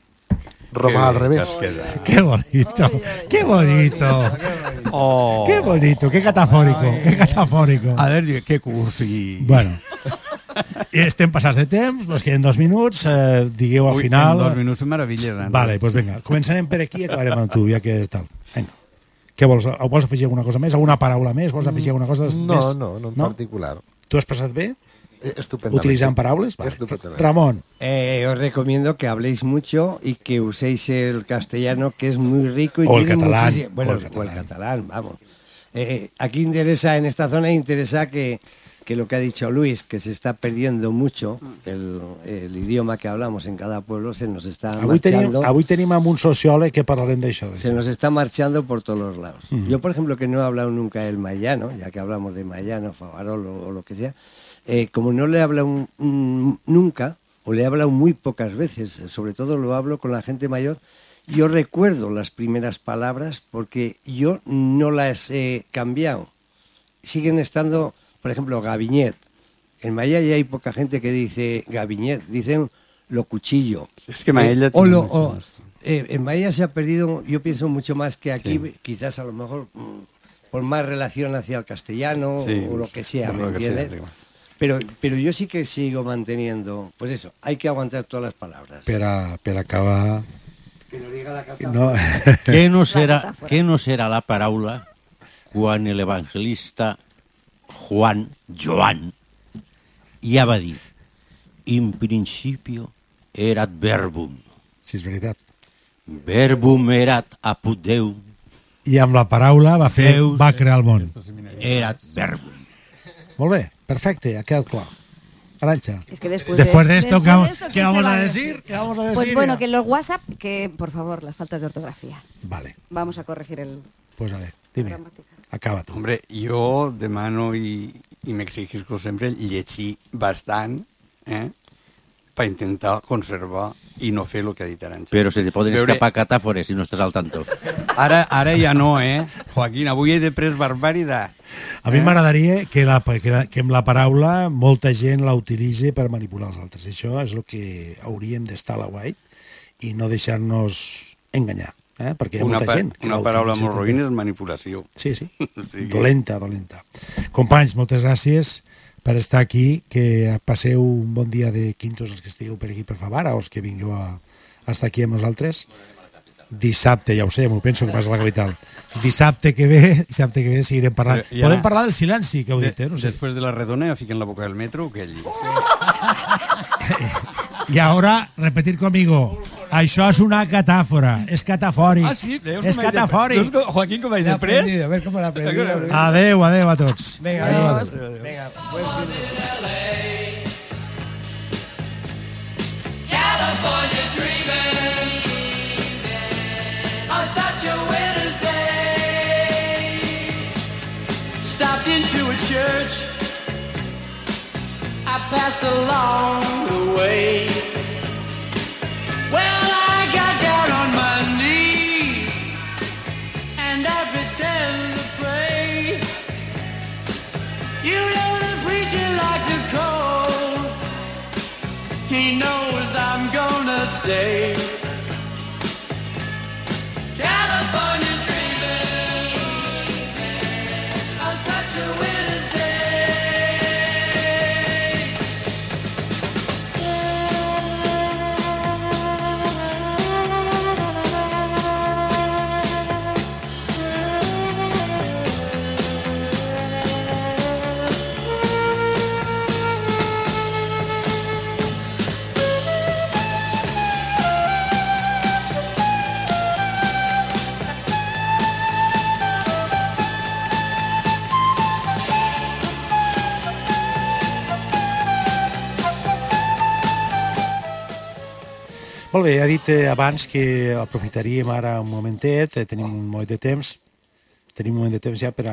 Roma al revés. Qué bonito, qué bonito, Oh. qué bonito, qué catafórico, qué catafórico. A veure, què cursi. Bueno, <laughs> estem passats de temps, nos queden dos minuts, eh, digueu al Ui, final... en dos minuts fem meravelles. Vale, doncs vinga, començarem per aquí i acabarem amb tu, ja que és tal. Vinga. Què vols? Vols afegir alguna cosa més? Alguna paraula més? Vols afegir alguna cosa No, més? no, no en No? particular. Tu has passat bé? Eh, Estupendamente. Utilizant paraules? Vale. Estupendamente. Ramon, Eh, os recomiendo que habléis mucho y que uséis el castellano, que es muy rico y O el tiene catalán, muchísimo- Bueno, o o el el catalán. catalán, vamos. Eh, aquí interesa, en esta zona interesa que, que lo que ha dicho Luis, que se está perdiendo mucho el, el idioma que hablamos en cada pueblo, se nos está avui tenim, marchando. avui tenim amb un sociòleg que parlarem d'això. Se nos está marchando por todos los lados. Ujú. Yo, por ejemplo, que no he hablado nunca el mayano, ya que hablamos de mayano, favarol o, o lo que sea, eh, como no le he hablado un- un- nunca, o le he hablado muy pocas veces, sobre todo lo hablo con la gente mayor, yo recuerdo las primeras palabras porque yo no las he cambiado. Siguen estando, por ejemplo, gabiñet. En Maya ya hay poca gente que dice gabiñet, dicen lo cuchillo. Es que Maella Eh, o tiene lo- o- más. eh, en Bahía se ha perdido, yo pienso mucho más que aquí, Sí. quizás a lo mejor mm, por más relación hacia el castellano Sí, o lo que sea, ¿me sea, entiendes? pero, pero yo sí que sigo manteniendo, pues eso, hay que aguantar todas las palabras. Per, a, per acabar... Que no diga la No. Què no, metàfora. què no serà la paraula quan l'evangelista Juan, Joan, ja va dir in principio erat verbum, Sí, és veritat. verbum erat apud Deum, I amb la paraula va fer, Deus. va crear el món. erat verbum. Molt bé, perfecte, ha quedat clar. Arancha. Es que después, Después de esto, después ¿qué vamos- esto, qué vamos a decir? ¿Qué vamos a decir? Pues bueno, que los WhatsApp, que por favor, las faltas de ortografía. Vale, Vamos a corregir el... pues a ver, dime, gramática. Acaba tu. Hombre, jo demano i, i m'exigisco sempre llegir bastant eh? per intentar conservar i no fer el que ha dit Aranxa. Però se te poden Veure- escapar catàfores si no estàs al tanto. Ara, ara ja no, eh? Joaquín, avui he de pres barbaritat. A mi m'agradaria que, la, que, la, que amb la paraula molta gent la utilitzi per manipular els altres. Això és el que hauríem d'estar a la White i no deixar-nos enganyar. Eh? Perquè hi ha Una, molta gent una la paraula molt roïna és manipulació. Sí, sí. <laughs> Dolenta, dolenta. Companys, moltes gràcies per estar aquí, que passeu un bon dia de quintos els que estigueu per aquí per Favara o els que vingueu a, a estar aquí amb nosaltres. Dissabte, ja ho sé, m'ho penso que vas a la capital. Dissabte que ve, dissabte que ve seguirem parlant. Però, i ara- Podem parlar del silenci que heu dit, eh? No sé. Després de la redona ja fiquen la boca del metro o què? allí? Y <laughs> ahora, repetir conmigo. Això és una catàfora. És catafòric. Ah, sí? Veus és com catafòric. veus com- Joaquín, com vaig Lo he de pres? aprendido, a ver cómo lo he aprendido. Adeu, adeu a tots. Buen fin de semana. California dreaming on such a winter's day. Stopped into a church. I passed along the way. He knows I'm gonna stay. California Molt bé, ha dit eh, abans que aprofitaríem ara un momentet, eh, tenim un moment de temps, tenim un moment de temps ja per a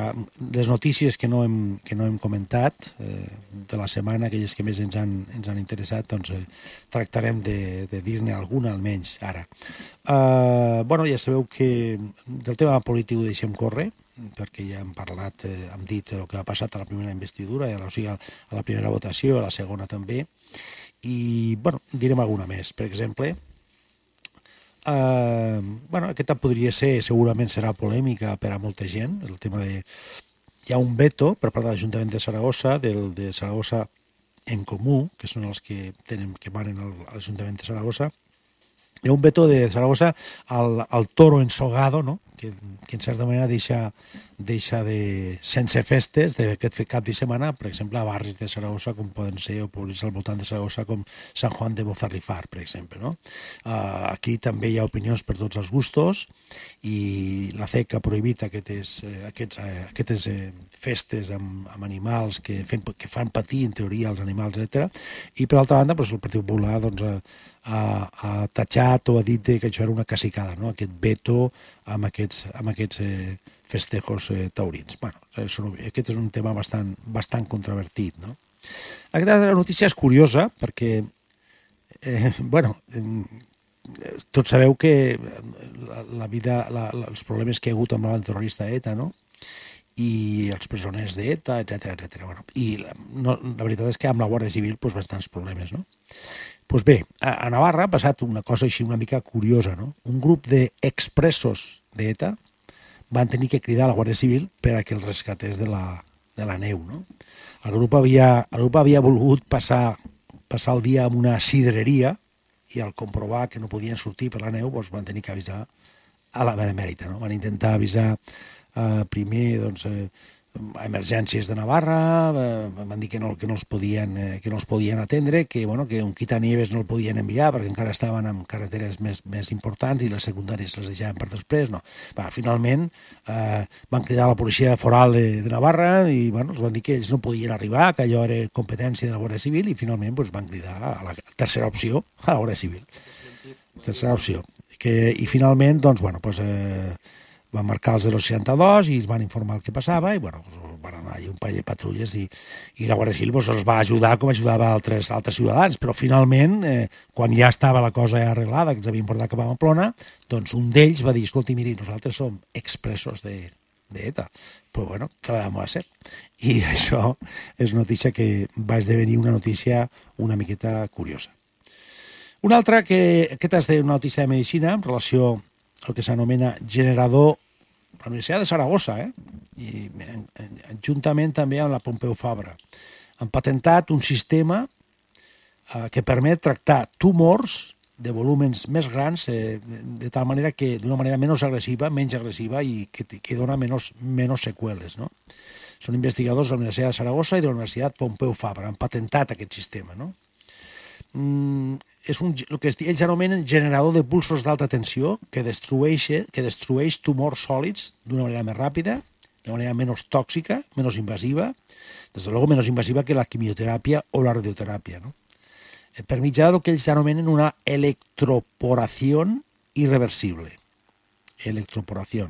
les notícies que no hem, que no hem comentat eh, de la setmana, aquelles que més ens han, ens han interessat, doncs eh, tractarem de, de dir-ne alguna almenys ara. Uh, bueno, ja sabeu que del tema polític ho deixem córrer, perquè ja hem parlat, eh, hem dit el que ha passat a la primera investidura, o sigui, a la primera votació, a la segona també, i bueno, direm alguna més. Per exemple, eh, bueno, aquesta podria ser, segurament serà polèmica per a molta gent, el tema de... Hi ha un veto per part de l'Ajuntament de Saragossa, del, de Saragossa en Comú, que són els que tenen que manen a l'Ajuntament de Saragossa, hi ha un veto de Saragossa al, al toro ensogado, no? que, que en certa manera deixa, deixa de, sense festes d'aquest cap de setmana, per exemple, a barris de Saragossa com poden ser, o pobles al voltant de Saragossa com Sant Juan de Bozarrifar, per exemple. No? Uh, aquí també hi ha opinions per tots els gustos i la CEC ha prohibit aquestes, eh, aquests, eh, aquestes eh, festes amb, amb animals que, fen, que fan patir, en teoria, els animals, etc. I, per altra banda, doncs, el Partit Popular doncs, ha, ha tatxat o ha dit que això era una cacicada, no? aquest veto amb aquests, amb aquests eh, festejos eh, taurins. Bueno, aquest és un tema bastant, bastant controvertit. No? Aquesta notícia és curiosa perquè, eh, bueno, eh, tots sabeu que la, la vida, la, la, els problemes que hi ha hagut amb el terrorista ETA, no? i els presoners d'ETA, etc etc. Bueno, I la, no, la veritat és que amb la Guàrdia Civil doncs, bastants problemes. No? Pues bé, a, a Navarra ha passat una cosa així una mica curiosa. No? Un grup d'expressos d'ETA van tenir que cridar a la Guàrdia Civil per a que els rescatés de la, de la neu. No? El, grup havia, el grup havia volgut passar, passar el dia en una sidreria i al comprovar que no podien sortir per la neu doncs van tenir que avisar a la Benemèrita. No? Van intentar avisar eh, primer doncs, eh, emergències de Navarra, eh, van dir que no, que no els podien, eh, que no els podien atendre, que, bueno, que un quitanieves no el podien enviar perquè encara estaven en carreteres més, més importants i les secundàries les deixaven per després. No. Va, finalment eh, van cridar a la policia foral de, de Navarra i bueno, els van dir que ells no podien arribar, que allò era competència de la Guàrdia Civil i finalment doncs, van cridar a la tercera opció, a la Guàrdia Civil. Tercera opció. Que, I finalment, doncs, bueno, doncs, eh, van marcar el 062 i es van informar el que passava i bueno, doncs, van anar allà un parell de patrulles i, i la Guàrdia Civil doncs, els va ajudar com ajudava altres, altres ciutadans, però finalment, eh, quan ja estava la cosa ja arreglada, que ens havien portat cap a Pamplona, doncs un d'ells va dir, escolti, miri, nosaltres som expressos de, d'ETA. Però bueno, què la vam a ser? I <laughs> això és notícia que va esdevenir una notícia una miqueta curiosa. Una altra, que aquesta és una notícia de medicina en relació al que s'anomena generador la Universitat de Saragossa, eh? i en, en, juntament també amb la Pompeu Fabra. Han patentat un sistema eh, que permet tractar tumors de volúmens més grans eh, de, de tal manera que d'una manera menys agressiva, menys agressiva i que, que dona menys, menys seqüeles. No? Són investigadors de la Universitat de Saragossa i de la Universitat Pompeu Fabra. Han patentat aquest sistema. No? Mm, és un, el que ells anomenen generador de pulsos d'alta tensió que destrueix, que destrueix tumors sòlids d'una manera més ràpida, de manera menys tòxica, menys invasiva, des de luego menys invasiva que la quimioteràpia o la radioteràpia. No? Eh, Per mitjà del que ells anomenen una electroporació irreversible. Electroporació.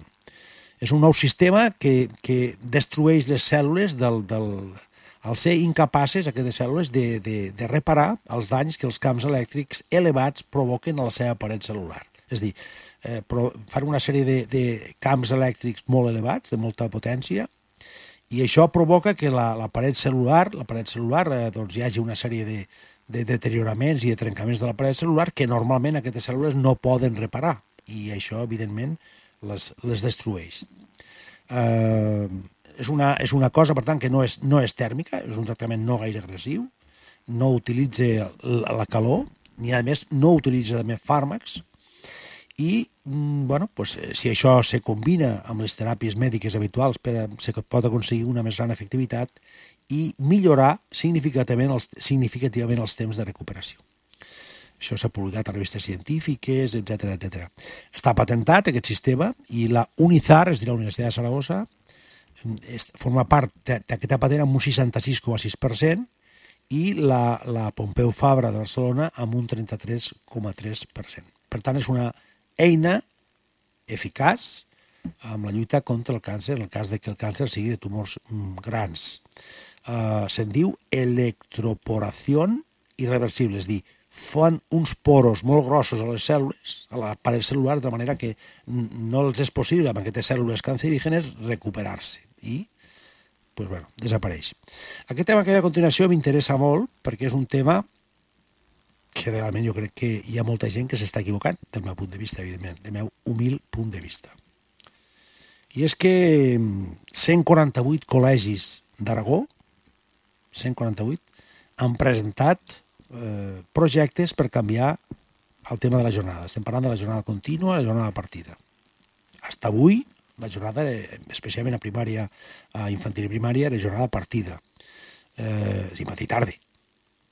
És un nou sistema que, que destrueix les cèl·lules del, del, al ser incapaces, aquestes cèl·lules, de, de, de reparar els danys que els camps elèctrics elevats provoquen a la seva paret celular. És a dir, eh, fan una sèrie de, de camps elèctrics molt elevats, de molta potència, i això provoca que la, la paret celular, la paret celular eh, doncs hi hagi una sèrie de, de deterioraments i de trencaments de la paret celular que normalment aquestes cèl·lules no poden reparar i això, evidentment, les, les destrueix. Eh, és, una, és una cosa, per tant, que no és, no és tèrmica, és un tractament no gaire agressiu, no utilitza la, calor, ni a més no utilitza també fàrmacs, i mm, bueno, pues, eh, si això se combina amb les teràpies mèdiques habituals per se pot aconseguir una més gran efectivitat i millorar significativament els, significativament els temps de recuperació. Això s'ha publicat a revistes científiques, etc etc. Està patentat aquest sistema i la UNIZAR, és a dir, la Universitat de Saragossa, forma part d'aquesta patent amb un 66,6% i la, la Pompeu Fabra de Barcelona amb un 33,3%. Per tant, és una eina eficaç amb la lluita contra el càncer, en el cas de que el càncer sigui de tumors mm, grans. Uh, Se'n diu electroporació irreversible, és dir, fan uns poros molt grossos a les cèl·lules, a la paret cel·lular, de manera que no els és possible amb aquestes cèl·lules cancerígenes recuperar-se. I, pues, bueno, desapareix. Aquest tema que ve a continuació m'interessa molt perquè és un tema que realment jo crec que hi ha molta gent que s'està equivocant, del meu punt de vista, evidentment, del meu humil punt de vista. I és que mm, 148 col·legis d'Aragó, 148, han presentat eh, projectes per canviar el tema de la jornada. Estem parlant de la jornada contínua, la jornada partida. Hasta avui, la jornada, eh, especialment a primària, a infantil i primària, era jornada partida. Eh, sí, matí tarda.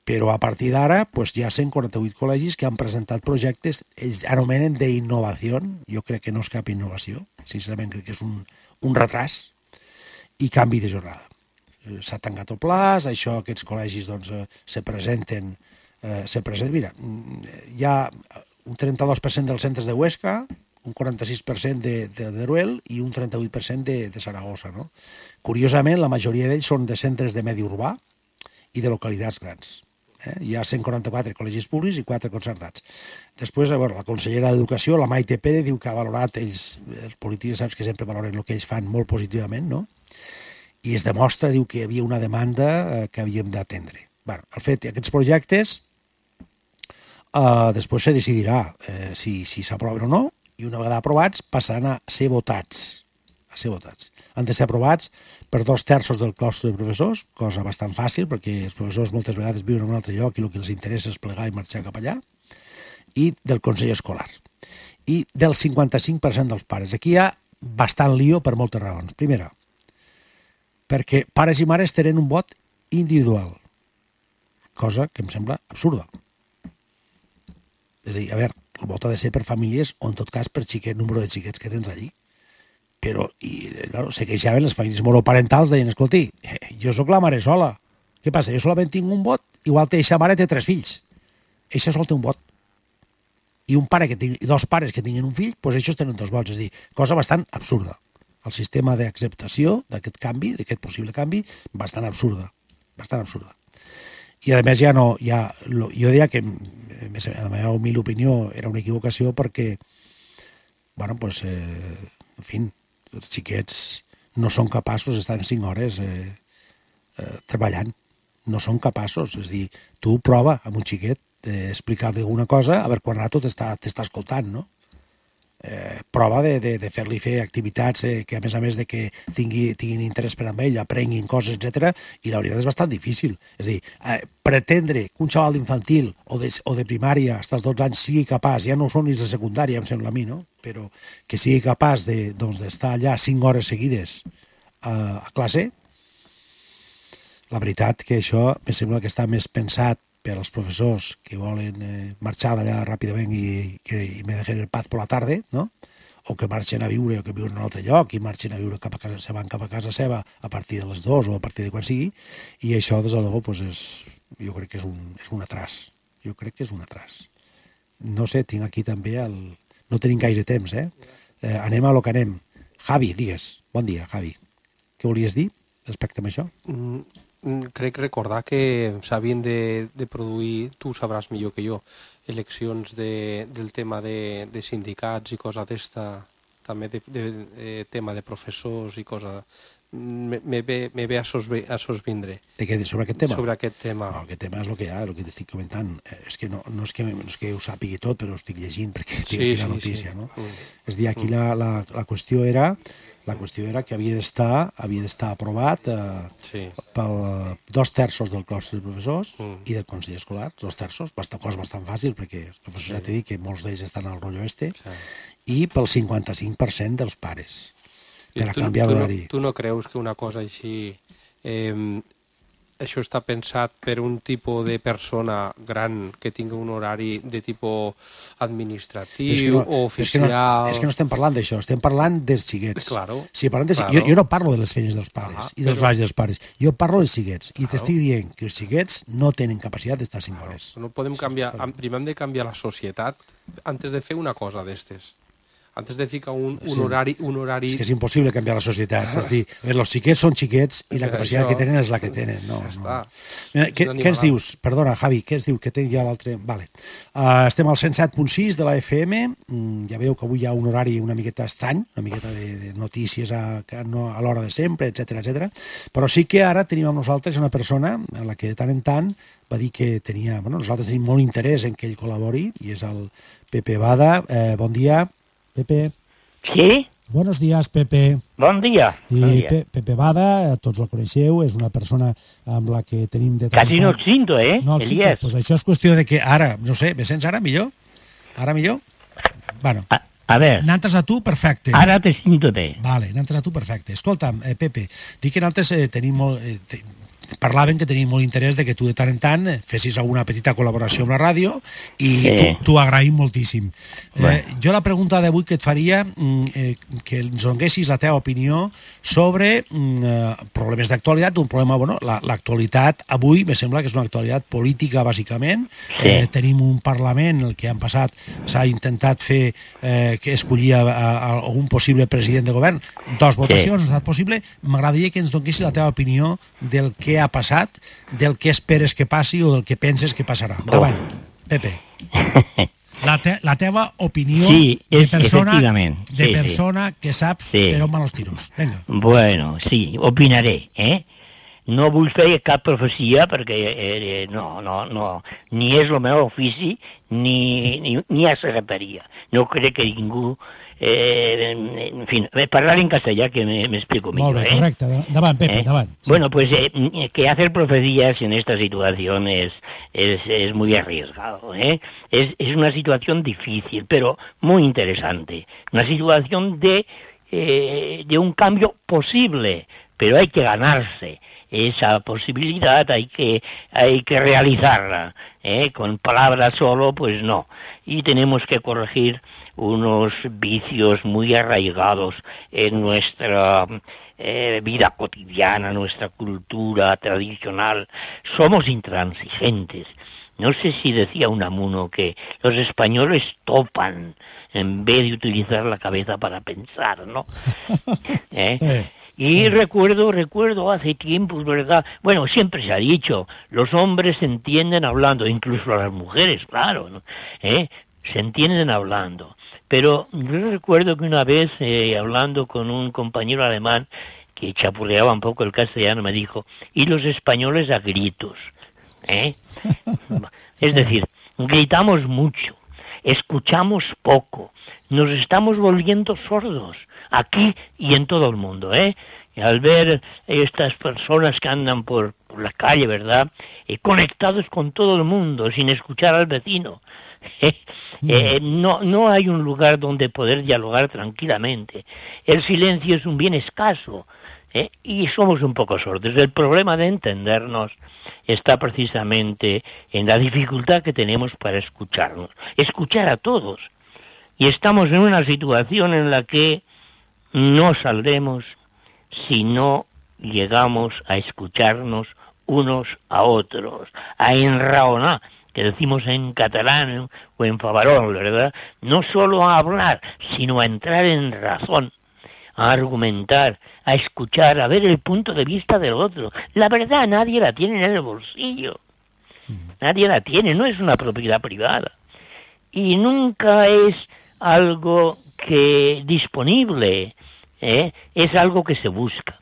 Però a partir d'ara pues, hi ha 148 col·legis que han presentat projectes, ells anomenen d'innovació, jo crec que no és cap innovació, sincerament crec que és un, un retras, i canvi de jornada. Eh, S'ha tancat el plaç, això, aquests col·legis doncs, eh, se presenten, eh, se presenten, mira, mm, hi ha un 32% dels centres de Huesca, un 46% de, de Teruel i un 38% de, de Saragossa. No? Curiosament, la majoria d'ells són de centres de medi urbà i de localitats grans. Eh? Hi ha 144 col·legis públics i 4 concertats. Després, bueno, la consellera d'Educació, la Maite Pérez, diu que ha valorat ells, els polítics saps que sempre valoren el que ells fan molt positivament, no? I es demostra, diu, que hi havia una demanda eh, que havíem d'atendre. Bueno, el fet, aquests projectes, eh, després se decidirà eh, si si s'aproven o no, i una vegada aprovats passaran a ser votats. A ser votats. Han de ser aprovats per dos terços del claustre de professors, cosa bastant fàcil, perquè els professors moltes vegades viuen en un altre lloc i el que els interessa és plegar i marxar cap allà, i del Consell Escolar. I del 55% dels pares. Aquí hi ha bastant lío per moltes raons. Primera, perquè pares i mares tenen un vot individual, cosa que em sembla absurda. És a dir, a veure, el vot ha de ser per famílies o en tot cas per xiquet número de xiquets que tens allí. Però, i, claro, se queixaven les famílies monoparentals, deien, escolti, jo sóc la mare sola. Què passa? Jo solament tinc un vot, igual que eixa mare té tres fills. Eixa sol té un vot. I un pare que tingui, dos pares que tinguin un fill, doncs ells tenen dos vots. És a dir, cosa bastant absurda. El sistema d'acceptació d'aquest canvi, d'aquest possible canvi, bastant absurda. Bastant absurda. I a més ja no, ja, jo deia que més, en la meva humil opinió era una equivocació perquè bueno, pues, eh, en fi, els xiquets no són capaços d'estar 5 hores eh, eh, treballant. No són capaços. És a dir, tu prova amb un xiquet d'explicar-li alguna cosa a veure quan rato t'està escoltant, no? Eh, prova de, de, de fer-li fer activitats eh, que, a més a més de que tingui, tinguin interès per amb ell, aprenguin coses, etc. i la veritat és bastant difícil. És a dir, eh, pretendre que un xaval d'infantil o, de, o de primària fins als 12 anys sigui capaç, ja no són ni de secundària, em sembla a mi, no? però que sigui capaç de, doncs, d'estar allà 5 hores seguides a, a classe, la veritat que això me sembla que està més pensat per als professors que volen eh, marxar d'allà ràpidament i, que, i me deixen el paz per la tarda, no? o que marxen a viure o que viuen en un altre lloc i marxen a viure cap a casa, se van cap a casa seva a partir de les dues o a partir de quan sigui, i això, des de luego, pues és, jo crec que és un, és un atras. Jo crec que és un atras. No sé, tinc aquí també el... No tenim gaire temps, eh? eh anem a lo que anem. Javi, digues. Bon dia, Javi. Què volies dir respecte a això? Mm, crec recordar que s'havien de, de produir, tu ho sabràs millor que jo, eleccions de, del tema de, de sindicats i cosa d'esta, també de, de, de tema de professors i cosa... Me, me, ve, me ve a, sosve, a sosvindre. De què, sobre aquest tema? Sobre aquest tema. No, aquest tema és el que hi ha, el que t'estic comentant. Eh, És que no, no, és que, no és que ho sàpigui tot, però ho estic llegint perquè tinc Sí, aquí la sí, notícia. sí. No? Mm. És a dir, aquí la, la, la qüestió era la qüestió era que havia d'estar havia d'estar aprovat eh, Sí. pel dos terços del claustre de professors Mm. i del Consell Escolar, dos terços, bastant, cosa bastant fàcil, perquè els professors ja t'he dit que molts d'ells estan al rotllo este, i pel 55% dels pares, per a tu, canviar tu, no, l'horari. tu no creus que una cosa així eh, això està pensat per un tipus de persona gran que tingui un horari de tipus administratiu És que no, o és que oficial... no, és que no estem parlant d'això, estem parlant dels xiquets. Claro, Si parlem de, claro. jo, jo no parlo de les feines dels pares Ah, i dels però- dels pares, jo parlo dels xiquets i t'estic dient que els xiquets no tenen capacitat d'estar 5 hores. No podem canviar, am- primer hem de canviar la societat antes de fer una cosa d'estes. Antes de ficar un, un Sí. horari... Un horari... És que és impossible canviar la societat. És dir, veure, els xiquets són xiquets i la Per capacitat això- que tenen és la que tenen. No, Ja no. està. Mira, És què, què ens dius? Perdona, Javi, què ens diu? Que té ja l'altre... Vale. Uh, estem al 107.6 de la FM. Mm, ja veieu que avui hi ha un horari una miqueta estrany, una miqueta de, de notícies a, no, a l'hora de sempre, etc etc. Però sí que ara tenim amb nosaltres una persona a la que de tant en tant va dir que tenia... Bueno, nosaltres tenim molt interès en que ell col·labori i és el Pepe Bada. Eh, bon dia, Pepe. Sí? Buenos días, Pepe. Bon dia. I bon dia. Pe Pepe Bada, eh, tots el coneixeu, és una persona amb la que tenim de tant Quasi no et cinto, eh, No el cinto, Elias? pues això és qüestió de que ara, no sé, me sents ara millor? Ara millor? Bueno, A, a veure, nantes a tu, perfecte. ara te cinto bé. Vale, nantes a tu, perfecte. Escolta'm, eh, Pepe, dic que nosaltres eh, tenim molt... Eh, te, parlaven que tenim molt interès de que tu de tant en tant eh, fessis alguna petita col·laboració amb la ràdio i Sí. tu agraïm moltíssim. Eh, Bueno. jo la pregunta d'avui que et faria mm, eh, que ens donessis la teva opinió sobre mm, eh, problemes d'actualitat, un problema, bueno, la- l'actualitat avui me sembla que és una actualitat política bàsicament, eh, tenim un Parlament el que han passat, s'ha intentat fer eh, que escollir a, a, a algun possible president de govern, dos votacions, no ha estat possible, m'agradaria que ens donessis la teva opinió del que ha passat, del que esperes que passi o del que penses que passarà. Endavant, Pepe. <laughs> La, te, la teva opinió Sí, de és- persona, efectivament. de Sí, sí. persona que saps Sí. per on van els tiros. Vinga. Bueno, sí, opinaré, eh? No vull fer cap profecia perquè eh, no, no, no, ni és el meu ofici ni, ni, ni a secretaria. No crec que ningú... Eh, en fin, eh, parlar en castellà que me, me explico Molt bé, eh? correcte. Endavant, Pepe, ¿Eh? endavant. Bueno, pues eh, que hacer profecías en esta situación es, es, es muy arriesgado. ¿eh? Es, es una situación difícil, pero muy interesante. Una situación de, eh, de un cambio posible, pero hay que ganarse esa posibilidad, hay que, hay que realizarla. ¿eh? Con palabras solo, pues no. Y tenemos que corregir unos vicios muy arraigados en nuestra eh, vida cotidiana, nuestra cultura tradicional. Somos intransigentes. No sé si decía Unamuno que los españoles topan en vez de utilizar la cabeza para pensar, ¿no? <laughs> ¿Eh? Y recuerdo, recuerdo hace tiempo, ¿verdad? Bueno, siempre se ha dicho, los hombres se entienden hablando, incluso las mujeres, claro, ¿no? ¿Eh? Se entienden hablando. Pero yo recuerdo que una vez, eh, hablando con un compañero alemán que chapurreaba un poco el castellano, me dijo, y los españoles a gritos, ¿eh? <laughs> Es decir, gritamos mucho, escuchamos poco, nos estamos volviendo sordos, aquí y en todo el mundo, ¿eh? Y al ver estas personas que andan por, por la calle, ¿verdad? Eh, conectados con todo el mundo, sin escuchar al vecino. <laughs> ¿eh? Eh, no, no hay un lugar donde poder dialogar tranquilamente. El silencio es un bien escaso ¿eh? y somos un poco sordos. El problema de entendernos está precisamente en la dificultad que tenemos para escucharnos, escuchar a todos. Y estamos en una situación en la que no saldremos si no llegamos a escucharnos unos a otros, a enraonar, que decimos en catalán o en favarol, ¿verdad? No solo a hablar, sino a entrar en razón, a argumentar, a escuchar, a ver el punto de vista del otro. La verdad nadie la tiene en el bolsillo. Nadie la tiene, no es una propiedad privada. Y nunca es algo que disponible, ¿eh? es algo que se busca.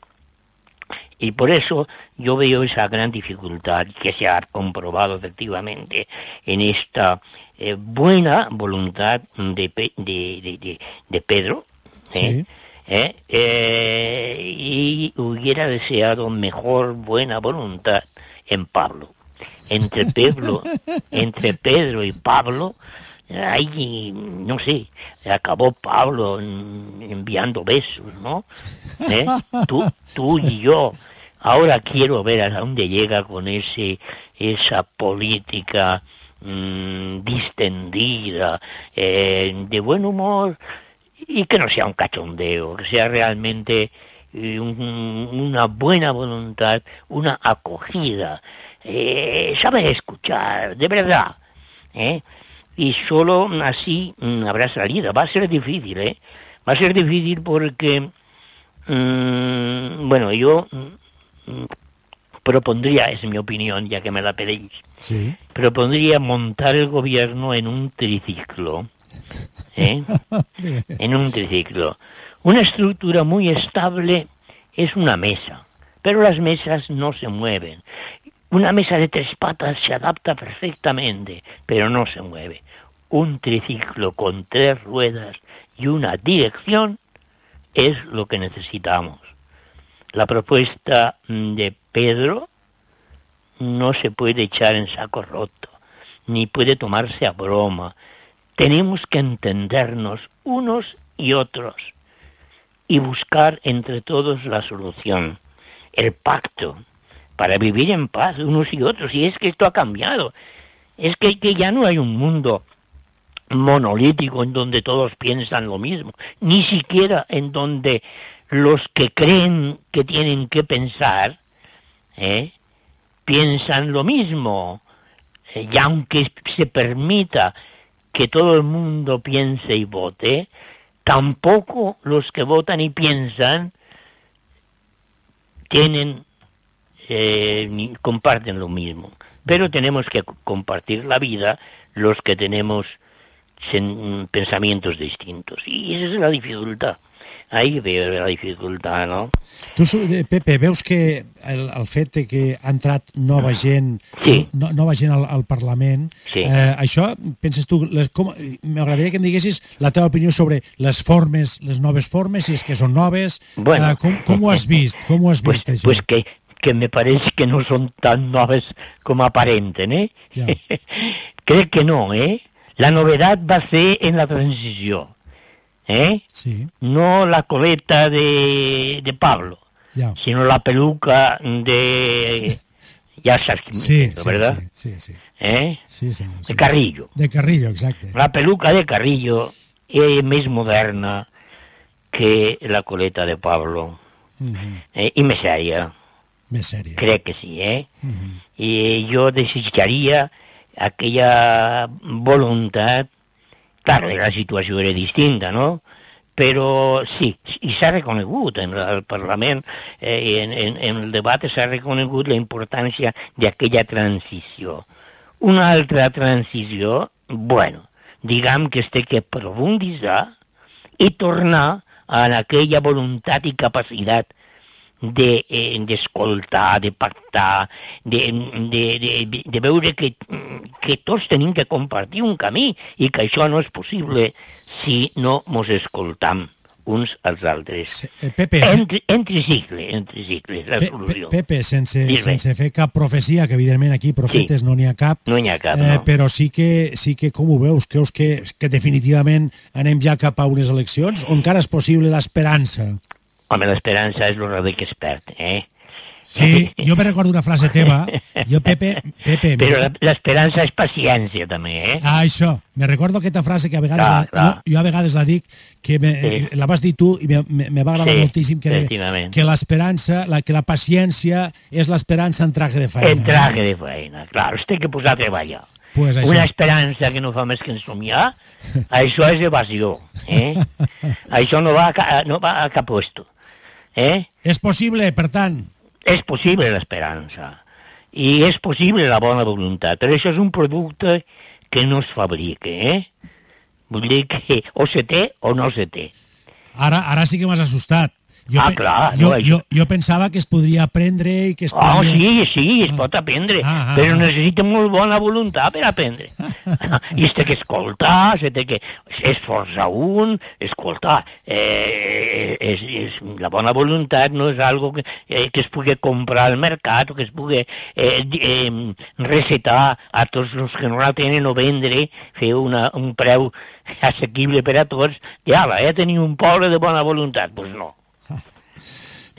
Y por eso yo veo esa gran dificultad que se ha comprobado efectivamente en esta eh, buena voluntad de, de, de- Pedro. ¿eh? ¿Eh? Eh, y hubiera deseado mejor buena voluntad en Pablo. Entre Pedro, <laughs> entre Pedro y Pablo, ahí, no sé, acabó Pablo en- enviando besos, ¿no? ¿Eh? Tú, tú y yo, Ahora quiero ver a dónde llega con ese esa política mm, distendida, eh, de buen humor y que no sea un cachondeo, que sea realmente eh, un- una buena voluntad, una acogida, eh, saber escuchar, de verdad. ¿eh? Y solo así mm, habrá salida. Va a ser difícil, ¿eh? Va a ser difícil porque, mm, bueno, yo mm, propondría, es mi opinión, ya que me la pedéis, Sí. propondría montar el gobierno en un triciclo. ¿eh? <laughs> en un triciclo. Una estructura muy estable es una mesa, pero las mesas no se mueven. Una mesa de tres patas se adapta perfectamente, pero no se mueve. Un triciclo con tres ruedas y una dirección es lo que necesitamos. La propuesta de Pedro no se puede echar en saco roto, ni puede tomarse a broma. Tenemos que entendernos unos y otros y buscar entre todos la solución, el pacto, para vivir en paz unos y otros. Y es que esto ha cambiado. Es que ya no hay un mundo monolítico en donde todos piensan lo mismo, ni siquiera en donde los que creen que tienen que pensar ¿eh? piensan lo mismo. Eh, y aunque se permita que todo el mundo piense y vote, tampoco los que votan y piensan tienen eh, comparten lo mismo. Pero tenemos que co- compartir la vida los que tenemos pensamientos distintos. Y esa es la dificultad. Ahí veo la dificultad, ¿no? Tu, eh, Pepe, veus que el, el fet de que ha entrat nova gent, Sí. no, nova gent al, al Parlament, Sí. eh, això, penses tu, com, m'agradaria que em diguessis la teva opinió sobre les formes, les noves formes, si és que són noves, Bueno. eh, com, com ho has vist? Com ho has Pues, vist, això? pues que, que me parece que no son tan nuevas como aparenten, ¿eh? Ya. <laughs> Creo que no, ¿eh? La novedad va a ser en la transición, ¿eh? Sí, No la coleta de, de Pablo, sino la peluca de... Ya sabes Sí, sí, ¿verdad? sí, sí, sí. ¿Eh? Sí, sí. De Carrillo. De Carrillo, exacte. La peluca de Carrillo es más moderna que la coleta de Pablo. ¿eh? Y més sèria. Més sèria. Crec que sí, eh? I jo desitjaria aquella voluntat, clar, la situació era distinta, no? Però sí, i s'ha reconegut en el Parlament, eh, en, en, en el debat s'ha reconegut la importància d'aquella transició. Una altra transició, bueno, diguem que es té que profunditzar i tornar a aquella voluntat i capacitat de, eh, d'escoltar, de pactar, de, de, de, de veure que, que tots tenim que compartir un camí i que això no és possible si no mos escoltam uns als altres. Eh, Pepe, En, tri- en tricicle, en tricicle, la solució. Pe- Pepe, sense, sense fer cap profecia, que evidentment aquí profetes Sí. no n'hi ha cap, No ha cap, eh, no. però sí que, sí que, com ho veus? Creus que, que definitivament anem ja cap a unes eleccions o encara és possible l'esperança? Home, l'esperança és el que es perd, eh? Sí, jo me recordo una frase teva, jo, Pepe, Pepe, Però l'esperança és paciència, també, eh? Ah, això. Me recordo aquesta frase que a vegades, Clar, la, clar. Jo, jo a vegades la dic, que me, Sí. la vas dir tu i me, me, me va agradar Sí, moltíssim que, que l'esperança, la, que la paciència és l'esperança en traje de feina. En traje de feina, clar, es té que posar a treballar. Pues això. Una esperança que no fa més que ensomiar, <laughs> això és evasió, eh? <laughs> això no va a, no va a cap puesto, eh? És possible, per tant, És possible l'esperança i és possible la bona voluntat, però això és un producte que no es fabrica, eh? Vull dir que o se té o no se té. ara, ara sí que m'has assustat. Jo, Ah, clar, jo, no, jo, jo pensava que es podria aprendre i que es Oh, podia... sí, sí, es pot aprendre, Ah, ah, però ah. necessita molt bona voluntat per aprendre. <laughs> I es té que escoltar, se té que esforçar un, escoltar. Eh, és, és, la bona voluntat no és algo que, eh, que es pugui comprar al mercat o que es pugui eh, eh, recetar a tots els que no la tenen o vendre, fer una, un preu assequible per a tots, i ala, ja teniu un poble de bona voluntat. Doncs pues no.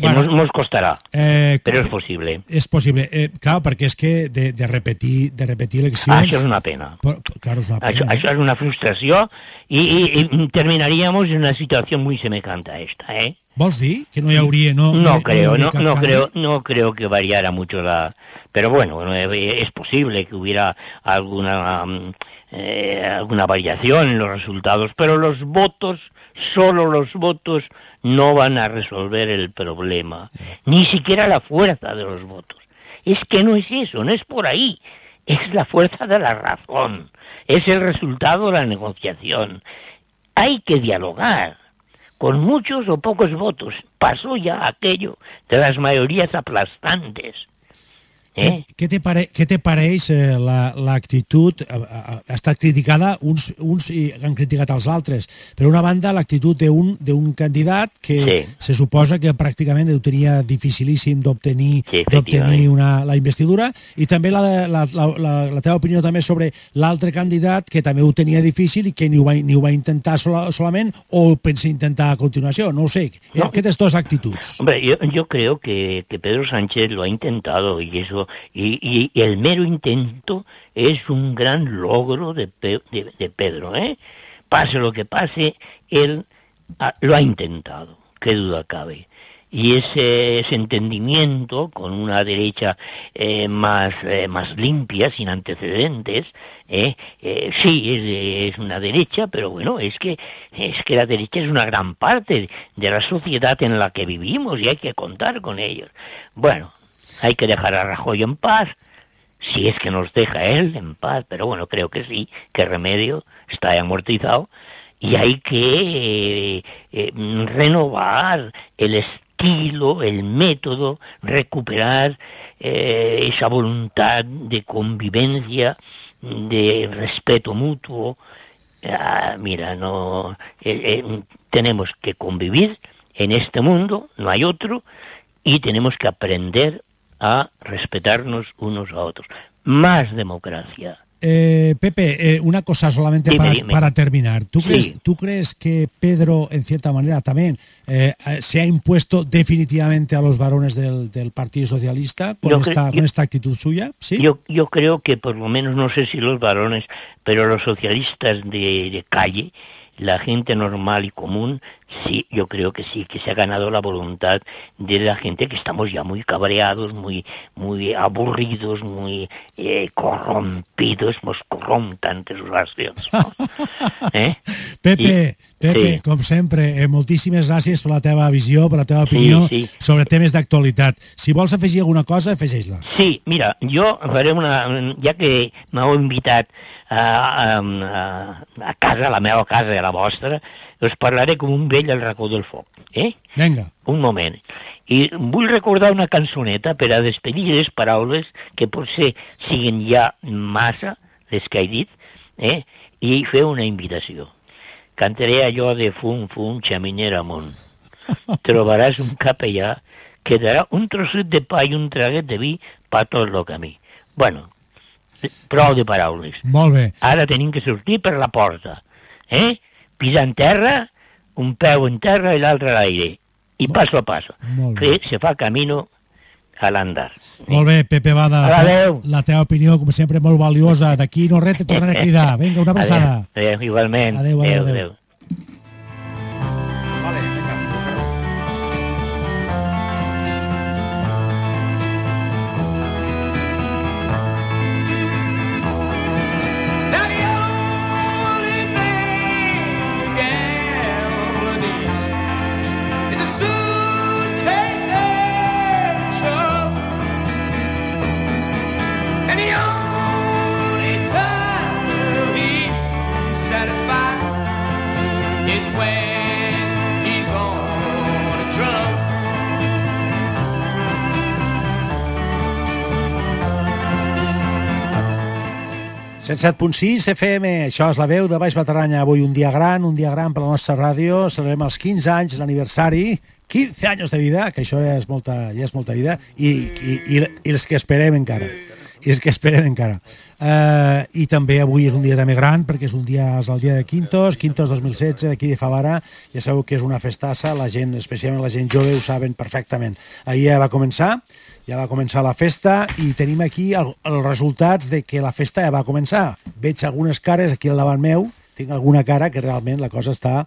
Bueno. Nos, nos costarà, Eh, però és possible. És possible. Eh, clar, perquè és que de, de repetir, de repetir eleccions... Això és una pena. Però, claro, és una Això, pena. això és una frustració i, i, i terminaríamos en una situació muy semejante a esta, ¿eh? Vols dir que no hi hauria... No, No, hi creo, no, no creo, no creo que variara mucho la, pero bueno, eh, es posible que hubiera alguna mm, eh, alguna variación en los resultados, pero los votos, solo los votos no van a resolver el problema, ni siquiera la fuerza de los votos. Es que no es eso, no es por ahí, es la fuerza de la razón, es el resultado de la negociación. Hay que dialogar con muchos o pocos votos. Pasó ya aquello de las mayorías aplastantes. ¿Eh? Què, te pare, què te pareix eh, la- l'actitud, la, ha, ha estat criticada, uns, uns i han criticat els altres. Per una banda, l'actitud d'un candidat que Sí. se suposa que pràcticament ho tenia dificilíssim d'obtenir Sí, una la investidura, i també la, la, la, la, la teva opinió també sobre l'altre candidat que també ho tenia difícil i que ni ho va, ni ho va intentar sola, solament o pensa intentar a continuació, no ho sé. No. Aquestes dues actituds. Hombre, yo, yo creo que, que Pedro Sánchez lo ha intentado y eso y, y- el mero intento es un gran logro de, de, Pedro, ¿eh? Pase lo que pase, él ah, lo ha intentado, qué duda cabe. Y ese, ese entendimiento con una derecha eh, más, eh, más limpia, sin antecedentes, eh, eh, sí, es, es una derecha, pero bueno, es que, es que la derecha es una gran parte de la sociedad en la que vivimos y hay que contar con ellos. Bueno, hay que dejar a Rajoy en paz, si es que nos deja él en paz, pero bueno, creo que sí, que remedio está amortizado y hay que eh, eh, renovar el estilo, el método, recuperar eh, esa voluntad de convivencia, de respeto mutuo. Ah, mira, no eh, tenemos que convivir en este mundo, no hay otro, y tenemos que aprender a respetarnos unos a otros. Más democracia. Eh, Pepe, eh, una cosa solamente Dime, para, dime. para terminar. ¿Tú, Sí. crees, ¿Tú crees que Pedro, en cierta manera, también eh, eh, se ha impuesto definitivamente a los varones del, del Partido Socialista con, Yo esta, con esta actitud suya? ¿Sí? Yo, yo creo que por lo menos, no sé si los varones, pero los socialistas de, de calle, la gente normal y común, sí, yo creo que sí, que se ha ganado la voluntad de la gente que estamos ya muy cabreados, muy, muy aburridos, muy eh, corrompidos, nos corrompen sus accions. No? <laughs> Eh? Pepe, I- Pepe, sí. com sempre, eh, moltíssimes gràcies per la teva visió, per la teva opinió sí. sobre temes d'actualitat. Si vols afegir alguna cosa, afegeix-la. Sí, mira, jo faré una... Ja que m'heu invitat a, a, a, a casa, a la meva casa i a la vostra, us parlaré com un vell al racó del foc. Eh? Vinga. Un moment. I vull recordar una cançoneta per a despedir les paraules que potser siguin ja massa, les que he dit, eh? i fer una invitació. Cantaré allò de fum, fum, xaminera amunt. <laughs> Trobaràs un capellà que darà un trosset de pa i un traguet de vi per tot el camí. Bueno, prou de paraules. Molt bé. Ara tenim que sortir per la porta. Eh? Pisar en terra, un peu en terra i l'altre a l'aire. I passo a passo. Que se fa camino al andar. Molt bé, Pepe Bada, la, Adéu. te la teva opinió, com sempre, molt valiosa. D'aquí no res, te tornaré a cridar. Vinga, una abraçada. Adéu, adéu, igualment. Adéu, adéu, adéu. Now 107.6 FM, això és la veu de Baix Bataranya. Avui un dia gran, un dia gran per la nostra ràdio. Celebrem els 15 anys, l'aniversari. 15 anys de vida, que això ja és molta, ja és molta vida, i, i, i, i els que esperem encara. I és que esperen encara. Uh, I també avui és un dia també gran, perquè és un dia, és el dia de Quintos, Quintos 2016, d'aquí de Favara. Ja sabeu que és una festassa, la gent, especialment la gent jove, ho saben perfectament. Ahir ja va començar, ja va començar la festa i tenim aquí el- els resultats de que la festa ja va començar. Veig algunes cares aquí al davant meu, tinc alguna cara que realment la cosa està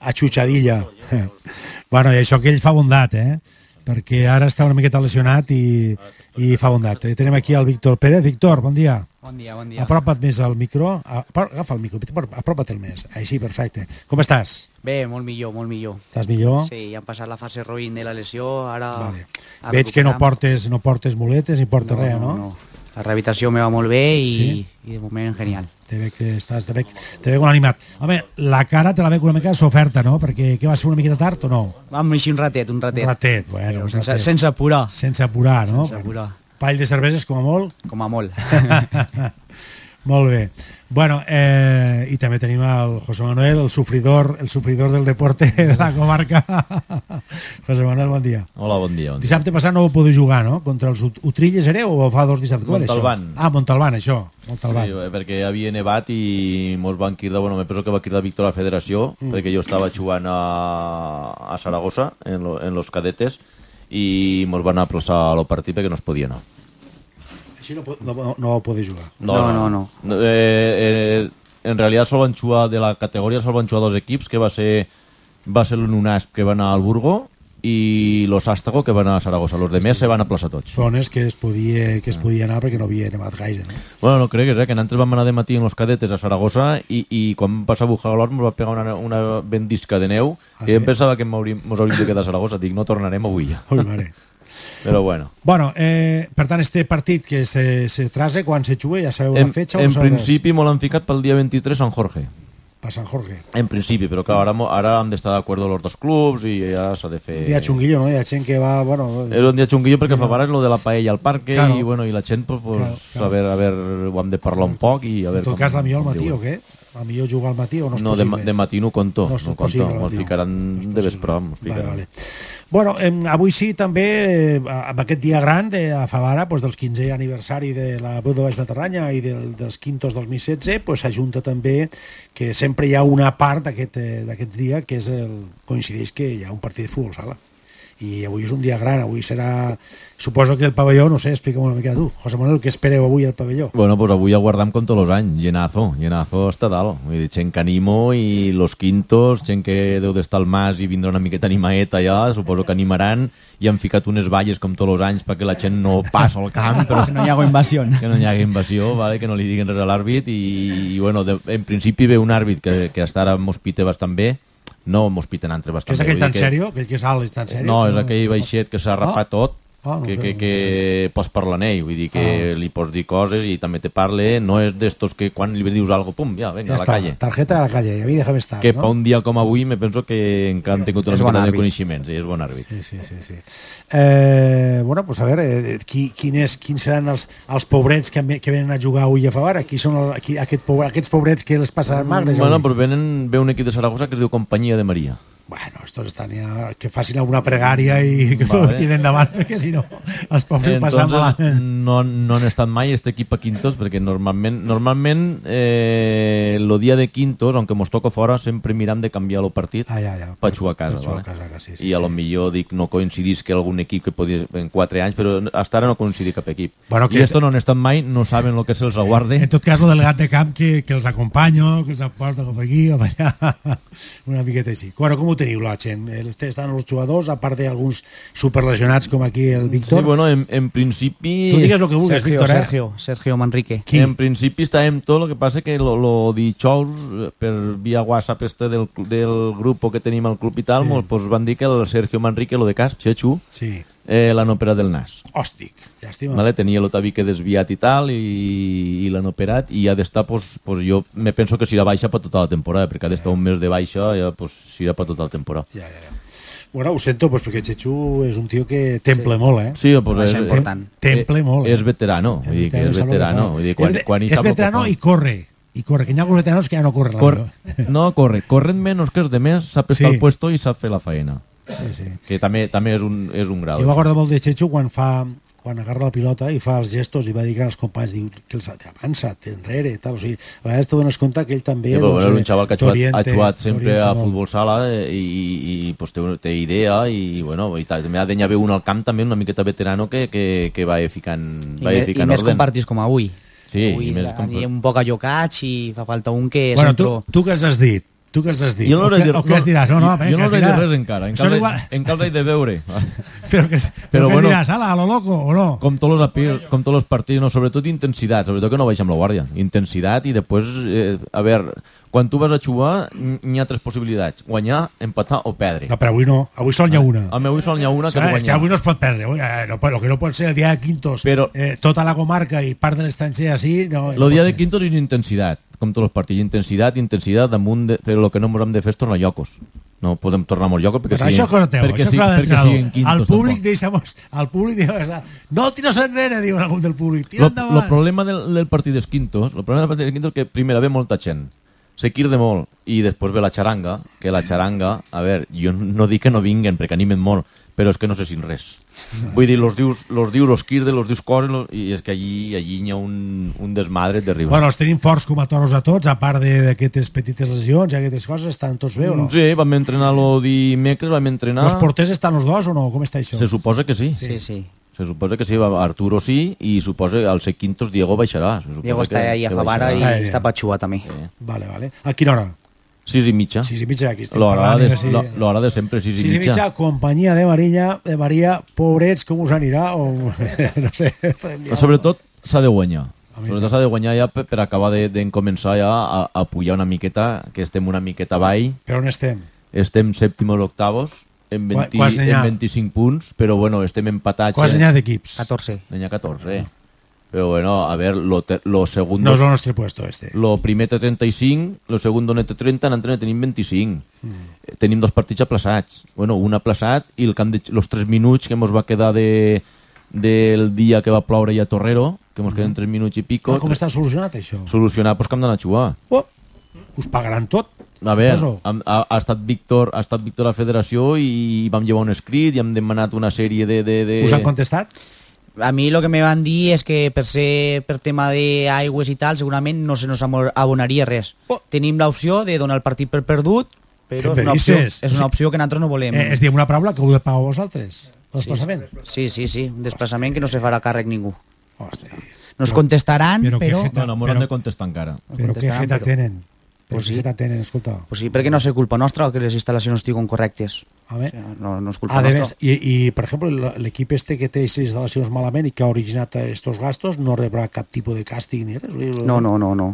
atxutxadilla. <laughs> bueno, i això que ell fa bondat, eh? Perquè ara està una miqueta lesionat i, i fa bondat. Eh, Tenim aquí el Víctor Pérez. Víctor, bon dia. Bon dia, bon dia. Apropa't més al micro. Agafa el micro, Víctor, apropa't-el més. Així, perfecte. Com estàs? Bé, molt millor, molt millor. Estàs millor? Sí, ja hem passat la fase roïn de la lesió, ara... Vale. ara Veig que no portes, no portes muletes ni portes res, no? La rehabilitació me va molt bé i, Sí? i de moment genial. Te veig que estàs, te veig, te veig molt animat. Home, la cara te la veig una mica soferta, no? Perquè què va ser una miqueta tard o no? Vam així un ratet, un ratet. Un ratet, bueno, un ratet. sense apurar. Sense apurar, no? Sense apurar. Pall de cerveses com a molt? Com a molt. <laughs> molt bé. Bueno, eh, i també tenim el José Manuel, el sufridor, el sufridor del deporte de la comarca. <laughs> José Manuel, bon dia. Hola, bon dia. Bon dia. Dissabte passat no vau poder jugar, no? Contra els Ut- Utrilles era o fa dos dissabtes? Montalbán. Ah, Montalbán, això. Montalbán. Sí, perquè havia nevat i mos van cridar, bueno, me penso que va cridar Víctor a la federació, Mm. perquè jo estava jugant a, a Saragossa, en, lo, en los cadetes, i mos van aplaçar el partit perquè no es podia anar. No, po- no, no, no vau poder jugar. No, Eh, eh, en realitat sol van jugar de la categoria, sol van jugar dos equips, que va ser va ser l'Unasp que va anar al Burgo i los Àstago que van a Saragossa. Los de més se van aplaçar tots. Zones que es podia, que es podia anar perquè no havia nevat gaire, no? Bueno, no cregues, eh, que nosaltres vam anar de matí en los cadetes a Saragossa i, i quan vam passar a Bujalor ens va pegar una, una vendisca de neu Ah, que sí? em pensava que m'hauríem- mos hauríem de quedar a Saragossa. Dic, no tornarem avui ja. Ui, mare. Però bueno. Bueno, eh, per tant, este partit que se, se trase quan se juga, ja sabeu En, la fetxa en res? principi m'ho l'han ficat pel dia 23 a Sant Jorge. Per Sant Jorge. En principi, però clar, ara, ara hem d'estar d'acord els dos clubs i ja s'ha de fer... Un dia xunguillo, no? Hi ha gent que va... Bueno, Era un dia xunguillo perquè fa és lo de la paella al parque Claro. i, bueno, i la gent, pues, pues, Claro, claro. A, veure, a veure, ho hem de parlar un poc i a En veure tot com, cas, la millor al matí o què? La millor jugar al matí o no és No, de, possible? ma- de matí no conto, No no, no possible, me'ls matí. ficaran de vespre, me'ls Vale, ficaran. vale. Bueno, em, avui sí també, eh, amb aquest dia gran de a Favara, pues, dels 15è aniversari de la Veu de Baix Matarranya i del, dels Quintos 2016, pues, s'ajunta també que sempre hi ha una part d'aquest eh, d'aquest dia que és el, coincideix que hi ha un partit de futbol sala. I avui és un dia gran, avui serà... Suposo que el pavelló, no sé, explica'm una mica tu. José Manuel, què espereu avui al pavelló? Bueno, pues avui aguardam com tots els anys, llenazo, llenazo està dalt. Vull dir, gent que animo i los quintos, gent que deu d'estar al mas i vindrà una miqueta animaeta allà, suposo que animaran i han ficat unes valles com tots els anys perquè la gent no passa al camp. <laughs> Però... Que no hi haga invasió. Que no hi hagi invasió, vale? que no li diguin res a l'àrbit i, i bueno, de, en principi ve un àrbit que, que hasta ara m'hospita bastant bé, no m'hospiten entre Que bastant és aquell tan que- sèrio? Aquell que és alt és tan sèrio? no, és que aquell baixet que s'ha rapat tot, Ah, no que, sé, que, no que pots parlar amb ell, vull dir que Ah. li pots dir coses i també te parle, no és d'estos que quan li dius algo, pum, ja, venga, Ja a la està, calle. tarjeta a la calle, a mi déjame estar, Que no? pa un dia com avui me penso que encara han tingut una bon mica de coneixements, i és bon àrbit. Sí, sí, sí. sí. Eh, bueno, pues a veure, eh, qui, quin és, quins seran els, els pobrets que, que venen a jugar avui a Favara? Qui són el, qui, aquest pobre, aquests pobrets que les passaran magres? Bueno, avui? però venen, ve un equip de Saragossa que es diu Companyia de Maria. Bueno, estos estan ja, que facin alguna pregària i <laughs> que Vale. ho tiren endavant, perquè si no els pobres passen Entonces, malament. no, no han estat mai este equip a Quintos perquè normalment, normalment eh, el dia de Quintos, aunque mos toca fora, sempre miram de canviar el partit ah, ja, ja, per jugar a casa. per vale? a casa, sí, sí, I a sí. lo millor dic, no coincidís que algun equip que podia en 4 anys, però hasta ara no coincidí cap equip. Bueno, que- I esto no han estat mai, no saben lo que se'ls aguarde. En tot cas, el delegat de camp que, que els acompanyo, que els aporta cap aquí, cap allà, <laughs> una miqueta així. Bueno, com ho teniu, la gent? Estan els jugadors, a part d'alguns superlesionats com aquí el Víctor? Sí, bueno, en, en principi... Tu digues lo que vulguis, Sergio, Víctor, eh? Sergio, Sergio Manrique. En principi estàvem tot, el que passa que lo, lo dijous, per via WhatsApp este del, del grup que tenim al club i tal, Sí. sí. pues van dir que el Sergio Manrique, lo de Casp, Chechu, Sí. Eh, l'han operat del nas. Hòstic, llàstima. Vale? Tenia el tabique desviat i tal, i, i l'han operat, i ha d'estar, pues, pues jo me penso que serà baixa per tota la temporada, perquè ha d'estar un mes de baixa, ja, pues, serà per tota la temporada. Ja, ja, ja. Bueno, ho sento, pues, perquè Chechu és un tio que temple molt, eh? Sí, pues és, Tem- Temple molt. eh? És veterano, vull dir que és Veterano, Vull dir, quan, quan és que veterano i corre. I corre, que hi ha alguns veteranos que ja no corren. Cor no, corre. Corren menos que els de més, sap estar Sí. al puesto i sap fer la feina. Sí, sí. Que també també és un, és un grau. Jo m'acordo molt de Chechu quan fa quan agarra la pilota i fa els gestos i va dir als companys, diu que els avança't, enrere, tal. O sigui, a vegades te dones compte que ell també... Sí, però doncs, eh, un xaval que ha jugat, ha jugat sempre a futbol sala eh, i, i, i pues, té, té idea i, bueno, i tal. també ha d'haver un al camp també una miqueta veterano que, que, que va ficant, I, va me, i ficant més orden. com partits com avui. Sí, avui i més com... un poc allocats i fa falta un que Bueno, tu, sempre... tu què has dit? Tu què ens has dit? Jo no o, què, dit- o què ens diràs? No, no, jo no dit diràs? res encara, encara, igual... encara he de <laughs> veure. Però, que, però, Però què bueno. diràs? Ala, a lo loco, o no? Com tots els, api- com tots els partits, no, sobretot intensitat, sobretot que no baixem la guàrdia. Intensitat i després, eh, a veure, quan tu vas a jugar n'hi ha tres possibilitats, guanyar, empatar o perdre. No, però avui no, avui sol n'hi ha una. A mi avui sol n'hi ha una que és és que guanyar. avui no es pot perdre. Avui, eh, no, lo que no pot ser el dia de Quintos, Però- eh, tota la comarca i part de l'estranger així... No, El dia de Quintos és intensitat, com tots els partits. Intensitat, intensitat, damunt de... però el que no ens hem de fer és tornar llocos. No podem tornar molts llocos perquè Però siguin, això cosa teu, perquè, això sigui- cosa perquè siguin quintos. Al públic deixamos, al públic diu, no tiros enrere, diu algun del públic, tira Lo, endavant. lo problema del, del partit dels quintos, el problema del partit dels quintos és que primer ve molta gent, se quirde molt, i després ve la xaranga, que la xaranga, a veure, jo no dic que no vinguen, perquè animen molt, però és que no sé sin res. Vull dir, los dius, los dius, los quirde, los dius coses, los, i és que allí, allí hi ha un, un desmadre terrible. Bueno, els tenim forts com a toros a tots, a part de- d'aquestes petites lesions i aquestes coses, estan tots bé o no? Sí, vam entrenar lo dimecres, vam entrenar... Els porters estan els dos o no? Com està això? Se suposa que sí. Sí, sí. Se suposa que sí, Arturo sí, i suposa que al ser quintos Diego baixarà. Se suposa Diego que, està ahí a Favara i està per jugar també. Vale, vale. A quina hora? Sis i mitja. Sis i mitja, aquí estem L'hora parlant, de, i lo- l'hora de sempre, sis, Sis i mitja, companyia de Maria, de Maria, pobrets, com us anirà? O, <laughs> no sé. Però sobretot s'ha de guanyar. Sobretot s'ha de guanyar ja per, per acabar de, de començar ja a, a pujar una miqueta, que estem una miqueta avall. Per on estem? Estem sèptimos octavos, en, Qua- 20, quants n'hi ha? en 25 punts, però bueno, estem empatats. Quants n'hi ha d'equips? 14. N'hi ha 14. Però bueno, a ver, lo, te- lo segundo... No és el nostre puesto, este. Lo primer té 35, lo segundo net té 30, en l'altre ne tenim 25. Mm. Tenim dos partits aplaçats. Bueno, un aplaçat i el camp de, los 3 minuts que ens va quedar de, del dia que va ploure ja a Torrero, que ens queden 3 minuts i pico. Ah, com està solucionat, això? Solucionar, doncs que hem d'anar a jugar. Oh, us pagaran tot? A veure, ha, ha, estat Víctor, ha estat Víctor a la federació i vam llevar un escrit i hem demanat una sèrie de... de, de... Us han contestat? A mi el que me van dir és que per ser per tema d'aigües i tal, segurament no se nos abonaria res. Oh. Tenim l'opció de donar el partit per perdut, però és una, opció, és una opció que nosaltres no volem. Eh, és dir, una paraula que heu de pagar vosaltres, el desplaçament. Sí, sí, sí, un desplaçament que no se farà càrrec ningú. Hosti. Nos contestaran, però però... que No, no, m'ho han de contestar encara. Però què feta però- tenen? Pues sí. feta tenen, escolta. Pues sí, perquè no és culpa nostra que les instal·lacions estiguin correctes. A ver. O sigui, no, no és culpa de nostra. més, i, i, per exemple, l'equip este que té aquestes instal·lacions malament i que ha originat estos gastos no rebrà cap tipus de càstig ni res? No, no, no, no.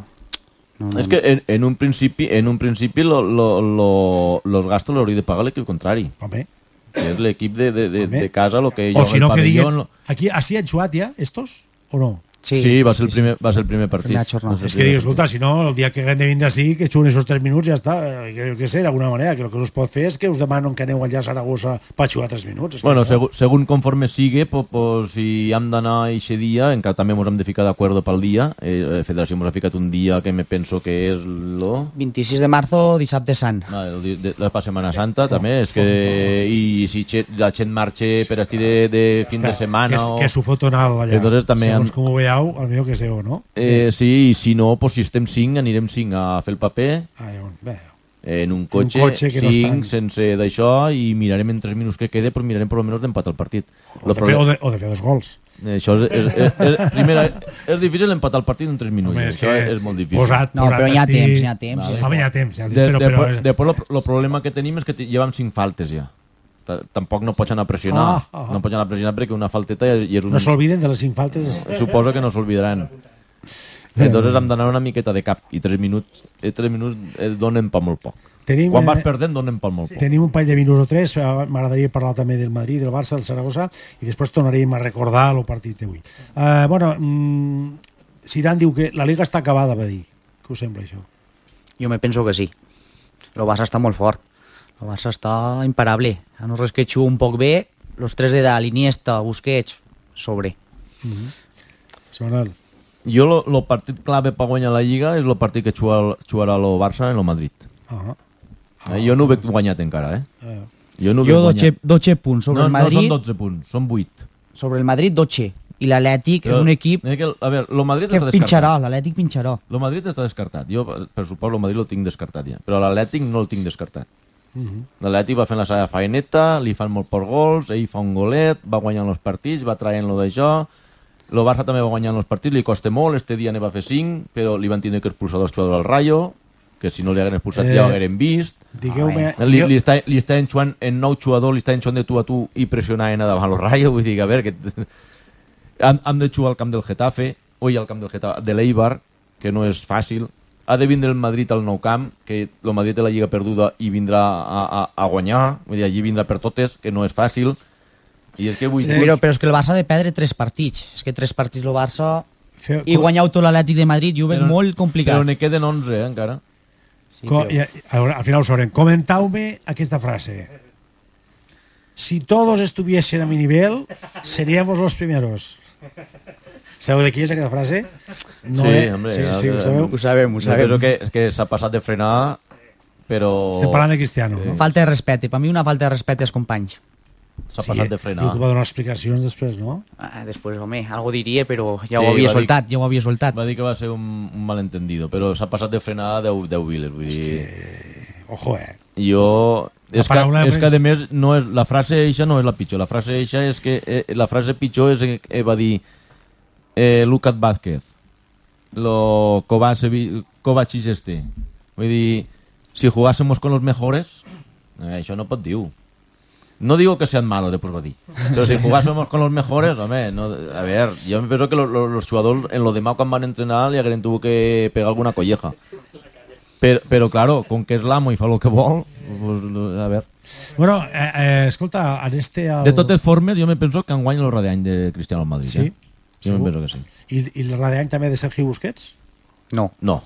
no, no És que en, en un principi, en un principi lo, lo, lo, los gastos los hauria de pagar l'equip contrari. Home. Que és l'equip de, de, de, de casa, lo que O si no, que lo- Aquí, així han jugat ja, estos? O no? Sí, sí, va, ser el primer, va ser el primer partit. Primera jornada. Va ser el És que primer dic, escolta, si no, el dia que haguem de vindre així, que xuen esos 3 minuts, ja està. Eh, Que, que sé, d'alguna manera, que el que no es pot fer és que us demanen que aneu allà a Saragossa per jugar 3 minuts. És que Bueno, según, según conforme sigue, pues, pues, si hem d'anar eixe dia, encara també ens hem de ficar d'acord pel dia. Eh, federació ens ha ficat un dia que me penso que és lo... 26 de marzo, dissabte sant. No, el di- de, la Setmana Santa també, és que i si la gent marxa per estir de, de fin de setmana que, o... que s'ho foten allà. Entonces també Segons han- com ho veieu, el millor que seu, no? Eh, sí, i si no, pues, si estem cinc, anirem cinc a fer el paper Ah, bé, en un cotxe, cotxe que no cinc, estan- sense d'això, i mirarem en tres minuts que quede, però mirarem per almenys d'empatar el partit. O de, fer, o, de, o de fer dos gols. Això és, és, és, és, primera, és difícil empatar el partit en 3 minuts. Home, és això que és molt difícil. posat- No, posat però hi ha estic- temps, hi ha temps. Vale. sí. Home, hi ha temps, hi ha temps, De, però, de, però... de, després, el problema que tenim és que llevam 5 faltes ja. Ta- Tampoc no pots anar a pressionar. Ah, ah, ah. No pots anar a pressionar perquè una falteta i és un... No s'olviden de les cinc faltes. Suposo que no s'olvidaran. Entonces hem d'anar una miqueta de cap i 3 minuts, eh, 3 minuts eh, donen per molt poc. Tenim, Quan vas eh, perdent donen per molt poc. Tenim un parell de minuts o tres, eh, m'agradaria parlar també del Madrid, del Barça, del Saragossa, i després tornaríem a recordar el partit d'avui. Uh, bueno, mm, Zidane diu que la Liga està acabada, va dir. Què us sembla, això? Jo me penso que sí. El Barça està molt fort. El Barça està imparable. A no res que xu un poc bé, los tres de dalt, Iniesta, Busquets, sobre. Mm -hmm. Manuel. Jo lo, lo partit clave per guanyar la Lliga és el partit que jugarà, jugarà el Barça en el Madrid. Ah, Eh, jo no ho veig guanyat encara, eh? Eh. Jo no Jo veig 12, guanyat. 12 punts sobre no, el Madrid. No són 12 punts, són 8. sobre el Madrid 12 i l'Atlètic és un equip que, el- a veure, lo Madrid que descartat. l'Atlètic pincharà. Lo Madrid està descartat. Jo, per suport, el Madrid el tinc descartat ja. Però l'Atlètic no el tinc descartat. Mhm. L'Atlètic va fent la seva faeneta, li fan molt per gols, ell fa un golet, va guanyant els partits, va traient-lo d'això, el Barça també va guanyant els partits, li costa molt, este dia ne va fer 5, però li van tindre que expulsar dos jugadors al Rayo, que si no li hagueren expulsat Eh, ja ho hagueren vist. digueu-me- li, li, està, li està enxuant en nou jugador, li està enxuant de tu a tu i pressionant a davant el Rayo, vull dir a veure, que <laughs> han, han de jugar al camp del Getafe, oi al camp del Getafe, de l'Eibar, que no és fàcil, ha de vindre el Madrid al nou camp, que el Madrid té la lliga perduda i vindrà a, a, a guanyar, vull dir, allí vindrà per totes, que no és fàcil, i és que vull... Però, però és que el Barça ha de perdre tres partits. És que tres partits el Barça... Feu- I guanyar tot l'Atlètic de Madrid, jo ho veig molt complicat. Però ne queden 11, eh, encara. Co i, a veure, al final ho sabrem. Comentau-me aquesta frase. Si todos estuviesen a mi nivel, seríamos los primeros. Sabeu de qui és aquesta frase? sí, eh? hombre, sí, sí, ho sabeu? Ho sabem, ho jo sabem. Però que, que s'ha passat de frenar, però... Estem parlant de Cristiano, no? Falta de respecte. Per mi una falta de respecte als companys. S'ha passat de frenar. Diu que va donar explicacions després, no? Ah, després, home, algo diria, però ja Sí, ho havia va dir- soltat, ja ho havia soltat. Va dir que va ser un, un malentendido, però s'ha passat de frenar 10, 10 viles, vull dir... Ojo, eh? Jo... La És que, és que, a més, no és, la frase eixa no és la pitjor. La frase eixa és que... Eh, la frase pitjor és que eh, va dir eh, Lucat Vázquez, lo Kovacic este. Vull dir, si jugásemos con los mejores, eh, això no pot dir. No digo que sean malos, después va dir. Pero si jugásemos con los mejores, hombre, no, a ver, yo me pienso que lo- lo- los jugadores en lo demás cuando van a entrenar le hagueren tuvo que pegar alguna colleja. Però, però claro, com que és l'amo i fa el que vol, pues, a veure. Bueno, eh, eh, escolta, en este... El... De totes formes, jo me penso que enguany el de Cristiano Madrid. Sí? Eh? Jo me Segur? penso que sí. I, i el radiany també de Sergio Busquets? No. No.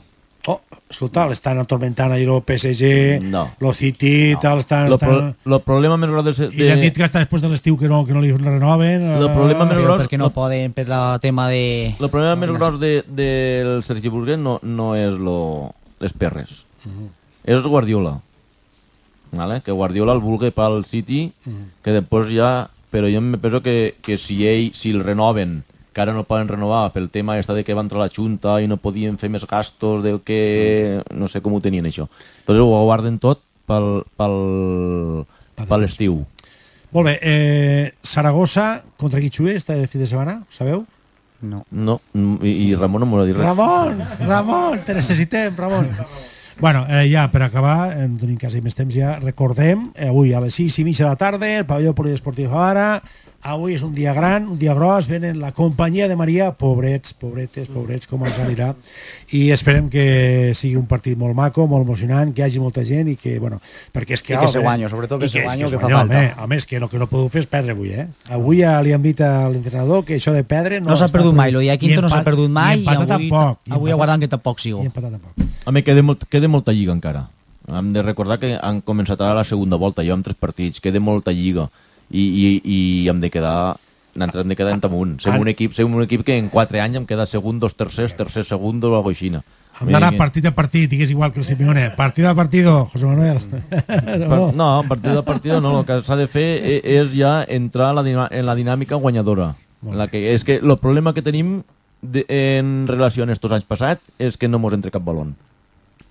Oh, escolta, l'estan atormentant ahir el PSG, No. lo City, tal, estan... Lo, estan... pro, lo problema més gros de... I li han dit que està després de l'estiu que no, que no li renoven. El problema més gros... perquè no poden per la tema de... El problema més gros de, del Sergi Busquets no, no és lo, les perres. És Guardiola. ¿Vale? Que Guardiola el vulgui pel City, que després ja... Però jo me penso que, que si ell, si el renoven, que ara no poden renovar pel tema esta de que va entrar la Junta i no podien fer més gastos del que... No sé com ho tenien això. Entonces ho guarden tot pel, pel, per l'estiu. Molt bé, eh, Saragossa contra juga este fi de setmana, sabeu? No. No, i, i Ramon no m'ho ha dit res. Ramon, Ramon, te necessitem, Ramon. Bueno, eh, ja per acabar, en tenim quasi més temps ja, recordem, eh, avui a les 6 i mitja de la tarda, el pavelló poliesportiu Javara, avui és un dia gran, un dia gros, venen la companyia de Maria, pobrets, pobretes, pobrets, com ens anirà, i esperem que sigui un partit molt maco, molt emocionant, que hi hagi molta gent i que, bueno, perquè és que... I que se home, guanyo, sobretot que i se guanyo, es que fa guanyo, falta. Home, home, és que el que no podeu fer és perdre avui, eh? Avui ja li han dit a l'entrenador que això de perdre... No, s'ha està perdut mai, lo dia I quinto no s'ha perdut mai i i avui, tampoc. i avui aguardant que tampoc sigo. I empatar tampoc. A mi queda, molt, queda molta lliga encara. Hem de recordar que han començat ara la segona volta, jo amb tres partits, queda molta lliga i, i, i hem de quedar nosaltres hem de quedar en amunt. Som un, equip, som un equip que en 4 anys hem quedat segundos, tercers, tercers, segundos o alguna així. Hem d'anar partit a partit, digues igual que el Simeone. Partido a partido, José Manuel. <laughs> Per, no, partido a partido no, el que s'ha de fer e- és ja entrar en la, en la dinàmica guanyadora. En la que, és que el problema que tenim de, en relació a estos anys passats és que no mos entre cap balón.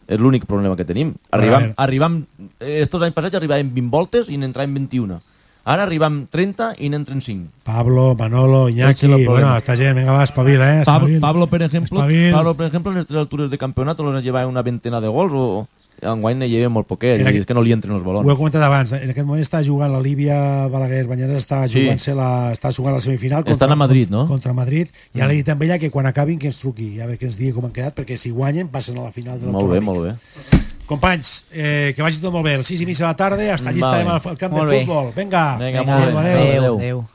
És l'únic problema que tenim. Arribam, arribam, estos anys passats arribàvem 20 voltes i n'entràvem 21. Ara arribam 30 i n'entren 5. Pablo, Manolo, Iñaki, es bueno, esta gent, venga, va, espavila, eh? Pablo, espavil. Pablo, por ejemplo, Espavil. Pablo, por ejemplo, en estas alturas de campeonato los ha llevado una ventena de gols o enguany ne lleva molt poquet i que- és que no li entren els Ho he balons. comentat abans, en aquest moment està jugant la Líbia Balaguer Banyeres, està Sí. la, està jugant la semifinal Estan a Madrid, no? contra Madrid. Ja l'he dit amb ella que quan acabin que ens truqui, a veure que ens digui com han quedat, perquè si guanyen passen a la final de Molt bé, molt bé. Companys, eh, que vagi tot molt bé. A les 6 i mitja de la tarda, hasta allí Vale. estarem al, camp de futbol. Vinga, Vinga, bé. adéu. Adéu, Adéu. adéu.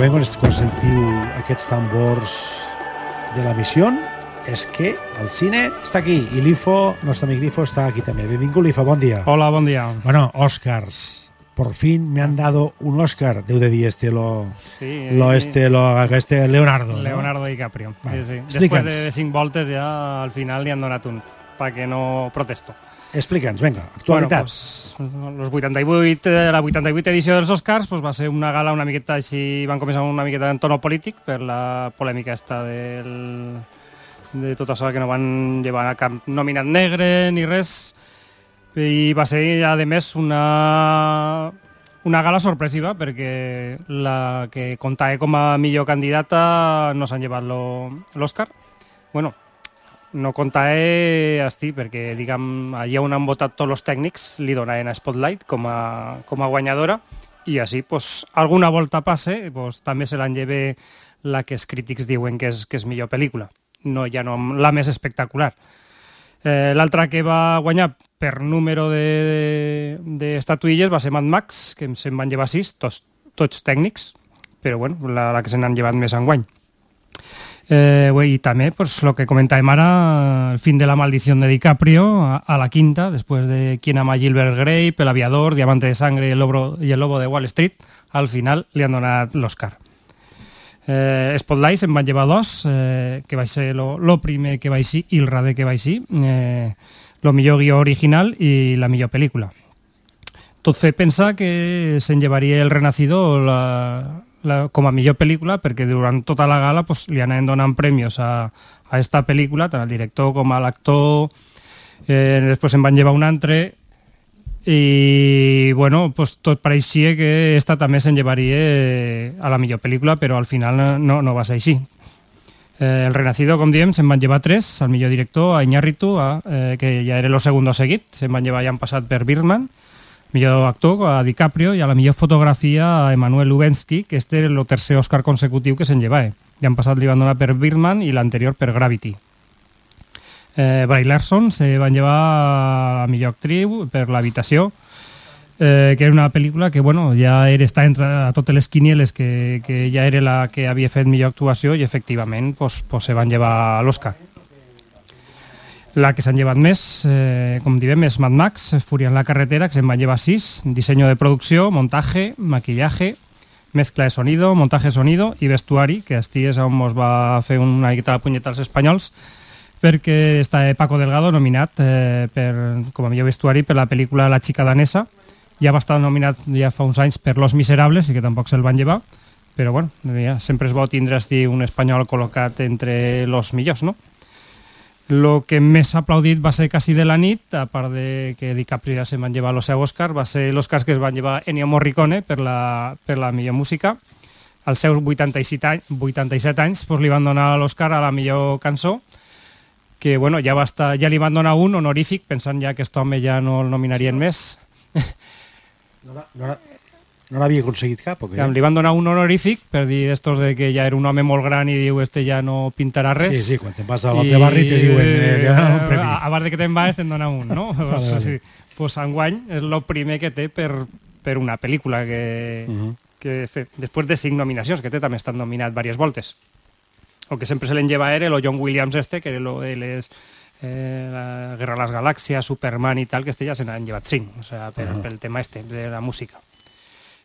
Efectivament, quan, quan sentiu aquests tambors de la missió, és que el cine està aquí i l'IFO, nostre amic l'IFO, està aquí també. Benvingut, l'IFO, bon dia. Hola, bon dia. Bueno, Oscars. Por fin me han dado un Oscar. Deu de dir este lo, Sí, lo este, lo, este Leonardo. ¿no? Leonardo DiCaprio. Vale. Sí, sí. Explica'ns. Després de cinc voltes ja al final li han donat un, perquè no protesto. Explica'ns, vinga, actualitat. Bueno, pues, los 88, eh, la 88 edició dels Oscars pues, va ser una gala una miqueta així, van començar una miqueta en tono polític per la polèmica esta del, de tot això que no van llevar a cap nominat negre ni res i va ser a més una una gala sorpresiva perquè la que comptava com a millor candidata no s'han llevat lo- l'Oscar bueno, no comptava esti, perquè diguem, allà on han votat tots els tècnics li donaven a Spotlight com a, com a guanyadora. I així pues, alguna volta passe pues, també se l'han lleve la que els crítics diuen que és, que és millor pel·lícula. No ja no la més espectacular. Eh, L'altra que va guanyar per número d'estatuilles de, de va ser Mad Max, que se'n van llevar sis, tots, tots tècnics, però bueno, la, la que se n'han llevat més enguany. Eh, I també, pues, lo que comentàvem ara, el fin de la maldició de DiCaprio a, a la quinta, després de Quien ama a Gilbert Grape, El aviador, Diamante de sangre y el, lobo, y el lobo de Wall Street, al final li han donat l'Oscar. Eh, Spotlight se'n van llevar dos, eh, que va ser lo, lo primer que va així i el rade que va així, eh, lo millor original i la millor pel·lícula. Tot fer pensar que se'n llevaria El Renacido la, la, com a millor pel·lícula perquè durant tota la gala pues, li anaven donant premis a, a esta pel·lícula, tant al director com a l'actor, eh, després se'n van llevar un altre. I bueno, pues tot pareixia que esta també se'n llevaria eh, a la millor pel·lícula, però al final no, no va ser així. Eh, el Renacido, com diem, se'n van llevar tres, al millor director, a Iñárritu, a, eh, que ja era el segundo seguit, se'n van llevar ja han passat per Birdman, millor actor, a DiCaprio, i a la millor fotografia a Emanuel Lubensky, que este era el tercer Oscar consecutiu que se'n llevava. Ja han passat, li van donar per Birdman i l'anterior per Gravity. Eh, Bray Larson se van llevar a millor actriu per l'habitació, eh, que era una pel·lícula que bueno, ja era, està entre a totes les quinieles que, que ja era la que havia fet millor actuació i efectivament pues, pues se van llevar l'Oscar. La que s'han llevat més, eh, com diem, és Mad Max, Furia en la carretera, que se'n van llevar sis, disseny de producció, montatge, maquillaje, mezcla de sonido, montaje de sonido i vestuari, que esti és on mos va fer una miqueta la punyeta als espanyols, perquè està Paco Delgado nominat eh, per, com a millor vestuari per la pel·lícula La xica danesa. Ja va estar nominat ja fa uns anys per Los Miserables i que tampoc se'l van llevar, però bueno, ja, sempre és bo tindre un espanyol col·locat entre los millors, no? Lo que més s'ha aplaudit va ser quasi de la nit, a part de que DiCaprio ja se van llevar el seu Oscar, va ser l'Oscar que es van llevar Ennio Morricone per la, per la millor música. Als seus 87 anys, 87 anys pues, li van donar l'Oscar a la millor cançó, que bueno, ja, va estar, ja li van donar un honorífic, pensant ja que aquest home ja no el nominarien més. No, no, l'ha- no l'havia aconseguit cap, o què? Li van donar un honorífic per dir d'estos de que ja era un home molt gran i diu este ja no pintarà res. Sí, sí, quan te'n vas a l'altre barri te diuen, eh, li donat un premi. Part de que te'n vas te'n dona un, no? <laughs> Vale, pues, vale. sí, pues enguany és el primer que té per, per una pel·lícula que, Mhm. que fe. Després de cinc nominacions, que té també estat nominat diverses voltes. El que sempre se l'en lleva era el John Williams este, que era lo de les eh, la Guerra de les Galàxies, Superman i tal, que este ja se n'han llevat cinc, o sea, per, Ah. pel tema este de la música.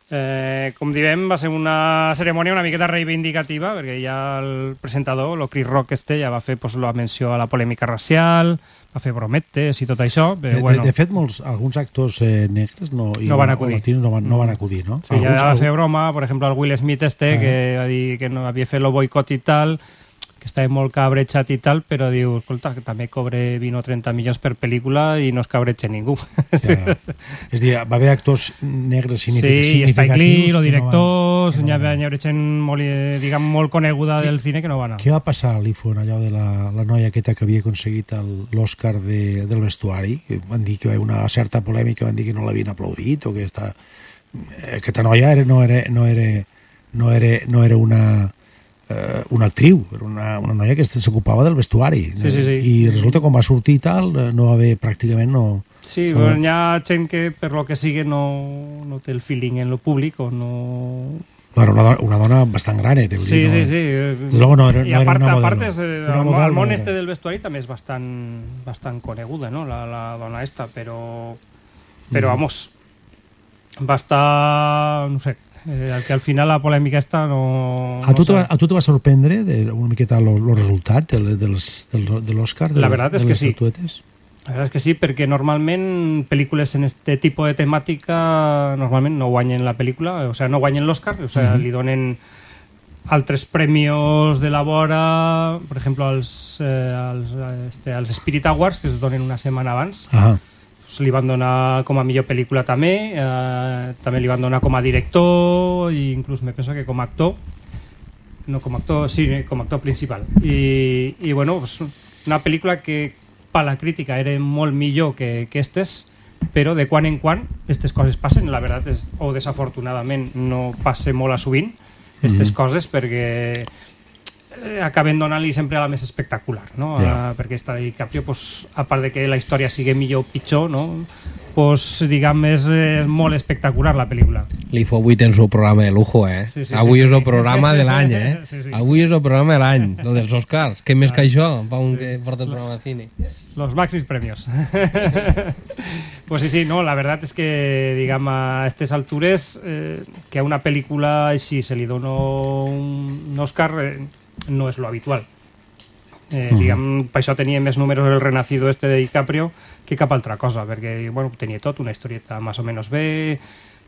Eh, com diem, va ser una cerimònia una miqueta reivindicativa, perquè ja el presentador, el Chris Rock este, ja va fer pues, la menció a la polèmica racial, va fer brometes i tot això, De, però de, bueno... de fet, molts, alguns actors eh, negres no, i No van acudir. latinos no van, no van acudir, no? Sí, ja Alguns- va fer broma, per exemple, el Will Smith este, Ah. que va dir que no havia fet el boicot i tal, que estava molt cabrejat i tal, però diu, escolta, que també cobre 20 o 30 milions per pel·lícula i no es cabreja ningú. Ja. És a dir, va haver actors negres Sí, significatius. i Spike Lee, que els no van- directors, hi va haver gent molt, eh, diguem, molt coneguda del cine que no va anar. Què va passar a l'IFO, en allò de la, la noia aquesta que havia aconseguit el- l'Oscar de, del vestuari? Que van dir que hi va haver una certa polèmica, van dir que no l'havien aplaudit, o que està... eh, Aquesta noia era, no, era, no, era, no, era, no era una, eh, una actriu, era una, una noia que s'ocupava del vestuari. Sí, sí, sí. I resulta quan va sortir i tal, eh, no va haver pràcticament... No, Sí, no, bueno, hi ha gent que per lo que sigui no, no té el feeling en lo públic o no, Bueno, una, do- una dona bastant gran era. vull Sí, dir, no, sí, sí. Desde luego no era, I no a era part, una a modelo. part és, eh, Una el, model el món no este era. del vestuari també és bastant, bastant coneguda, no? La, la dona esta, però, però Mhm. vamos, va estar, no sé, eh, que al final la polèmica esta no... A tu, no te sé. va, a tu te va sorprendre de, una miqueta el resultat dels, del, de l'Òscar? La verdad es de que sí. estatuetes? La verdad es que sí, perquè normalment pel·lícules en este tipus de temàtica normalment no guanyen la pel·lícula, o sea, no guanyen l'Oscar, o sea, Mhm. li donen altres premios de la vora, per exemple, als, eh, als, este, als Spirit Awards, que es donen una setmana abans. Ahà. Pues li van donar com a millor pel·lícula també, eh, també li van donar com a director i inclús me penso que com a actor no com a actor, sí, com a actor principal i, i bueno, pues una pel·lícula que per la crítica era molt millor que, que estes però de quan en quan aquestes coses passen la veritat és, o desafortunadament no passa molt a sovint aquestes Mhm. coses perquè acaben donant-li sempre la més espectacular, no? Ja. Eh, perquè esta de DiCaprio, pues, a part de que la història sigui millor o pitjor, no? pues, diguem, és eh, molt espectacular la pel·lícula. Li fou avui tens un programa de lujo, eh? Sí, sí, avui sí, és el programa de l'any, <laughs> eh? Sí, sí. Avui és el programa de l'any, el dels Oscars. Què més que això, pa un que porta el programa de cine. Los máximos premios. <laughs> pues sí, sí, no, la verdad es que, digamos, a estas alturas, eh, que a una película així se li dona un, un Oscar eh, no és lo habitual. Eh, Mhm. diguem, per això tenia més números el renacido este de DiCaprio que cap altra cosa, perquè bueno, tenia tot, una historieta més o menys bé,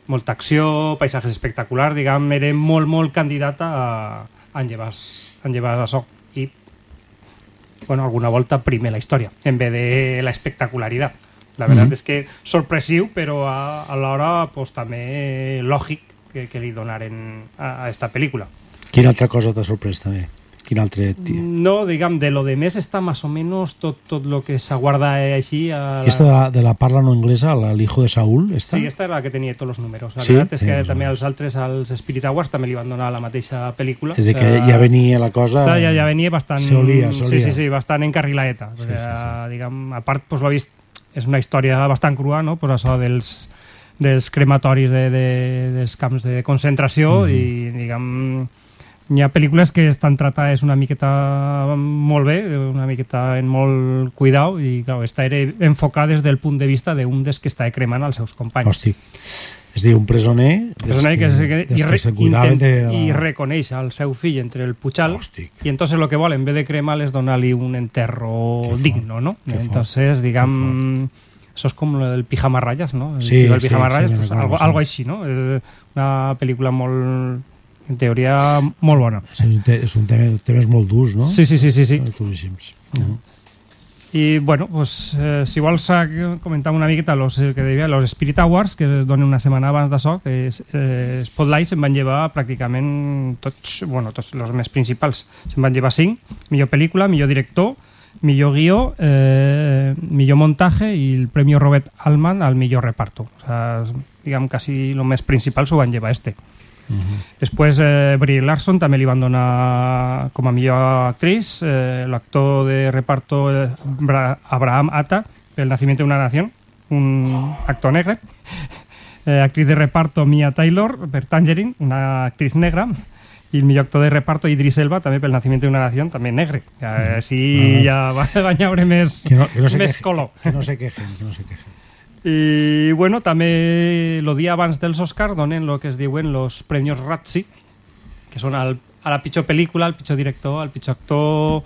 molta acció, paisatges espectaculars, diguem, era molt, molt candidata a, a llevar, a llevar açò. I bueno, alguna volta primer la història, en vez de la espectacularitat. La veritat Mhm. és que sorpressiu, però a, a l'hora pues, també lògic que, que li donaren a, a esta pel·lícula. Quina altra cosa t'ha sorprès també? Quin altre... No, diguem, de lo de més està més o menys tot, tot lo que s'aguarda així. A la... Esta de la, de la parla no anglesa, la- el hijo de Saúl, esta? Sí, esta era la que tenia tots els números. La Sí? veritat és Sí, que o també els altres, als Spirit Awards, també li van donar la mateixa pel·lícula. És a dir, que ja venia la cosa- Esta ja, ja venia bastant... Se olia, se Sí, olia. sí, sí, bastant encarrilaeta. Sí, Sí, sí, sí. Diguem, a part, pues, l'ho vist, és una història bastant crua, no? Pues això dels, dels crematoris de, de, dels camps de concentració Mhm. i, diguem, hi ha pel·lícules que estan tratades una miqueta molt bé, una miqueta en molt cuidau i clar, era enfocada des del punt de vista d'un dels que està cremant els seus companys. Hosti. És dir, un presoner... Presoner que, que, dels i, que se intent, de la... i reconeix al seu fill entre el Puchal i entonces lo que vol en vez de cremar és donar-li un enterro digno, no? Entonces, diguem, això és com el pijama ratllas, no? El Sí, sí, pijama sí, ratllas, me'n pues, algo, sí. algo així, no? És una pel·lícula molt, en teoria, molt bona. És un, te és un tema, temes molt durs, no? Sí, sí, sí, sí, sí. Duríssims. I bueno, pues, eh, si vols comentar una miqueta los, que deia, los Spirit Awards, que es donen una setmana abans d'això, que és, eh, Spotlight se'n van llevar pràcticament tots, bueno, tots els més principals. Se'n van llevar cinc, millor pel·lícula, millor director, millor guió, eh, millor montaje i el Premi Robert Altman al millor reparto. O sea, diguem, quasi el més principal s'ho van llevar este. Després, eh, Brie Larson també li van donar com a millor actriz, eh, l'actor de reparto eh, Bra- Abraham Atta, pel Nacimiento de una Nación, un actor negre. <laughs> Eh, actriz de reparto Mia Taylor, per Tangerine, una actriz negra. I el millor actor de reparto Idris Elba, també pel Nacimiento de una Nación, també negre. Ja, eh, sí, ja va, va més, Que no, que no se més quejen, color. Que no se quejen, que no se quejen. I bueno, també el dia abans dels Oscar donen el que es diuen los premios Razzie, que són al, a la pitjor pel·lícula, al pitjor director, al pitjor actor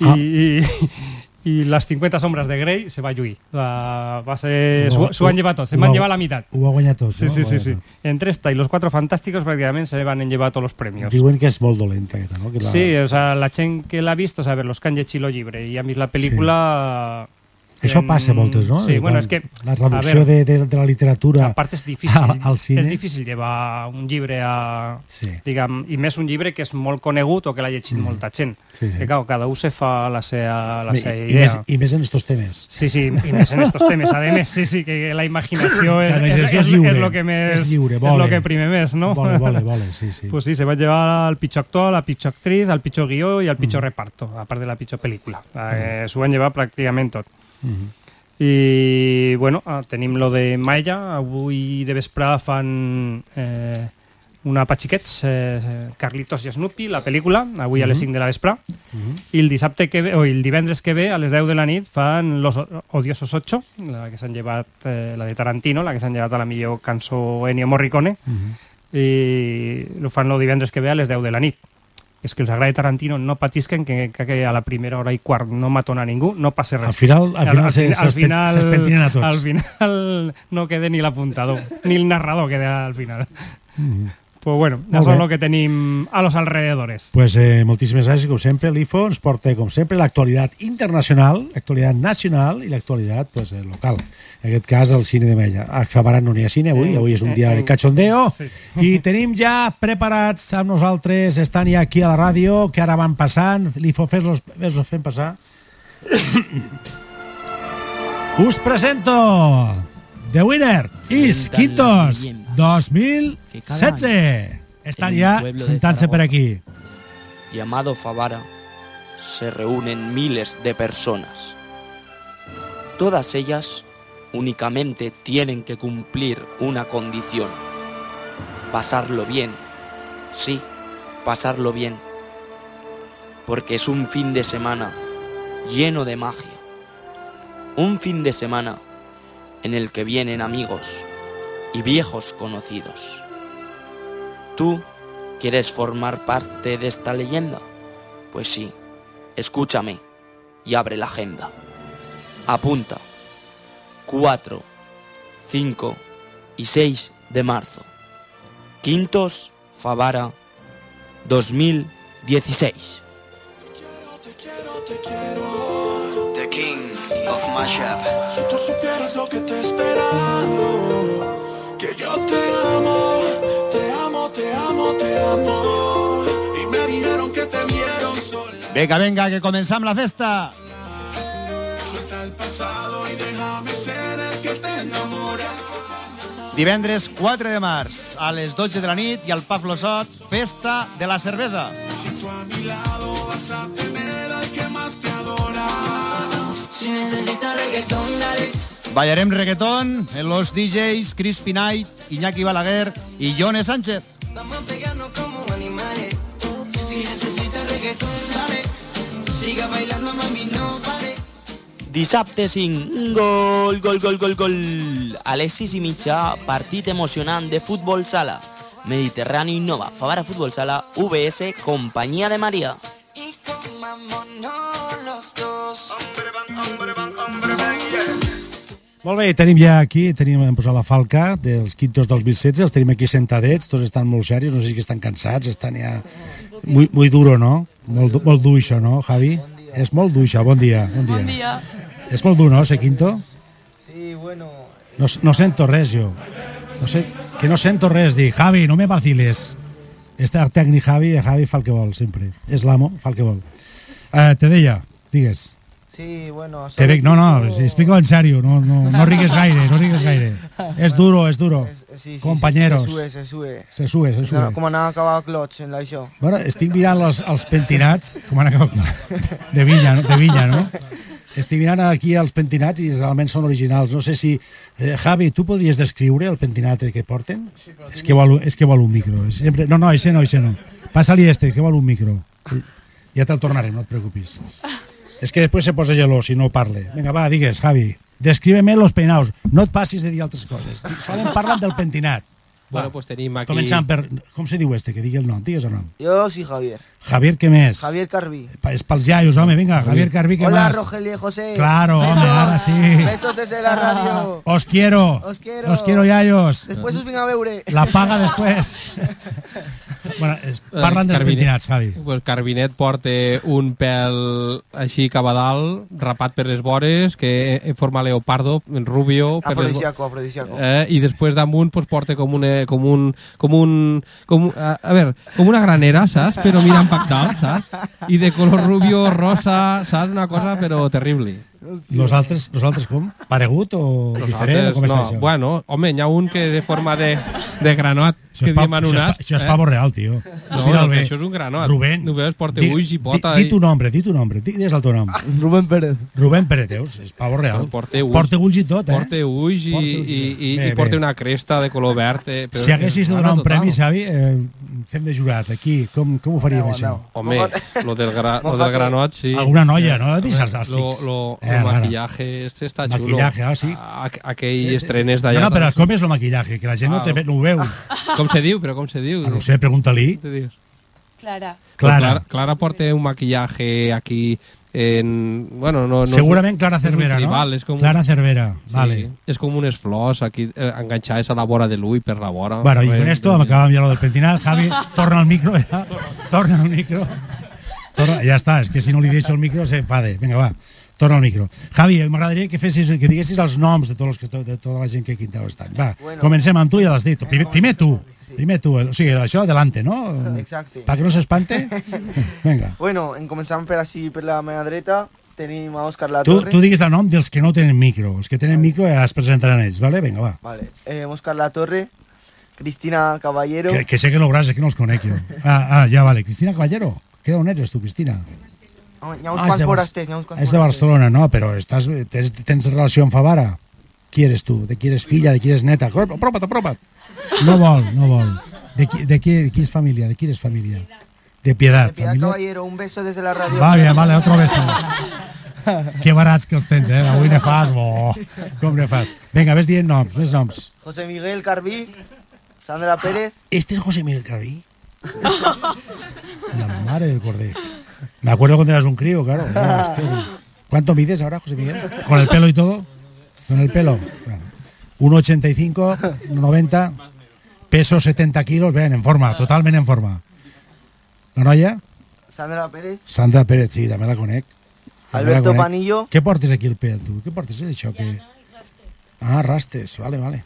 i, Ah. i, i les 50 sombres de Grey se va lluir. La, va ser, Ho- s'ho van ho- llevar tot, se van va- llevar la meitat. ho va guanyar tot, Sí, no? sí, sí, sí. Entre esta i los Cuatro Fantásticos pràcticament se van llevar tots els premios. Diuen que és molt dolenta, aquesta, no? Que la... Sí, o sea, la gent que l'ha vist, o sea, a ver, los que han llegit el llibre i han vist la pel·lícula... Això passa moltes, no? Sí, bueno, és que... La a traducció veure, de, de, de la literatura a part és difícil, al, al cine. és difícil llevar un llibre a... Sí. Diguem, I més un llibre que és molt conegut o que l'ha llegit molta gent. Sí, sí. Que, clar, cada un se fa la seva, la I, seva i, idea. més, I més en estos temes. Sí, sí, i més en estos temes. A més, sí, sí, que la imaginació és, La imaginació és, és és, lliure, és lo que més... és lliure, és vole. lo que prime més, no? Vole, vole, vole, sí, sí. Pues sí, se va llevar al pitjor actor, la pitjor actriz, al pitjor guió i al Mm. pitjor reparto, a part de la pitjor pel·lícula. Eh, S'ho van llevar pràcticament tot. Mhm. I, bueno, ah, tenim lo de Maya. Avui de vespre fan eh, una pa xiquets, eh, Carlitos i Snoopy, la pel·lícula, avui a les Mhm. 5 de la vespre, i el dissabte que ve, o el divendres que ve, a les 10 de la nit, fan Los Odiosos 8, la que s'han llevat, eh, la de Tarantino, la que s'han llevat a la millor cançó Ennio Morricone, i ho fan el divendres que ve a les 10 de la nit. És que els agrada Tarantino, no patisquen que, que, a la primera hora i quart no matona ningú, no passa res. Al final- al final se- al s'espen- s'espentinen a tots. Al final no queda ni l'apuntador, ni el narrador queda al final. Pues bueno, això és el que tenim a los alrededores. Pues eh, moltíssimes gràcies, com sempre. L'IFO ens porta, com sempre, l'actualitat internacional, l'actualitat nacional i l'actualitat pues, eh, local. En aquest cas, el cine de Mella. A Favarat no n'hi ha cine avui, avui és un eh, dia de cachondeo. sí. I tenim ja preparats amb nosaltres, estan ja aquí a la ràdio, que ara van passant. L'IFO, fes-los fes fent passar. Us presento The Winner is Quintos 2016. Están ya sentándose por aquí. llamado Favara, se reúnen miles de personas. Todas ellas únicamente tienen que cumplir una condición. Pasarlo bien. Sí, pasarlo bien. Porque es un fin de semana lleno de magia. Un fin de semana en el que vienen amigos y viejos conocidos. ¿Tú quieres formar parte de esta leyenda? Pues sí, escúchame y abre la agenda. Apunta. 4, 5 y 6 de marzo. Quintos, Favara, 2016. The King of Mashup. Si tú supieras lo que te he esperado, te amo, te amo, te amo, te amo. Y me dijeron que te vieron sola. Vinga, vinga, que començam la festa. Suelta el pasado y déjame ser el que te enamora. Divendres 4 de març, a les 12 de la nit i al Pa Flossot, festa de la cervesa. Si tú a mi lado vas a tener al que más te adora. Si necesitas reggaetón, dale. Ballarem reggaeton en los DJs Crispy Knight, Iñaki Balaguer i Jone Sánchez. Vamos a pegarnos como animales. Si necesitas reggaetón, dale. Siga bailando, mami, no pare. Dissabte 5, gol, gol, gol, gol, gol. A les 6 i mitja, partit emocionant de futbol sala. Mediterrani Innova, Favara Futbol Sala, VS, Companyia de Maria. Y comámonos los dos. Hombre van, hombre van, hombre van, yeah. Molt bé, tenim ja aquí, tenim hem posat la falca dels quintos 2016, els tenim aquí sentadets, tots estan molt serios, no sé si estan cansats, estan ja... Muy, muy duro, no? Molt, molt dur això, no, Javi? És molt dur això, bon dia. Bon dia. Bon dia. És molt dur, no, ser quinto? Sí, bueno, No, no sento res, jo. No sé, que no sento res, dic, Javi, no me vaciles. Este el tècnic Javi, Javi fa el que vol, sempre. És l'amo, fa el que vol. Uh, te deia, digues. Sí, bueno... Te veig, no, no, si explico en serio, no, no, no <laughs> rigues gaire, no rigues gaire. És duro, és duro. Sí, sí, Compañeros. Sí, se sube, se sube. Se sube, se sube. Com anava a acabar Clots en l'això. Bueno, estic mirant els, els pentinats, com han acabat <laughs> de vinya, no? de vinya, no? Estic mirant aquí els pentinats i realment són originals. No sé si... Eh, Javi, tu podries descriure el pentinat que porten? és, que vol, és que vol un micro. És Sempre... No, no, ese no, ese no. Passa-li este, és que vol un micro. <laughs> Ja te'l tornarem, no et preocupis. És que després se posa gelós si no parle. Vinga, va, digues, Javi. Descríbeme los peinados. No et passis de dir altres coses. Solen parlen del pentinat. Bueno, pues tenim aquí... Començant per... Com se diu este? Que digui el nom. Digues el nom. Jo sí, Javier. Javier, què més? Javier Carví. Pa- És pels iaios, home, vinga, Javier Carví, què Hola, más? Rogelio y José. Claro, Besos. hombre, ahora sí. Besos desde la radio. Os quiero. Os quiero. Os quiero, iaios. Després us vinc a veure. La paga després. <laughs> bueno, es, parlen dels pentinats, Javi. Pues Carbinet porta un pèl així cap a dalt, rapat per les vores, que en forma leopardo, en rubio. les Afrodisíaco, afrodisíaco. Eh, I després damunt pues, porta com, una, com un... Com un com, a, a veure, com una granera, saps? Però mirant pactal, saps? I de color rubio, rosa, saps? Una cosa però terrible. Nosaltres, nosaltres com? Paregut o diferent? O com no, està això? bueno, home, hi ha un que de forma de, de granot, Això que és, pa, diem en això, un és, as. això és pavo real, tio. No, Mira'l no, això és un granot. Rubén, No veus, porta di- ulls i pota. Di, di tu nombre, di tu nombre. Di, digues el teu nom. <laughs> Rubén Pérez. Rubén Pérez, Deus, és pavo real. Porta ulls. Porta ulls i tot, eh? Porta ulls i, Porta i, ulls i i, Bé, i porta bé. una cresta de color verd. Eh, però Si haguessis de és donar un premi, Xavi, eh, fem de jurat aquí. Com, com ho faríem, això? Home, lo del, gra, lo del granot, sí. Alguna noia, no? Deixa'ls als Lo, lo, Eh, lo ara. maquillaje este està xulo. Maquillaje, ah, sí. A, aquell estrenes d'allà. No, no, però doncs. com és el maquillaje? Que la gent no, Ah, te, ve- no ho veu. <laughs> Com se diu? Però com se diu? Ah, no ho sé, pregunta-li. Te? Clara. Clara. Clara. Clara porta un maquillaje aquí en... Bueno, no, no Segurament Clara és un Cervera, no? tribal, És com, Clara Cervera, sí, vale. És com unes flors aquí eh, enganxades a la vora de l'ull per la vora. Bueno, y Res, con esto acabamos ya lo del pentinat. Javi, <laughs> torna al micro, ya. Torna al micro. Torna, ja està, és que si no li deixo el micro se enfade. Vinga, va, torna al micro. Javi, m'agradaria que fessis, que diguessis els noms de tots els que esteu, de tota la gent que aquí en estan. Va, Bueno. comencem amb tu, ja l'has dit. Primer, primer tu, primer tu, o sigui, això adelante, no? Exacte. Pa que no s'espante. <laughs> Vinga. Bueno, en començant per així, per la meva dreta, tenim a Òscar Tu, Latorre. tu digues el nom dels que no tenen micro. Els que tenen micro ja es presentaran ells, vale? Vinga, va. Vale. Eh, Òscar Latorre, Cristina Caballero. Que, que sé que és que no els conec jo. Ah, ah, ja, vale. Cristina Caballero. ¿Qué d'on eres tu, Cristina? Home, Hi ha uns Ah, és quants forasters, hi ha uns quants És de Barcelona, no, però estàs, tens, tens relació amb Favara? Qui eres tu? De qui eres filla? De qui eres neta? Apropa't, apropa't. No vol, no vol. De qui, de qui, de qui és família? De qui eres família? De Piedad. De Piedad família? Caballero, un beso desde la radio. Vale, vale, otro beso. Que barats que els tens, eh? Avui ne fas, bo. Com ne fas? Vinga, ves dient noms, més noms. José Miguel Carbí, Sandra Pérez. ¿Este es José Miguel Carbí? La madre del cordé. Me acuerdo cuando eras un crío, claro. <laughs> ¿Cuánto mides ahora, José Miguel? ¿Con el pelo y todo? ¿Con el pelo? Bueno. 1,85, 90, peso 70 kilos, ven, en forma, totalment en forma. La noia? Sandra Pérez. Sandra Pérez, sí, també la conec. També la Alberto. Panillo. Què portes aquí al pèl, tu? Què portes, eh, això? Que... Ah, rastes, vale, vale.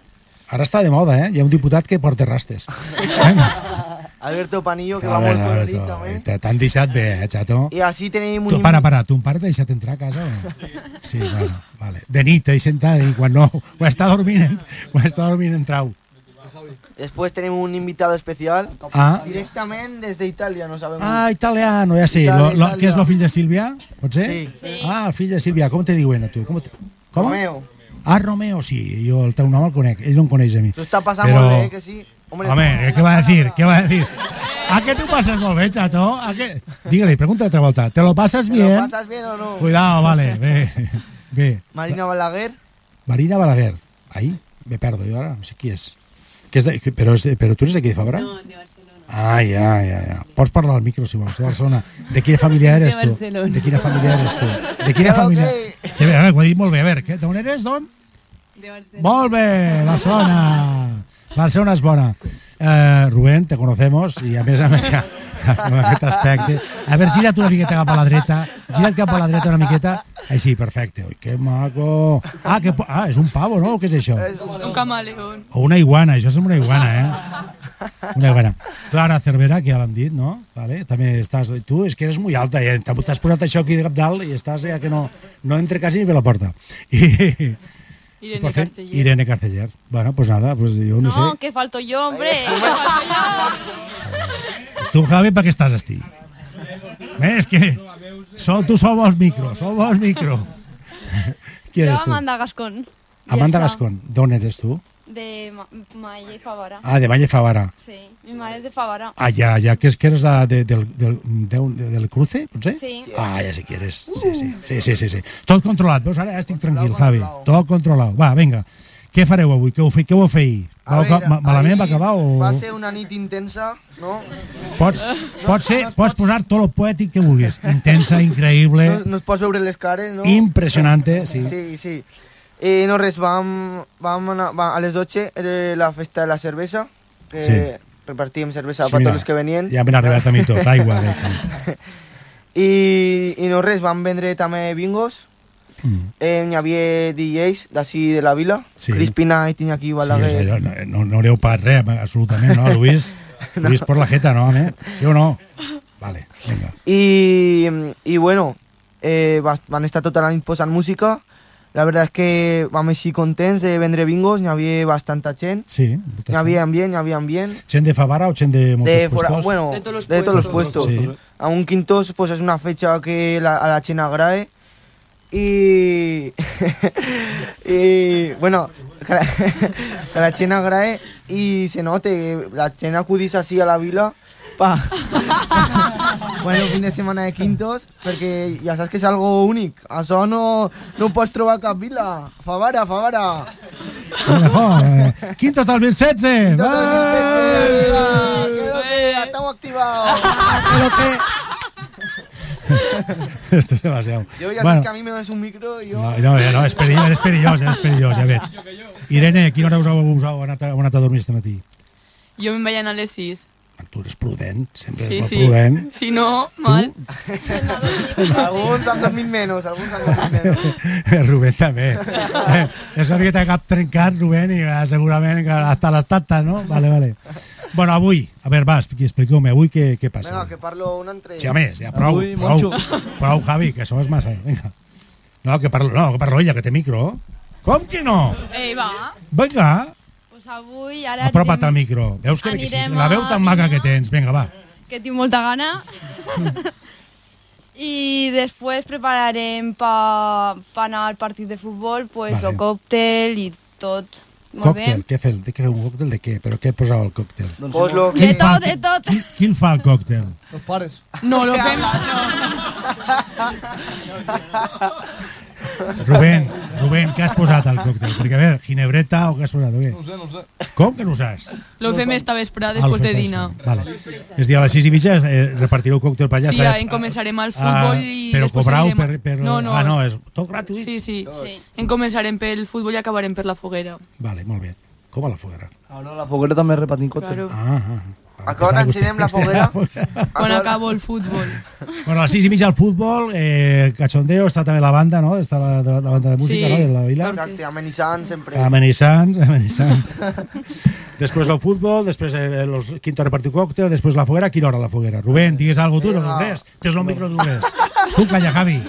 Ara està de moda, eh? Hi ha un diputat que porta rastes. <laughs> Alberto Panillo, que A va veure, molt a veure, colorit tu, també. te- T'han deixat bé, eh, xato? I així tenim un... Tu, para, para, tu pare t'ha deixat entrar a casa o no? Sí. Sí, bueno, vale. De nit t'ha deixat entrar i quan no, quan està dormint, quan està dormint entrau. Un invitado especial. Ah. Directamente desde Italia, no sabemos. Ah, italiano, ja sé. Lo, lo, Italia. què és el fill de Sílvia? Pot ser? Sí. Sí. Ah, el fill de Sílvia. Com te diuen a tu? Com, te... com? Romeo. Ah, Romeo, sí. Jo el teu nom el conec. Ell no em coneix a mi. Lo está pasando Pero- molt bé, que sí. Hombre, Home, eh, ¿qué va a decir? ¿Qué va a decir? ¿A qué tú pasas molt bé, chato? ¿A qué? Dígale, pregúntale otra vuelta. ¿Te lo pasas ¿Te bien? lo pasas bien o no? Cuidado, vale. <laughs> Ve, ve. Marina Balaguer. Marina Balaguer. Ahí me perdo yo ahora, no sé qui és. Que és de, però, és, de- però tu eres d'aquí de Fabra? No, de Barcelona. Ah, ja, ja, ja. Pots parlar al micro, si vols, de Barcelona. De quina família eres tu? De quina família eres tu? De quina família... que- Que bé, a veure, ho he dit molt bé. A veure, d'on eres, d'on? De Barcelona. Molt bé, Barcelona. Barcelona és bona. Eh, Rubén, te conocemos i a més a més amb aquest aspecte. A veure, gira't una miqueta cap a la dreta. Gira't cap a la dreta una miqueta. Així, perfecte. Ui, que maco. Ah, que, ah, és un pavo, no? O què és això? Un camaleón. O una iguana, això és una iguana, eh? Una iguana. Clara Cervera, que ja l'hem dit, no? Vale? També estàs... Tu és que eres molt alta, eh? T'has posat això aquí de cap dalt i estàs ja que no, no entre quasi ni per la porta. I, Irene Carceller. Irene Carceller. Bueno, pues nada, pues yo no, No, sé. que falto yo, hombre. que falto yo. Tu, Javi, per què estàs esti? Bé, és que so, tu sou vols micro, sou vols micro. Qui Yo eres tu? Amanda Gascón. Amanda Gascon. D'on eres tu? De Ma Malla y Favara. Ah, de Valle Favara. Sí, mi madre es de Favara. Ah, ja, ja, que és que eres de, de, del, del, del, del cruce, potser? Sí. Ah, ja sé qui eres. Sí, sí, sí, sí, sí, sí. Tot controlat, veus? Ara ja estic tranquil, Javi. Tot controlat. Va, vinga. Què fareu avui? Què, ho fe, què ho? A Va, veure, ma, malament va acabar o... Va ser una nit intensa, no? Pots, pots, ser, pots posar tot el poètic que vulguis. Intensa, increïble, No, no es pots veure les cares, no? impressionante, sí. Sí, sí. Eh, no res, vam, vam anar, va, a les 12 era la festa de la cervesa, que Sí. repartíem cervesa Sí, per tots els que venien. Ja m'han arribat a mi tot, aigua. <laughs> I, I no res, vam vendre també bingos. Mm. Eh, hi havia DJs d'ací de la vila, Sí. Crispina i aquí Sí, Balaguer. és allò, no, no, no haureu pagat res, absolutament, no? Luis, Luis <laughs> por la jeta, no, home? Sí o no? Vale, vinga. I, I bueno, eh, van estar tota la nit posant música. La veritat és que vam així contents de vendre bingos, n'hi havia bastanta gent. Sí, N'hi havia ambient, n'hi havia ambient. Gent de Favara o gent de molts De, fora, puestos? bueno, De todos los de todos los puestos. Sí. A un quintos pues, es una fecha que la- a la China agrade. Y, <laughs> y bueno, que la, <laughs> que la China agrade y se note, la China acudís así a la vila pa <laughs> bueno, fin de setmana de quintos, perquè ja saps que és algo únic. Això no, no ho pots trobar a cap vila. Favara, Favara. Mejor, eh, Quintos 2016. Quintos ¡Eh! 2016, arriba. Que lo que, estamos activados. Que lo que... Esto es demasiado. Jo ja Bueno. sé que a mi me dones un micro i jo... No, no, no, és perillós, és perillós, és perillós, ja veig. Irene, a quina hora us heu, us heu anat, heu anat a dormir este matí? Jo me'n vaig anar a les 6. Tu eres prudent, sempre Sí, és sí. prudent. Si no, mal. <laughs> alguns han dormit menys, alguns han dormit menys. <laughs> Rubén també. Eh, és una miqueta cap trencat, Rubén, i eh, segurament que hasta les tates, no? Vale, vale. Bueno, avui, a veure, va, expli- expliqueu-me, avui què, què passa? Vinga, que parlo un entre... Sí, a més, ja prou, Avui, prou, Moncho. prou, Javi, que això és massa. Vinga. No, que parlo, no, que parlo ella, que té micro. Com que no? Ei, va. Vinga, Pues avui, ara... apropa't al micro. Veus que, que sí, la veu tan maca que tens. Vinga, va. que tinc molta gana. <laughs> I després prepararem pa, pa anar al partit de futbol, pues, Vale. el còctel i tot. Molt Còctel, bé. què fem? De què fem un còctel de què? Però què posava el còctel? Pues lo De que... tot, de tot. Qui, qui el fa el còctel? Los pares. No, lo <laughs> fem... <laughs> Rubén, Rubén, què has posat al còctel? Perquè, a veure, ginebreta o què has posat? O què? No sé, no sé. Com que no ho saps? Lo fem esta vesprada Ah, després de dinar. Vale. És dir, a les sis i mitja eh, repartireu còctel per allà. Sí, serà- en començarem al futbol Ah, i Però després cobrau anirem a- per, per... No, no, ah, no, és- tot gratuït? Sí, sí. sí. En començarem pel futbol i acabarem per la foguera. Vale, molt bé. Com a la foguera? Ahora la foguera també repartim còctel. Claro. Ah, ah. Acaba ensenyem la foguera. <laughs> Quan acabo el futbol. Bueno, a les sis i mitja el futbol, eh, cachondeo, està també la banda, no? Està la, la, la banda de música, Sí, no? De la vila. Exacte, amenitzant sempre. Amenizant, amenizant. <laughs> després el futbol, després eh, los quinto repartir còctel, després la foguera. A quina hora la foguera? Rubén, digues algo tu, no dius res. Tens el micro, dius res. <laughs> Tu calla, Javi.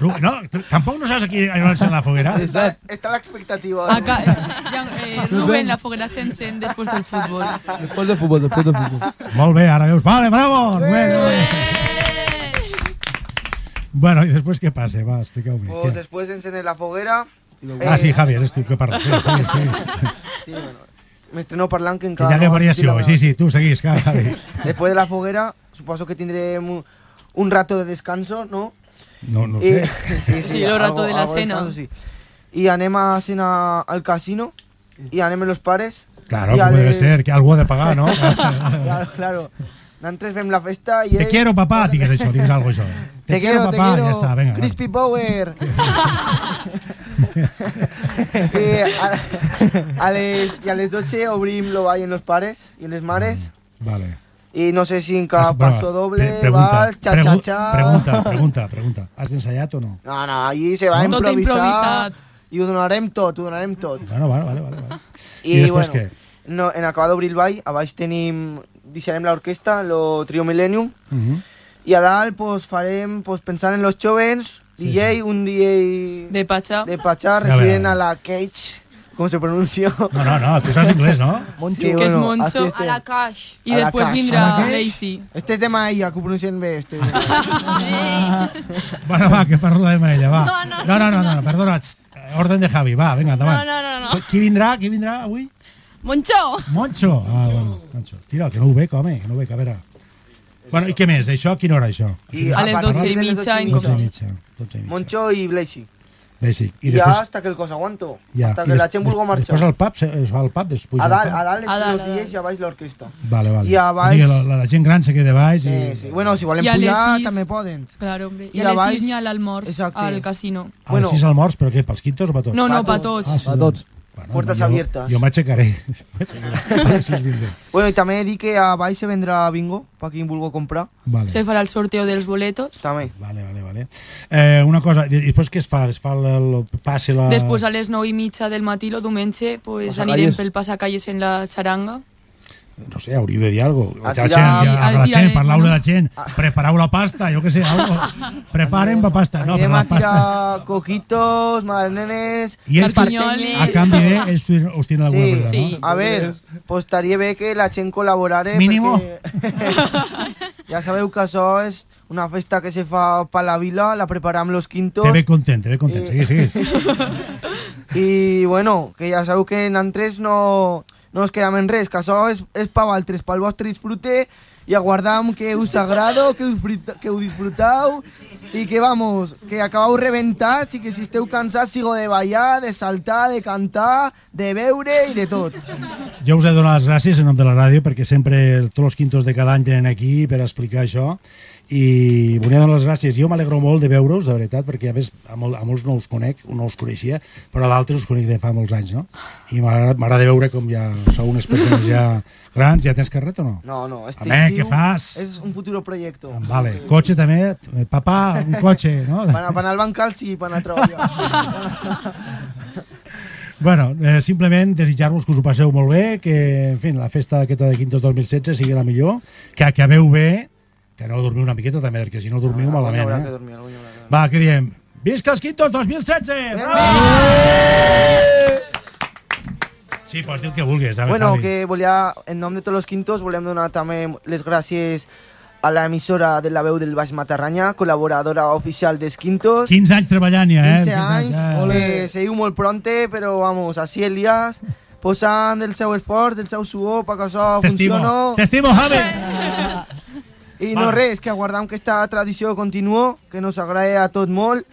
Ru no, tampoc no saps aquí on la foguera? Està, està l'expectativa. Acá, ja, eh, Rubén, la foguera s'encén després del futbol. Después del fútbol, después del fútbol. Molt bé, ara veus. Vale, bravo! Rubén, Rubén. Bueno, i després què passa? Va, expliqueu-me. Pues Què? después de encender la foguera... Ah, sí, Javi, eres tu que parles. Sí, sí, sí. <laughs> Sí, bueno. M'estreno parlant que Que encara... hi hagué no ha variació. la- Sí, sí, tu seguís, Javi. Después de la foguera, suposo que tendrem un, un rato de descanso, ¿no? No, no I- sé. <laughs> sí, sí, Sí, lo rato de la cena. sí. I anem a cenar al casino, i anem los pares. Claro, como debe ser, que algo ha de pagar, no? <laughs> claro, claro. Nosaltres fem la festa i Te ells- quiero, papá, digues això, digues algo això. <laughs> Te, quiero, te papá, quiero. ja està, vinga. Crispy Power. I a, a, les, I a les 12 obrim lo ball en los pares i en les mares. Vale. I no sé si en cada Has- bueno, paso doble, pre- pregunta, val, cha, pregu- cha, cha. Pregunta, pregunta, pregunta. Has ensayat o no? No, no, allí se va No? Tot improvisar. I ho donarem tot, ho donarem tot. Bueno, vale, vale, vale. vale. I, I després bueno, què? No, en acabar d'obrir el ball, a baix tenim, deixarem l'orquestra, lo Trio Millennium, Uh -huh. i a dalt pues, farem, pues, pensant en los jóvens, DJ, un DJ de Pachá, de Pachá Sí, a resident veure. a la Cage, com se pronuncia. No, no, no, tu saps anglès, no? <laughs> Moncho, que és bueno, Moncho. este. A la caix. I A la després vindrà A la caix. Lazy. Este és de Maia, que ho pronuncien bé. Este. <laughs> Bueno, va, que parlo de Maella, va. No, no, no, no, no, no, perdona, txt, orden de Javi, va, vinga, endavant. No, no, no, no. Qui vindrà, qui vindrà avui? Moncho! Moncho. Ah, bueno, Moncho. Tira, que no ho veig, home, que no ho veig, a veure. Bueno, i què més? Això, a quina hora, això? I A les partir 12 i de mitja 12 en 12 i mitja. 12 i mitja. Moncho i Blazy. Sí. I, I ja després, hasta que el cos aguanto. ja. Hasta que la des- gent vulgui marxar. Després al pub, es va al pub, després puja A al dalt, a dalt A dalt, els a i a baix l'orquestra. Vale, vale. I a O baix... sigui, la, la, la gent gran se queda de baix i... Sí, sí. Bueno, si volen a pujar, sis- també poden. Claro, hombre. I, I a a les baix- 6 n'hi ha l'almorç al casino. A les 6 almorç, però què, pels quintos o per tots? No, no, pa tots. Ah, sí, sí. tots. Bueno, Puertas jo, abiertas. Jo m'aixecaré. Les 6 vindré. Bueno, i també dic que a baix se vendrà bingo, per qui en vulgui comprar. Vale. Se farà el sorteo dels boletos. També. Vale, vale, vale. Eh, una cosa, i després què es fa? Es fa el, el passe la... Després a les 9 i mitja del matí, el diumenge, pues, anirem pel passacalles en la xaranga. No sé, hauríeu de dir alguna cosa. A La tirar- gent, ja, al la gent, parlau de no? la gent, prepareu la pasta, jo què sé, algo. <laughs> preparen la pasta. No, Anirem però a la pasta... tirar coquitos, magdalenes... I ells, a canvi de, ells us tenen alguna Sí, cosa, sí. no? A ver, pues estaria bé que la gent col·laborare Mínimo. perquè <laughs> ja sabeu que això és una festa que se fa per la vila, la preparam los quintos. Te ve content, te ve content, I- seguís, <laughs> seguís. I bueno, que ja sabeu que nosaltres no, no ens quedam en res, que això és, és per altres, pel vostre disfrute i aguardam que us agrado, que us, que ho disfruteu i que vamos, que acabeu rebentats i que si esteu cansats sigo de ballar, de saltar, de cantar, de beure i de tot. Jo us he de donar les gràcies en nom de la ràdio perquè sempre tots els quintos de cada any venen aquí per explicar això i volia donar les gràcies. Jo m'alegro molt de veure-us, de veritat, perquè a més a, mol, a molts no us conec, no us coneixia, però a d'altres us conec de fa molts anys, no? I m'agrada veure com ja sou unes persones ja <laughs> grans. Ja tens carret o no? No, no, este Home, què fas? és un futuro proyecto. Vale, cotxe també, eh, papà, un cotxe, no? <laughs> Per anar al bancal sí, per anar a treballar. <laughs> Bueno, eh, simplement desitjar-vos que us ho passeu molt bé, que, en fi, la festa aquesta de Quintos 2016 sigui la millor, que acabeu bé, que no dormiu una miqueta també, perquè si no dormiu Ah, malament, eh? que dormir, haurà Va, què diem? Visca els Quintos 2016! Bravo! Sí, pots dir el que vulguis, a veure, Bueno, Javi. que volia, en nom de tots els quintos, volem donar també les gràcies a l'emissora de la veu del Baix Matarranya, col·laboradora oficial dels quintos. 15 anys treballant ja, eh? 15 anys, eh? que seguiu molt pronte, però vamos, així Elias, posant el seu esforç, el seu suor perquè això T'estimo, funciona. t'estimo, Javi! <laughs> I no Vale. res, que aguardam que esta tradició continuï, que nos agrada a tot molt,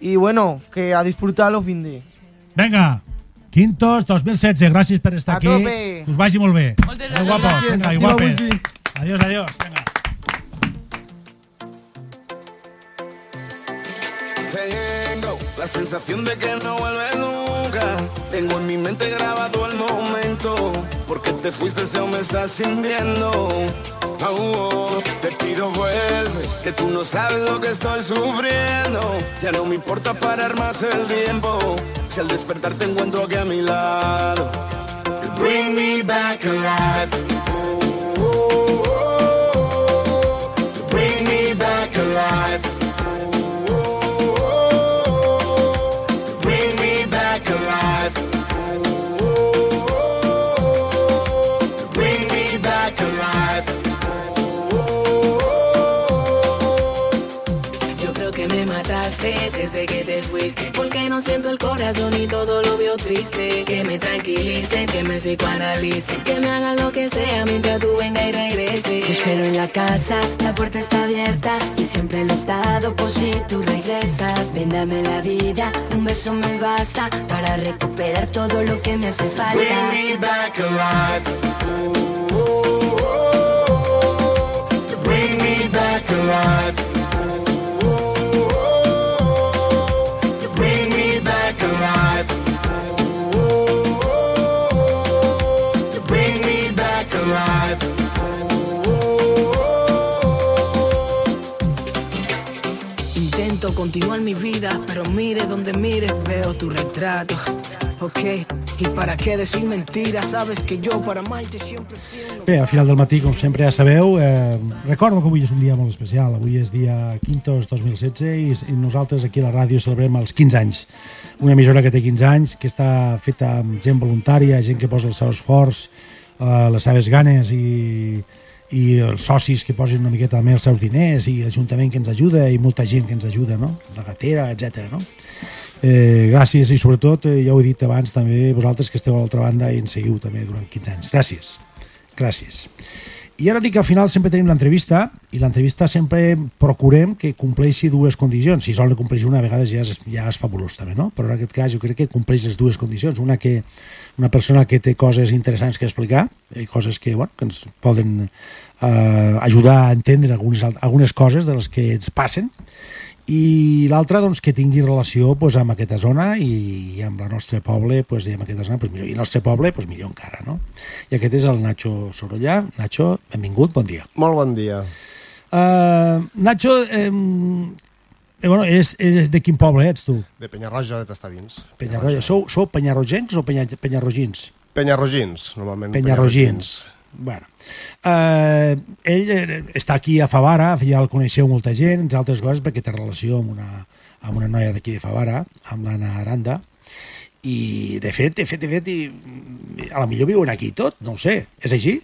i bueno, que a disfrutar-lo fin de. Vinga, Quintos 2016, gràcies per estar A aquí. tope. Que us vagi molt bé. Moltes Adéu, guapos, gràcies. vinga, i guapes. Adiós, adiós. Vinga. Tengo la sensación de que no vuelves nunca. Tengo en mi mente grabado el momento. Porque te fuiste, se me está sintiendo. Oh, te pido vuelve, que tú no sabes lo que estoy sufriendo. Ya no me importa parar más el tiempo. Si al despertar te encuentro aquí a mi lado. Bring me back alive. Corazón y todo lo veo triste Que me tranquilicen, que me psicoanalicen Que me hagan lo que sea mientras tú venga y regreses Te espero en la casa, la puerta está abierta y siempre lo he estado por si tú regresas. Ven, dame la vida, un beso me basta para recuperar todo lo que me hace falta. Bring me back alive. Bring me back alive. Continuar mi vida, pero mire donde mire, veo tu retrato. Ok, y para qué decir mentiras, sabes que yo para amarte siempre fui. Bé, al final del matí, com sempre ja sabeu, eh, recordo que avui és un dia molt especial. Avui és dia Quintos 2016 i, i nosaltres aquí a la ràdio celebrem els 15 anys. Una emissora que té 15 anys, que està feta amb gent voluntària, gent que posa el seu esforç, eh, les seves ganes i, i els socis que posen una miqueta també els seus diners i l'Ajuntament que ens ajuda i molta gent que ens ajuda, no? La gatera, etc. no? Eh, gràcies i sobretot, eh, ja ho he dit abans també, vosaltres que esteu a l'altra banda i ens seguiu també durant 15 anys. Gràcies. Gràcies. I ara dic que al final sempre tenim l'entrevista i l'entrevista sempre procurem que compleixi dues condicions. Si sol compleix una, a vegades ja és, ja és fabulós també, no? Però en aquest cas jo crec que compleix les dues condicions. Una que una persona que té coses interessants que explicar, eh, coses que, bueno, que ens poden eh, ajudar a entendre algunes, algunes coses de les que ens passen i l'altra doncs, que tingui relació pues, amb aquesta zona i, i amb la nostre poble pues, i amb aquesta zona pues, millor. i el nostre poble pues, millor encara no? i aquest és el Nacho Sorollà Nacho, benvingut, bon dia Molt bon dia. uh, Nacho eh, eh, bueno, és, és de quin poble ets tu? De Penyarroja de Tastavins. Penyarroja. Sou, sou penyarrogents o penya, penyarrogins? Penyarrogins, normalment. Penyarrogins. Bueno. Uh, ell eh, està aquí a Favara, ja el coneixeu molta gent, entre altres coses, perquè té relació amb una, amb una noia d'aquí de Favara, amb l'Anna Aranda, i de fet, de fet, de fet, i, a la millor viuen aquí tot, no ho sé, és així?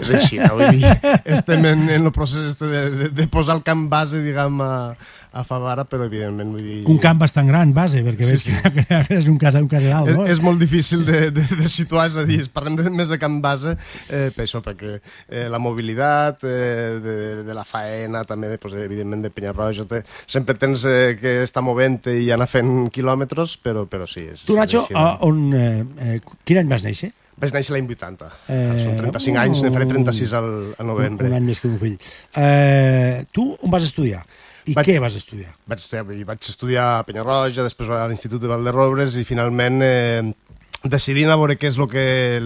És així, no? Vull dir, <laughs> estem en, en el procés este de, de, de posar el camp base, diguem, a, a Favara, però evidentment, vull dir... Un camp bastant gran, base, perquè Sí, veig sí. <laughs> que és un casal, un caseral, no? És, és molt difícil de, de, de situar, és a dir, parlem de, més de camp base eh, per això, perquè eh, la mobilitat eh, de, de la faena, també, de, pues, evidentment, de Penyarroja, te, sempre tens eh, que estar movent i anar fent quilòmetres, però, però sí. És, Tu, Nacho, és així, a, on, eh, eh, quin any vas néixer? Vaig néixer l'any 80. Eh, Són 35 anys, ne faré 36 al, al novembre. Un, un any més que un fill. Eh, tu on vas estudiar? I Vaig- què vas estudiar? Vaig estudiar, vaig estudiar a Penyarroja, després a l'Institut de Valderrobres i finalment eh, decidint a veure què és el que...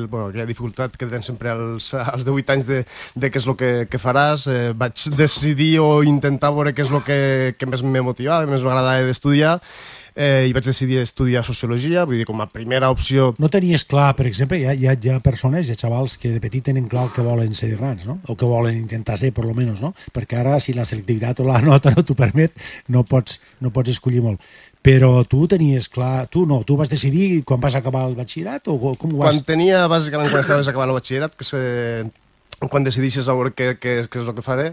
Bueno, aquella dificultat que tens sempre als, als 18 anys de, de què és el que, que faràs, eh, vaig decidir o intentar veure què és el que, que més me motivava, més m'agradava d'estudiar eh, i vaig decidir estudiar Sociologia, vull dir, com a primera opció No tenies clar, per exemple, hi ha, hi ha, hi ha persones, hi ha xavals que de petit tenen clar que volen ser grans, no? O que volen intentar ser, per lo menos, no? Perquè ara, si la selectivitat o la nota no t'ho permet, no pots, no pots escollir molt. Però tu tenies clar... Tu no, tu vas decidir quan vas acabar el batxillerat o com ho vas... Quan tenia, bàsicament, quan estaves acabant el batxillerat, que se, quan decidixes a veure què, què, què és el que faré,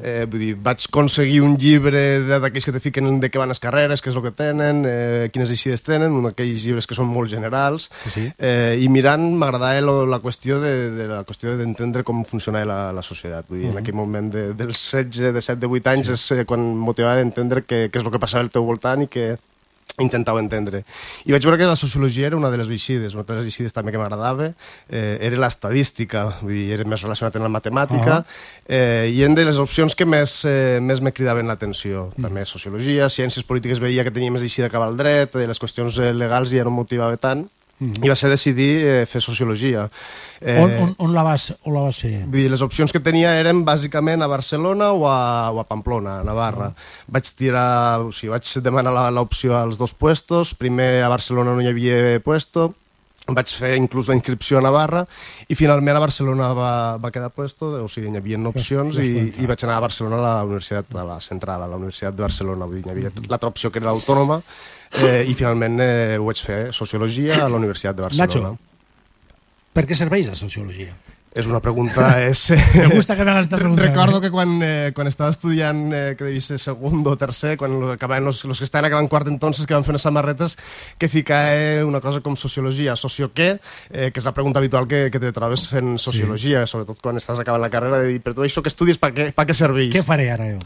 eh, vull dir, vaig aconseguir un llibre d'aquells que te fiquen de què van les carreres, què és el que tenen, eh, quines eixides tenen, un d'aquells llibres que són molt generals, sí, sí. Eh, i mirant m'agradava la qüestió de, de la qüestió d'entendre com funcionava la, la societat. Vull dir, Mhm. en aquell moment de, dels 16, de 7, de 8 anys sí. és eh, quan motivava d'entendre què, què és el que passava al teu voltant i què, intentava entendre. I vaig veure que la sociologia era una de les eixides, una de les eixides també que m'agradava, eh, era l'estadística, vull dir, era més relacionat amb la matemàtica, Ah. eh, i eren de les opcions que més, eh, més me cridaven l'atenció. També sociologia, ciències polítiques veia que tenia més eixida que el dret, eh, les qüestions eh, legals ja no em motivava tant, Mhm. i va ser decidir eh, fer sociologia. Eh, On, on, on, la vas, on la vas fer? Vull dir, les opcions que tenia eren bàsicament a Barcelona o a, o a Pamplona, a Navarra. Vaig tirar, o sigui, vaig demanar la- l'opció als dos puestos. Primer a Barcelona no hi havia puesto, vaig fer inclús la inscripció a Navarra i finalment a Barcelona va, va quedar puesto, o sigui, hi havia opcions i, i vaig anar a Barcelona a la Universitat, a la central, a la Universitat de Barcelona. Vull dir, hi havia l'altra opció que era l'autònoma eh, i finalment eh, ho vaig fer, Sociologia a la Universitat de Barcelona. Nacho, per què serveix la sociologia? És una pregunta... És, <laughs> Me gusta que me hagas esta pregunta. Recordo que quan, eh, quan estava estudiant, eh, que devia ser segon o tercer, quan acabaven los, los que estaven acabant quart entonces, que van fer unes samarretes que ficava una cosa com sociologia, socio què, eh, que és la pregunta habitual que, que te trobes fent sociologia, sí. sobretot quan estàs acabant la carrera, de dir, però tu això que estudies, per què, per què serveix? Què faré ara jo?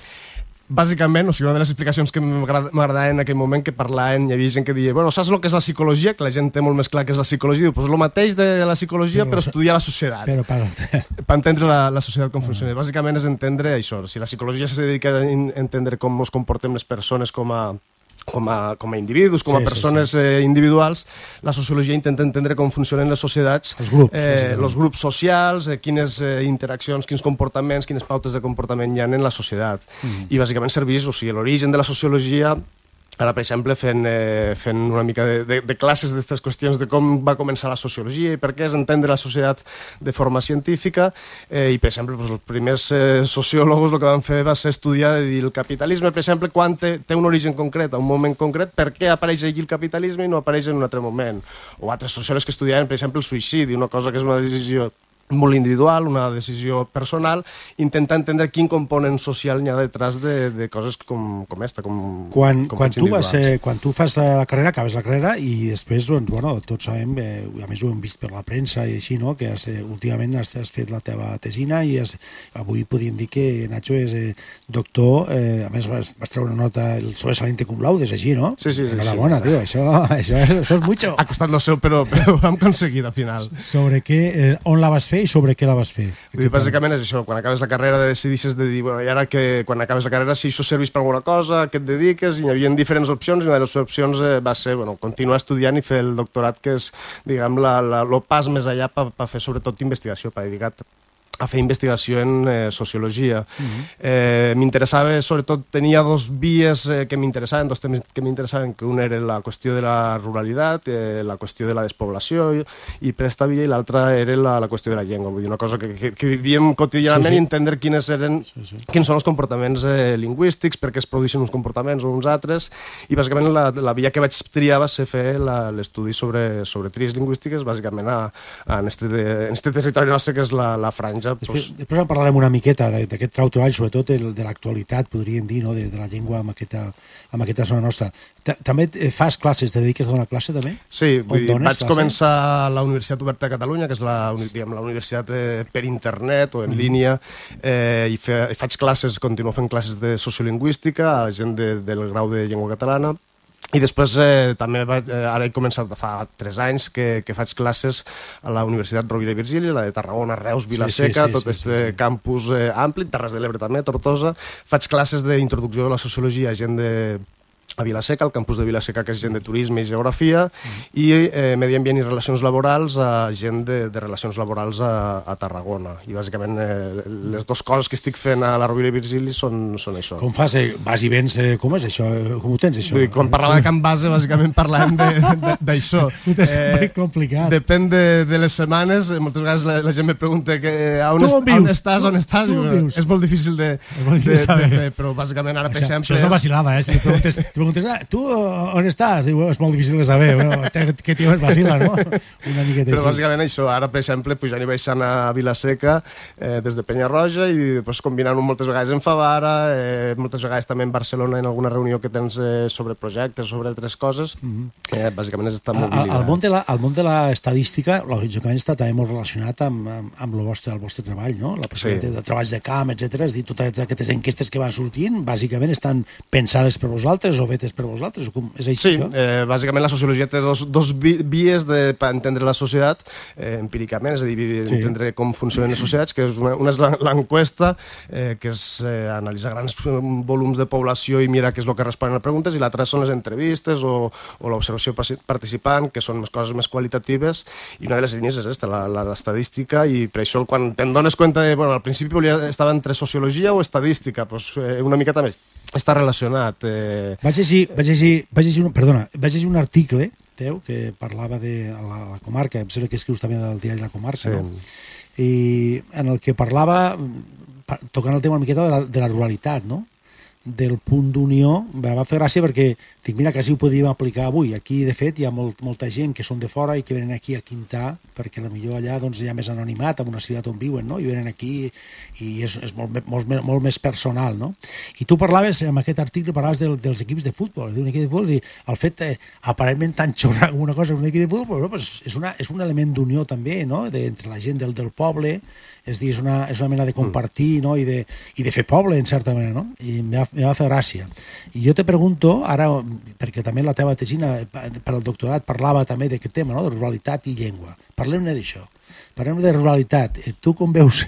Bàsicament, o sigui, una de les explicacions que m'agrada- m'agradava en aquell moment que parlaven, hi havia gent que deia, bueno, saps el que és la psicologia? Que la gent té molt més clar que és la psicologia. Diu, pues el mateix de la psicologia, però, Però- estudiar la societat. Però per... <laughs> per entendre la, la societat com funciona. Bàsicament és entendre això. Si la psicologia se dedica a entendre com ens comportem les persones com a com a, com a individus, com Sí, a sí, persones sí, Eh, individuals, la sociologia intenta entendre com funcionen les societats, Els grups, eh, els grups socials, eh, quines eh, interaccions, quins comportaments, quines pautes de comportament hi ha en la societat. Mhm. I bàsicament serveix, o sigui, l'origen de la sociologia Ara, per exemple, fent, eh, fent una mica de, de, de classes d'aquestes qüestions de com va començar la sociologia i per què és entendre la societat de forma científica eh, i, per exemple, doncs, els primers eh, sociòlegos el que van fer va ser estudiar dir, el capitalisme, per exemple, quan té, té un origen concret, un moment concret, per què apareix allí el capitalisme i no apareix en un altre moment. O altres sociòlegs que estudiaven, per exemple, el suïcidi, una cosa que és una decisió molt individual, una decisió personal, intenta entendre quin component social hi ha detrás de, de coses com, com esta, com, Quan, com quan, tu vas, eh, quan tu fas la carrera, acabes la carrera i després, doncs, bueno, tots sabem, eh, a més ho hem vist per la premsa i així, no?, que has, eh, últimament has, has fet la teva tesina i has, avui podíem dir que Nacho és eh, doctor, eh, a més vas, vas treure una nota el sobresaliente cum laude, és així, no? Sí, sí, sí. Enhorabona, sí. tio, això, això, això és mucho. Ha costat lo seu, però, però ho hem aconseguit al final. Sobre què, eh, on la vas fer i sobre què la vas fer? Vull dir, bàsicament és això, quan acabes la carrera decidixes de dir, bueno, i ara que quan acabes la carrera si això serveix per alguna cosa, què et dediques, i hi havia diferents opcions, i una de les opcions eh, va ser, bueno, continuar estudiant i fer el doctorat, que és, diguem, la, lo pas més allà per pa fer sobretot investigació, per dedicar a fer investigació en eh, sociologia. Mhm. eh, m'interessava, sobretot, tenia dos vies eh, que m'interessaven, dos temes que m'interessaven, que un era la qüestió de la ruralitat, eh, la qüestió de la despoblació i, i per esta via, i l'altra era la, la qüestió de la llengua, vull dir, una cosa que, que, que vivíem quotidianament Sí, sí. i entendre quines eren, sí, sí. quins són els comportaments eh, lingüístics, per què es produeixen uns comportaments o uns altres, i bàsicament la, la via que vaig triar va ser fer l'estudi sobre, sobre tries lingüístiques, bàsicament a, a, en, este, en este territori nostre que és la, la franja. Després, després en parlarem una miqueta d'aquest trau treball, sobretot el, de l'actualitat, podríem dir, no? de, de la llengua en aquesta, en aquesta zona nostra. Ta- També eh, fas classes, te dediques a donar classe també? Sí, vull dir, vaig classe? començar a la Universitat Oberta de Catalunya, que és la, diguem, la universitat eh, per internet o en Mhm. línia, eh, i, fe, i faig classes, continuo fent classes de sociolingüística a la gent de, del grau de llengua catalana, i després eh, també vaig, eh, ara he començat fa 3 anys que, que faig classes a la Universitat Rovira i Virgili, la de Tarragona, Reus, Sí, Vilaseca, sí, sí, tot sí, este campus eh, ampli, Terres de l'Ebre també, Tortosa. Faig classes d'introducció de la sociologia a gent de a Vilaseca, al campus de Vilaseca, que és gent de turisme i geografia, i eh, medi ambient i relacions laborals a gent de, de relacions laborals a, a Tarragona. I bàsicament eh, les dues coses que estic fent a la Rovira i Virgili són, són això. Com fas? Eh, vas i vens, eh, com és això? Eh, Com ho tens, això? Vull dir, quan parlava de Can Base, bàsicament parlàvem de- de- d'això. <laughs> Ho tens ben complicat. Depèn de, de les setmanes, eh, moltes vegades la, la gent me pregunta que, a on, Tu est, on vius? on estàs, on Tu- estàs? tu vius? És molt difícil de, molt difícil de, saber. de fer, però bàsicament ara, per Això, exemple... això és una vacilada, eh? Si preguntes, preguntes ah, tu eh, on estàs? Diu, és molt difícil de saber. Te- que tio és vacila, no? <laughs> Una miqueta Però bàsicament això, ara per exemple pujant i baixant a Vilaseca eh, des de Penyarroja i després combinant-ho moltes vegades en Favara, eh, moltes vegades també en Barcelona en alguna reunió que tens eh, sobre projectes, sobre altres coses, Mhm. eh, bàsicament és esta Al, mobilitat. al, món de la, al món de la estadística, lògicament, està també molt relacionat amb, amb, amb el, vostre, el vostre treball, no? La possibilitat Sí. de, de treballs de camp, etc. És dir, totes aquestes enquestes que van sortint, bàsicament estan pensades per vosaltres o fetes per vosaltres? Com, és així, Sí, això? eh, bàsicament la sociologia té dos, dos vi- vies de, per entendre la societat eh, empíricament, és a dir, Sí. entendre com funcionen les societats, que és una, una és l'enquesta, eh, que és eh, analitzar grans eh, volums de població i mirar què és el que responen a preguntes, i l'altra són les entrevistes o, o l'observació participant, que són més coses més qualitatives, i una de les línies és aquesta, la- la- l'estadística, i per això quan te'n dones compte de, bueno, al principi volia, estava entre sociologia o estadística, doncs eh, una miqueta més està relacionat. Eh, Vaig llegir, vaig llegir, vaig llegir un, perdona, vaig llegir un article teu que parlava de la, la comarca, em sembla que escrius també del diari La Comarca, Sí. no? i en el que parlava, pa- tocant el tema una miqueta de la, de la ruralitat, no? Del punt d'unió, em va fer gràcia perquè dic, mira, quasi ho podríem aplicar avui. Aquí, de fet, hi ha molt, molta gent que són de fora i que venen aquí a quintar, perquè a millor allà doncs, hi ha més anonimat, en una ciutat on viuen, no? i venen aquí i és, és molt, molt, me- molt més personal. No? I tu parlaves, en aquest article, parlaves del, dels equips de futbol, d'un equip de futbol, i el fet, eh, aparentment tan xorra una cosa, un equip de futbol, no? pues és, una, és un element d'unió també, no? de, entre la gent del, del poble, és dir, és una, és una mena de compartir no? I, de, i de fer poble, en certa manera, no? i em va, em va fer gràcia. I jo te pregunto, ara, perquè també la teva tesina per al doctorat parlava també d'aquest tema, no? de ruralitat i llengua. Parlem-ne d'això. Parlem de ruralitat. Eh, Tu com veus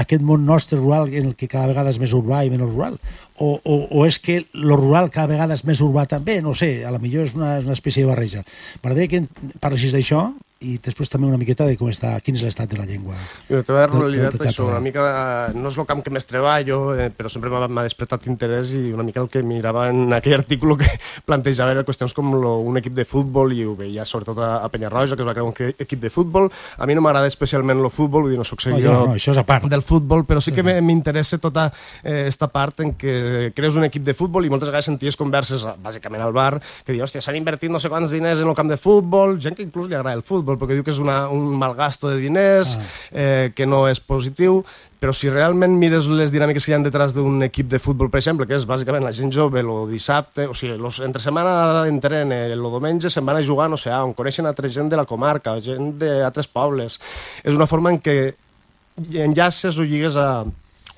aquest món nostre rural en el que cada vegada és més urbà i menys rural? O, o, o és que lo rural cada vegada és més urbà també? No sé, a la millor és una, és una espècie de barreja. M'agradaria que parlessis d'això i després també una miqueta de com està, quin és l'estat de la llengua. I la teva del- ruralitat, del això, una mica, no és el camp que més treballo, eh, però sempre m'ha despertat interès i una mica el que mirava en aquell article que <laughs> plantejava era qüestions com lo, un equip de futbol i ho veia sobretot a, a Penyarroja, que es va crear un equip de futbol. A mi no m'agrada especialment el futbol, vull dir, no soc No, seguidor ja, no, això és a part. del futbol, però sí que m'interessa tota eh, esta part en què crees un equip de futbol i moltes vegades senties converses, bàsicament al bar, que diuen, hòstia, s'han invertit no sé quants diners en el camp de futbol, gent que inclús li agrada el futbol, perquè diu que és una, un malgasto de diners, eh, que no és positiu, però si realment mires les dinàmiques que hi ha detrás d'un equip de futbol, per exemple, que és bàsicament la gent jove, el dissabte, o sigui, los, entre setmana entrenen, el diumenge se'n van a jugar, no sé, on coneixen altra gent de la comarca, gent d'altres pobles. És una forma en què enllaces o lligues a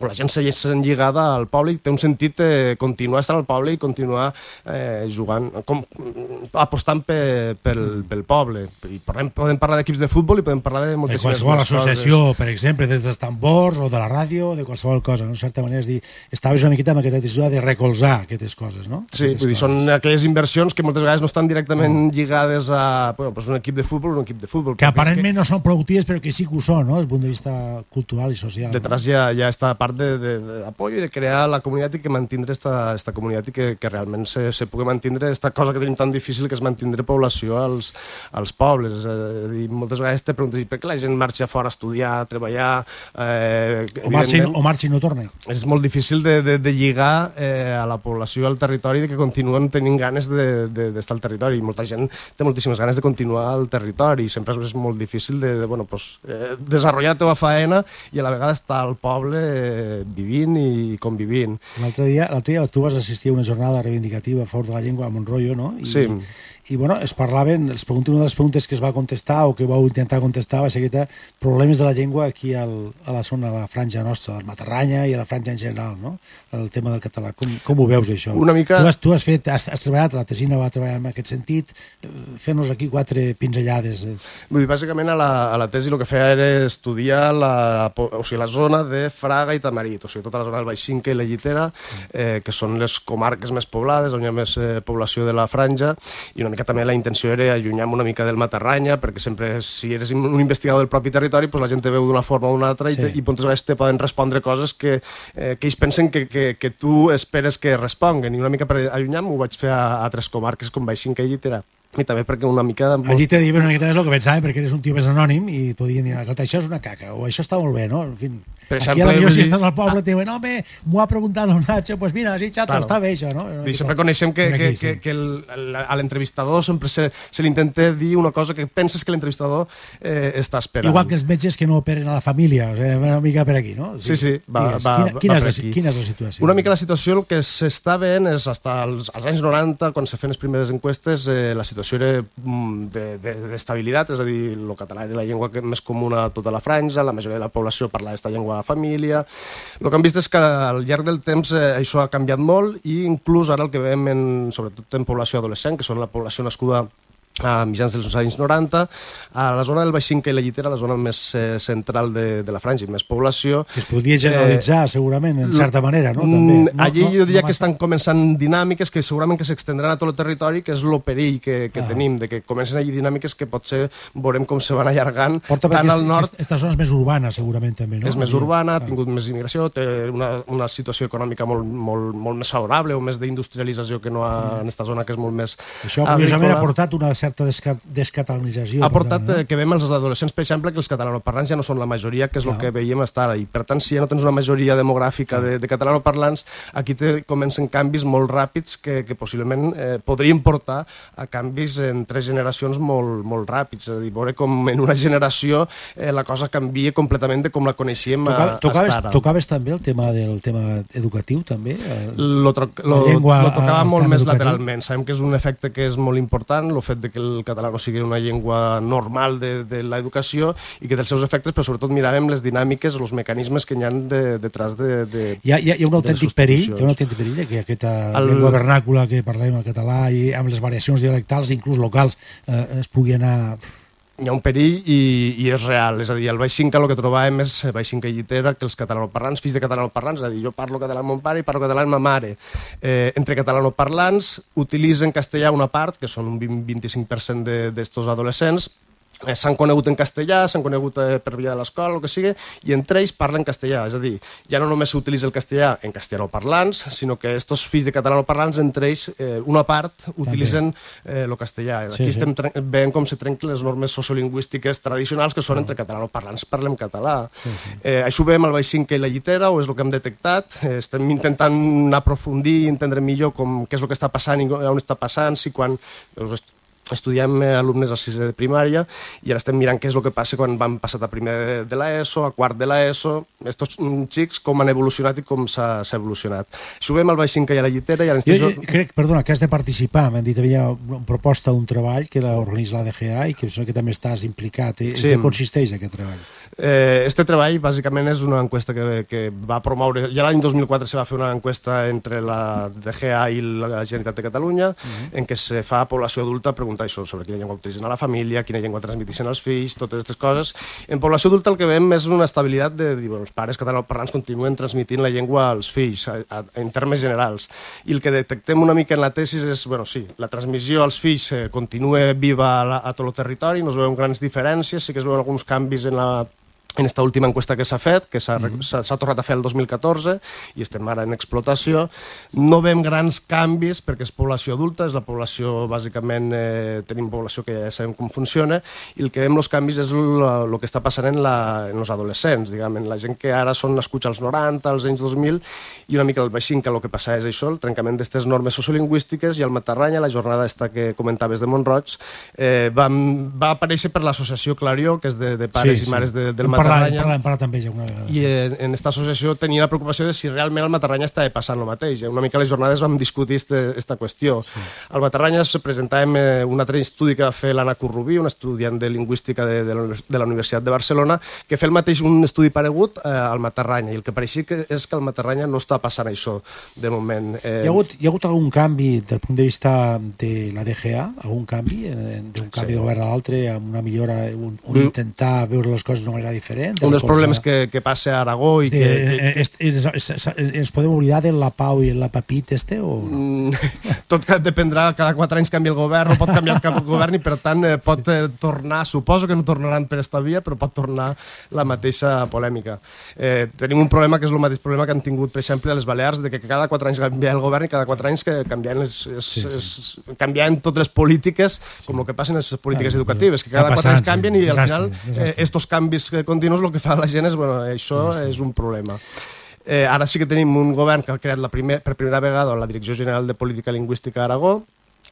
on la gent se sent lligada al poble i té un sentit eh, continuar estant al poble i continuar eh, jugant, com, apostant pe, pel, pel poble. I podem, podem parlar d'equips de futbol i podem parlar de De moltíssimes qualsevol més associació, coses. per exemple, des dels tambors o de la ràdio, de qualsevol cosa. No? En certa manera, és dir, estaves una miqueta amb aquesta decisió de recolzar aquestes coses, no? Sí, vull dir, són aquelles inversions que moltes vegades no estan directament lligades a bueno, pues un equip de futbol un equip de futbol. Que però aparentment no són productives, però que sí que ho són, no? Des del punt de vista cultural i social. detrás ya, ya está part de, de, de apoyo y de crear la comunitat i que mantindre esta, esta comunitat i que, que realment se, se pugui mantindre esta cosa que tenim tan difícil que és mantindre població als, als pobles. Eh, dir, moltes vegades te preguntes "I per què la gent marxa fora a estudiar, a treballar... Eh, O marxi, o marxi i no torna. és molt difícil de, de, de lligar eh, a la població al territori de que continuen tenint ganes d'estar de, de, al territori. I molta gent té moltíssimes ganes de continuar al territori i sempre és molt difícil de, de bueno, pues, eh, desenvolupar la teva faena i a la vegada estar al poble eh, vivint i convivint. L'altre dia, dia tu vas assistir a una jornada reivindicativa a favor de la llengua a Montroyo, no? I, Sí. I, bueno, es parlaven, els pregunto, una de les preguntes que es va contestar o que vau intentar contestar va ser aquesta, problemes de la llengua aquí al, a la zona, a la franja nostra, del Matarranya i a la franja en general, no? El tema del català. Com, com ho veus, això? Una mica- Tu has, tu has fet, has, has treballat, la tesina va treballar en aquest sentit, fent-nos aquí quatre pinzellades. eh. Vull dir, bàsicament a la, a la tesi el que feia era estudiar la, o sigui, la zona de Fraga i Tamarit, o sigui, tota la zona del Baix Cinca i la Llitera, eh, que són les comarques més poblades, on hi ha més eh, població de la franja, i una mica també la intenció era allunyar-me una mica del Matarranya, perquè sempre, si eres un investigador del propi territori, doncs la gent te veu d'una forma o d'una altra Sí. i, te, i moltes vegades te poden respondre coses que, eh, que ells pensen que, que, que tu esperes que responguen, i una mica per allunyar-me ho vaig fer a, a altres comarques com Baix Cinca i Llitera, i també perquè una mica... Allí te diuen una miqueta més el que pensava, perquè eres un tio més anònim i et podien dir, escolta, això és una caca, o això està molt bé, no? En fi, Per aquí exemple, a la millor vull si estàs al poble te diuen, home, m'ho ha preguntat el Nacho, pues mira, sí, xato, Claro. està bé això, no? I sempre coneixem que, que, aquí, que, sí. que el, el, a l'entrevistador sempre se, se li intenta dir una cosa que penses que l'entrevistador eh, està esperant. Igual que els metges que no operen a la família, o sigui, una mica per aquí, no? Sí, sí, va, Digues, va, quina, va, quina, va és per la, aquí. quina és la situació? Una mica la situació, el que s'està veient és, fins als, als anys 90, quan se feien les primeres enquestes, eh, la situació era mm, de- de- d'estabilitat, és a dir, el català era la llengua més comuna a tota la franja, la majoria de la població parla aquesta llengua a la família. El que hem vist és que al llarg del temps eh, això ha canviat molt i inclús ara el que veiem, en, sobretot en població adolescent, que són la població nascuda a mitjans dels anys 90, a la zona del Baix Cinca i la Llitera, la zona més eh, central de, de la franja i més població. Que es podria generalitzar, segurament, en certa manera, no? Mm, També. No, Allí no, jo diria no que estan començant dinàmiques que segurament que s'extendran a tot el territori, que és el perill que, que Ah. tenim, de que comencen allí dinàmiques que potser veurem com se van allargant Porta tant al nord Aquesta zona és més urbana, segurament, també, no? és més urbana, ha tingut més immigració, té una, una situació econòmica molt, molt, molt més favorable o més d'industrialització que no ha, en aquesta zona que és molt més Mm. Això, curiosament, agrícola. ha portat una certa desca descatalonització. Ha portat tant, eh, que veiem els adolescents, per exemple, que els catalanoparlants ja no són la majoria, que és el que veiem estar ara. I, per tant, si ja no tens una majoria demogràfica de, de catalanoparlants, aquí te comencen canvis molt ràpids que, que possiblement eh, podrien portar a canvis en tres generacions molt, molt ràpids. És a dir, veure com en una generació eh, la cosa canvia completament de com la coneixíem a, Tocava, tocaves, hasta ara. tocaves també el tema del tema educatiu, també? Eh, Lo, tro la lo, llengua lo tocava molt més educatiu? lateralment. Sabem que és un efecte que és molt important, el fet de que el català no sigui una llengua normal de, de l'educació i que té els seus efectes, però sobretot miràvem les dinàmiques, els mecanismes que hi ha de, detrás de, de Hi ha, hi ha, hi ha un autèntic perill, hi ha un autèntic perill que aquesta El- llengua vernàcula que parlem el català i amb les variacions dialectals, inclús locals, eh, es pugui anar... hi ha un perill i, i és real. És a dir, al Baix Cinca el que trobàvem és Baix Cinca i Llitera, que els catalanoparlants, fills de catalanoparlants, és a dir, jo parlo català amb mon pare i parlo català amb ma mare. Eh, entre catalanoparlants utilitzen castellà una part, que són un 20-25% de- d'estos adolescents, eh, s'han conegut en castellà, s'han conegut eh, per via de l'escola, el que sigui, i entre ells parlen castellà. És a dir, ja no només s'utilitza el castellà en castellanoparlants, sinó que estos fills de catalanoparlants, entre ells, eh, una part, utilitzen eh, el castellà. Sí, Aquí sí. estem veient com se trenquen les normes sociolingüístiques tradicionals que són entre catalanoparlants parlem català. Sí, sí. Eh, això ho veiem al Baix Cinca i la Llitera, o és el que hem detectat. Eh, estem intentant aprofundir i entendre millor com, què és el que està passant i on està passant, si quan est estudiem eh, alumnes a sisè de primària i ara estem mirant què és el que passa quan van passar a primer de, de l'ESO, a quart de l'ESO, estos mm, xics com han evolucionat i com s'ha evolucionat. Veiem al Baix Cinca i a la Llitera i ara ens Jo, jo crec, perdona, que has de participar. M'han dit que hi havia una proposta d'un treball que l'organitza la DGA i que que també estàs implicat. Eh? Sí. En què consisteix aquest treball? Eh, este treball, bàsicament, és una enquesta que, que va promoure... Ja l'any 2004 se va fer una enquesta entre la DGA i la Generalitat de Catalunya, en què se fa a població adulta preguntar això sobre quina llengua utilitzen a la família, quina llengua transmetixen als fills, totes aquestes coses. En població adulta el que veiem és una estabilitat de dir, bueno, els pares catalanoparlants continuen transmitint la llengua als fills, a, a, en termes generals. I el que detectem una mica en la tesis és, bueno, sí, la transmissió als fills eh, continua viva a, la, a tot el territori, no es veuen grans diferències, sí que es veuen alguns canvis en la en esta última enquesta que s'ha fet, que s'ha mm -hmm. tornat a fer el 2014 i estem ara en explotació, no veiem grans canvis perquè és població adulta, és la població, bàsicament, eh, tenim població que ja sabem com funciona, i el que veiem els canvis és el que està passant en, els adolescents, diguem, en la gent que ara són nascuts als 90, als anys 2000, i una mica el baixín, que el que passa és això, el trencament d'aquestes normes sociolingüístiques, i al Matarranya, la jornada esta que comentaves de Montroig, eh, va, va aparèixer per l'associació Clarió, que és de, de pares Sí, i sí. mares de, del Matarranya, hem parlat- hem parlat amb ella una vegada. i en, en esta associació tenia la preocupació de si realment al Matarranya estava passant el mateix. Eh, Una mica a les jornades vam discutir este, esta qüestió. Sí. Al Matarranya se presentàvem eh, un altre estudi que va fer l'Anna Corrubí, una estudiant de lingüística de, de, la, de la Universitat de Barcelona, que fa el mateix un estudi paregut eh, al Matarranya, i el que pareixia que és que al Matarranya no està passant això, de moment. Eh, Hi ha, hagut, hi ha hagut algun canvi del punt de vista de la DGA? Algun canvi? eh, D'un canvi Sí. de govern a l'altre, amb una millora, un, un Un- intentar veure les coses d'una manera diferent? Un dels problemes que, que passa a Aragó i de, que, que, eh, es, es, es, es, ens podem oblidar de la Pau i la Papit este o no? Mm, <laughs> tot que dependrà, cada quatre anys canvia el govern, o pot canviar el govern i per tant eh, pot eh, tornar, suposo que no tornaran per esta via, però pot tornar la mateixa polèmica. Eh, tenim un problema que és el mateix problema que han tingut, per exemple, a les Balears, de que cada quatre anys canvia el govern i cada quatre anys que canvien, les, és, Sí, sí, sí. sí. És, canvien totes les polítiques, com el que passa en les polítiques educatives, que cada quatre anys canvien sí. i al final eh, estos canvis eh, continus el que fa la gent és, bueno, això Sí, sí. és un problema. Eh, ara sí que tenim un govern que ha creat la primer, per primera vegada la Direcció General de Política Lingüística a Aragó,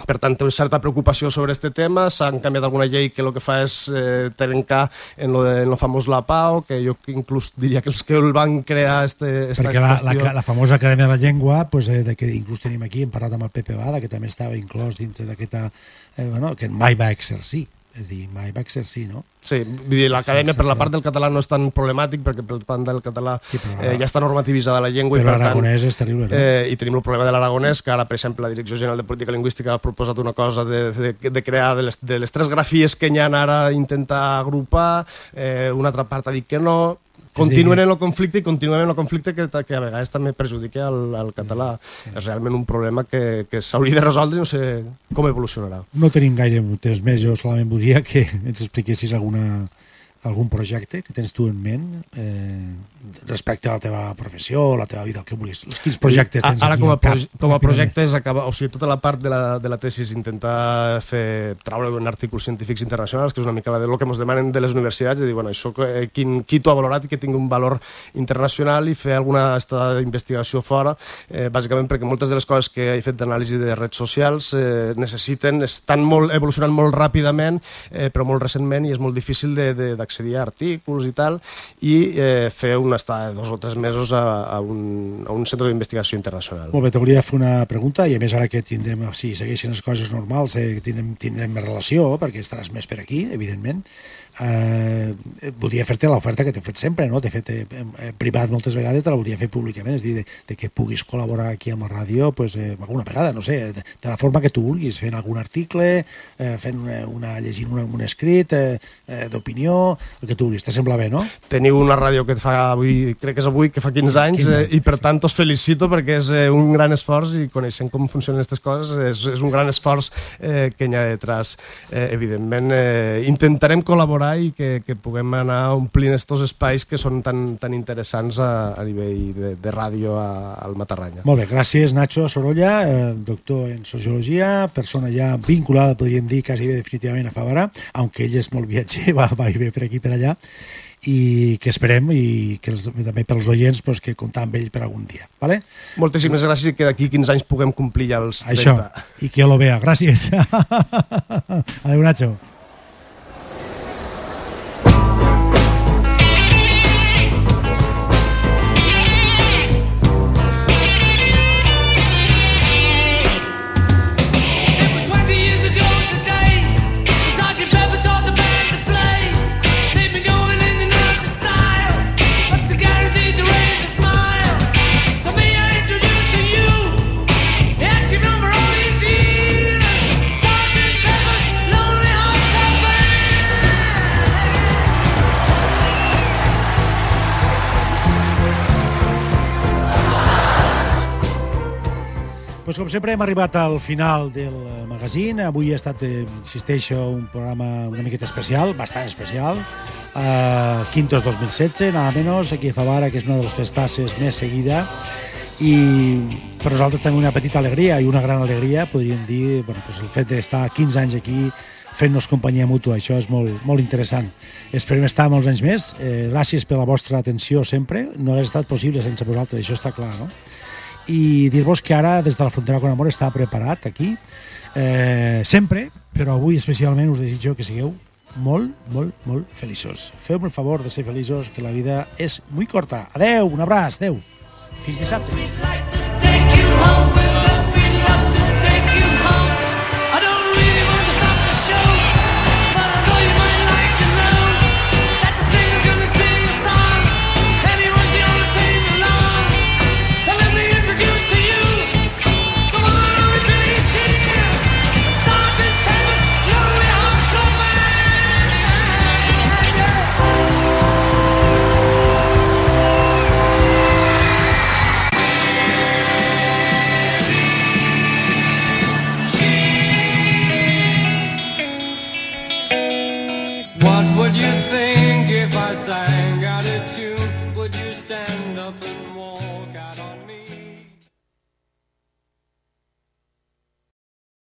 per tant, té una certa preocupació sobre aquest tema. S'han canviat alguna llei que el que fa és eh, trencar en lo, de, en lo famós La Pau, que jo inclús diria que els que el van crear este, esta perquè la, la, la famosa Acadèmia de la Llengua pues, eh, de que inclús tenim aquí, hem parlat amb el Pepe Bada que també estava inclòs dintre d'aquesta eh, bueno, que mai va exercir és dir, mai va exercir, no? Sí, vull dir, l'acadèmia Sí, per la part del català no és tan problemàtic perquè per la part del català Sí, però eh, ja està normativitzada la llengua però i per l'aragonès és terrible, no? eh, i tenim el problema de l'aragonès que ara per exemple la Direcció General de Política Lingüística ha proposat una cosa de, de, de crear de les, de les tres grafies que hi ha ara intentar agrupar eh, una altra part ha dit que no continuen en el conflicte i continuen en el conflicte que, que a vegades també perjudica el, el català. És realment un problema que, que s'hauria de resoldre i no sé com evolucionarà. No tenim gaire temps més, jo solament voldria que ens expliquessis alguna, algun projecte que tens tu en ment eh, respecte a la teva professió, la teva vida, el que vulguis. Quins projectes tens Ara aquí com a, cap? com a ràpidament? projecte és acabar, o sigui, tota la part de la, de la tesi és intentar fer, traure en articles científics internacionals, que és una mica la de lo que ens demanen de les universitats, de dir, bueno, això eh, quin, qui t'ho ha valorat i que tingui un valor internacional i fer alguna estada d'investigació fora, eh, bàsicament perquè moltes de les coses que he fet d'anàlisi de redes socials eh, necessiten, estan molt, evolucionant molt ràpidament, eh, però molt recentment, i és molt difícil de- de- d'accedir a artículs i tal, i eh, fer una estada de dos o tres mesos a, a, un, a un centre d'investigació internacional. Molt bé, t'hauria de fer una pregunta i a més ara que tindrem, si segueixen les coses normals, eh, tindrem, tindrem més relació perquè estaràs més per aquí, evidentment eh, voldria fer-te l'oferta que t'he fet sempre, no? T'he fet eh, eh, privat moltes vegades, te la voldria fer públicament, és a dir, de, de que puguis col·laborar aquí amb la ràdio pues, eh, alguna vegada, no sé, de, de la forma que tu vulguis, fent algun article, eh, fent una, una, llegint una, un escrit eh, eh, d'opinió, el que tu vulguis. Te sembla bé, no? Teniu una ràdio que fa avui, crec que és avui, que fa 15 anys, 15 eh, anys, i per tant us felicito perquè és eh, un gran esforç i coneixent com funcionen aquestes coses és, és un gran esforç eh, que hi ha detrás. Eh, evidentment, eh, intentarem col·laborar i que, que puguem anar omplint estos espais que són tan, tan interessants a, a nivell de, de ràdio a, al Matarranya. Molt bé, gràcies Nacho Sorolla, eh, doctor en Sociologia, persona ja vinculada, podríem dir, quasi bé definitivament a Favara, aunque ell és molt viatger, <laughs> va, va i ve per aquí per allà, i que esperem i que els, també pels oients pues, que comptar amb ell per algun dia. Vale? Moltíssimes gràcies i que d'aquí 15 anys puguem complir ja els 30. Això, i que lo vea. Gràcies. <laughs> Adéu, Nacho. Pues com sempre hem arribat al final del eh, magazine. Avui ha estat, eh, insisteixo, un programa una miqueta especial, bastant especial. Uh, Quintos 2016, nada menos, aquí a Favara, que és una de les festasses més seguida. I per nosaltres també una petita alegria i una gran alegria, podríem dir, bueno, pues el fet d'estar 15 anys aquí fent-nos companyia mútua, això és molt, molt interessant. Esperem estar molts anys més. Eh, gràcies per la vostra atenció sempre. No hauria estat possible sense vosaltres, això està clar, no? I dir-vos que ara des de la frontera con amor està preparat aquí eh, sempre, però avui especialment us desitjo que sigueu molt, molt, molt feliços. Feu-me el favor de ser feliços, que la vida és molt corta. Adeu, un abraç, adeu. Fins dissabte.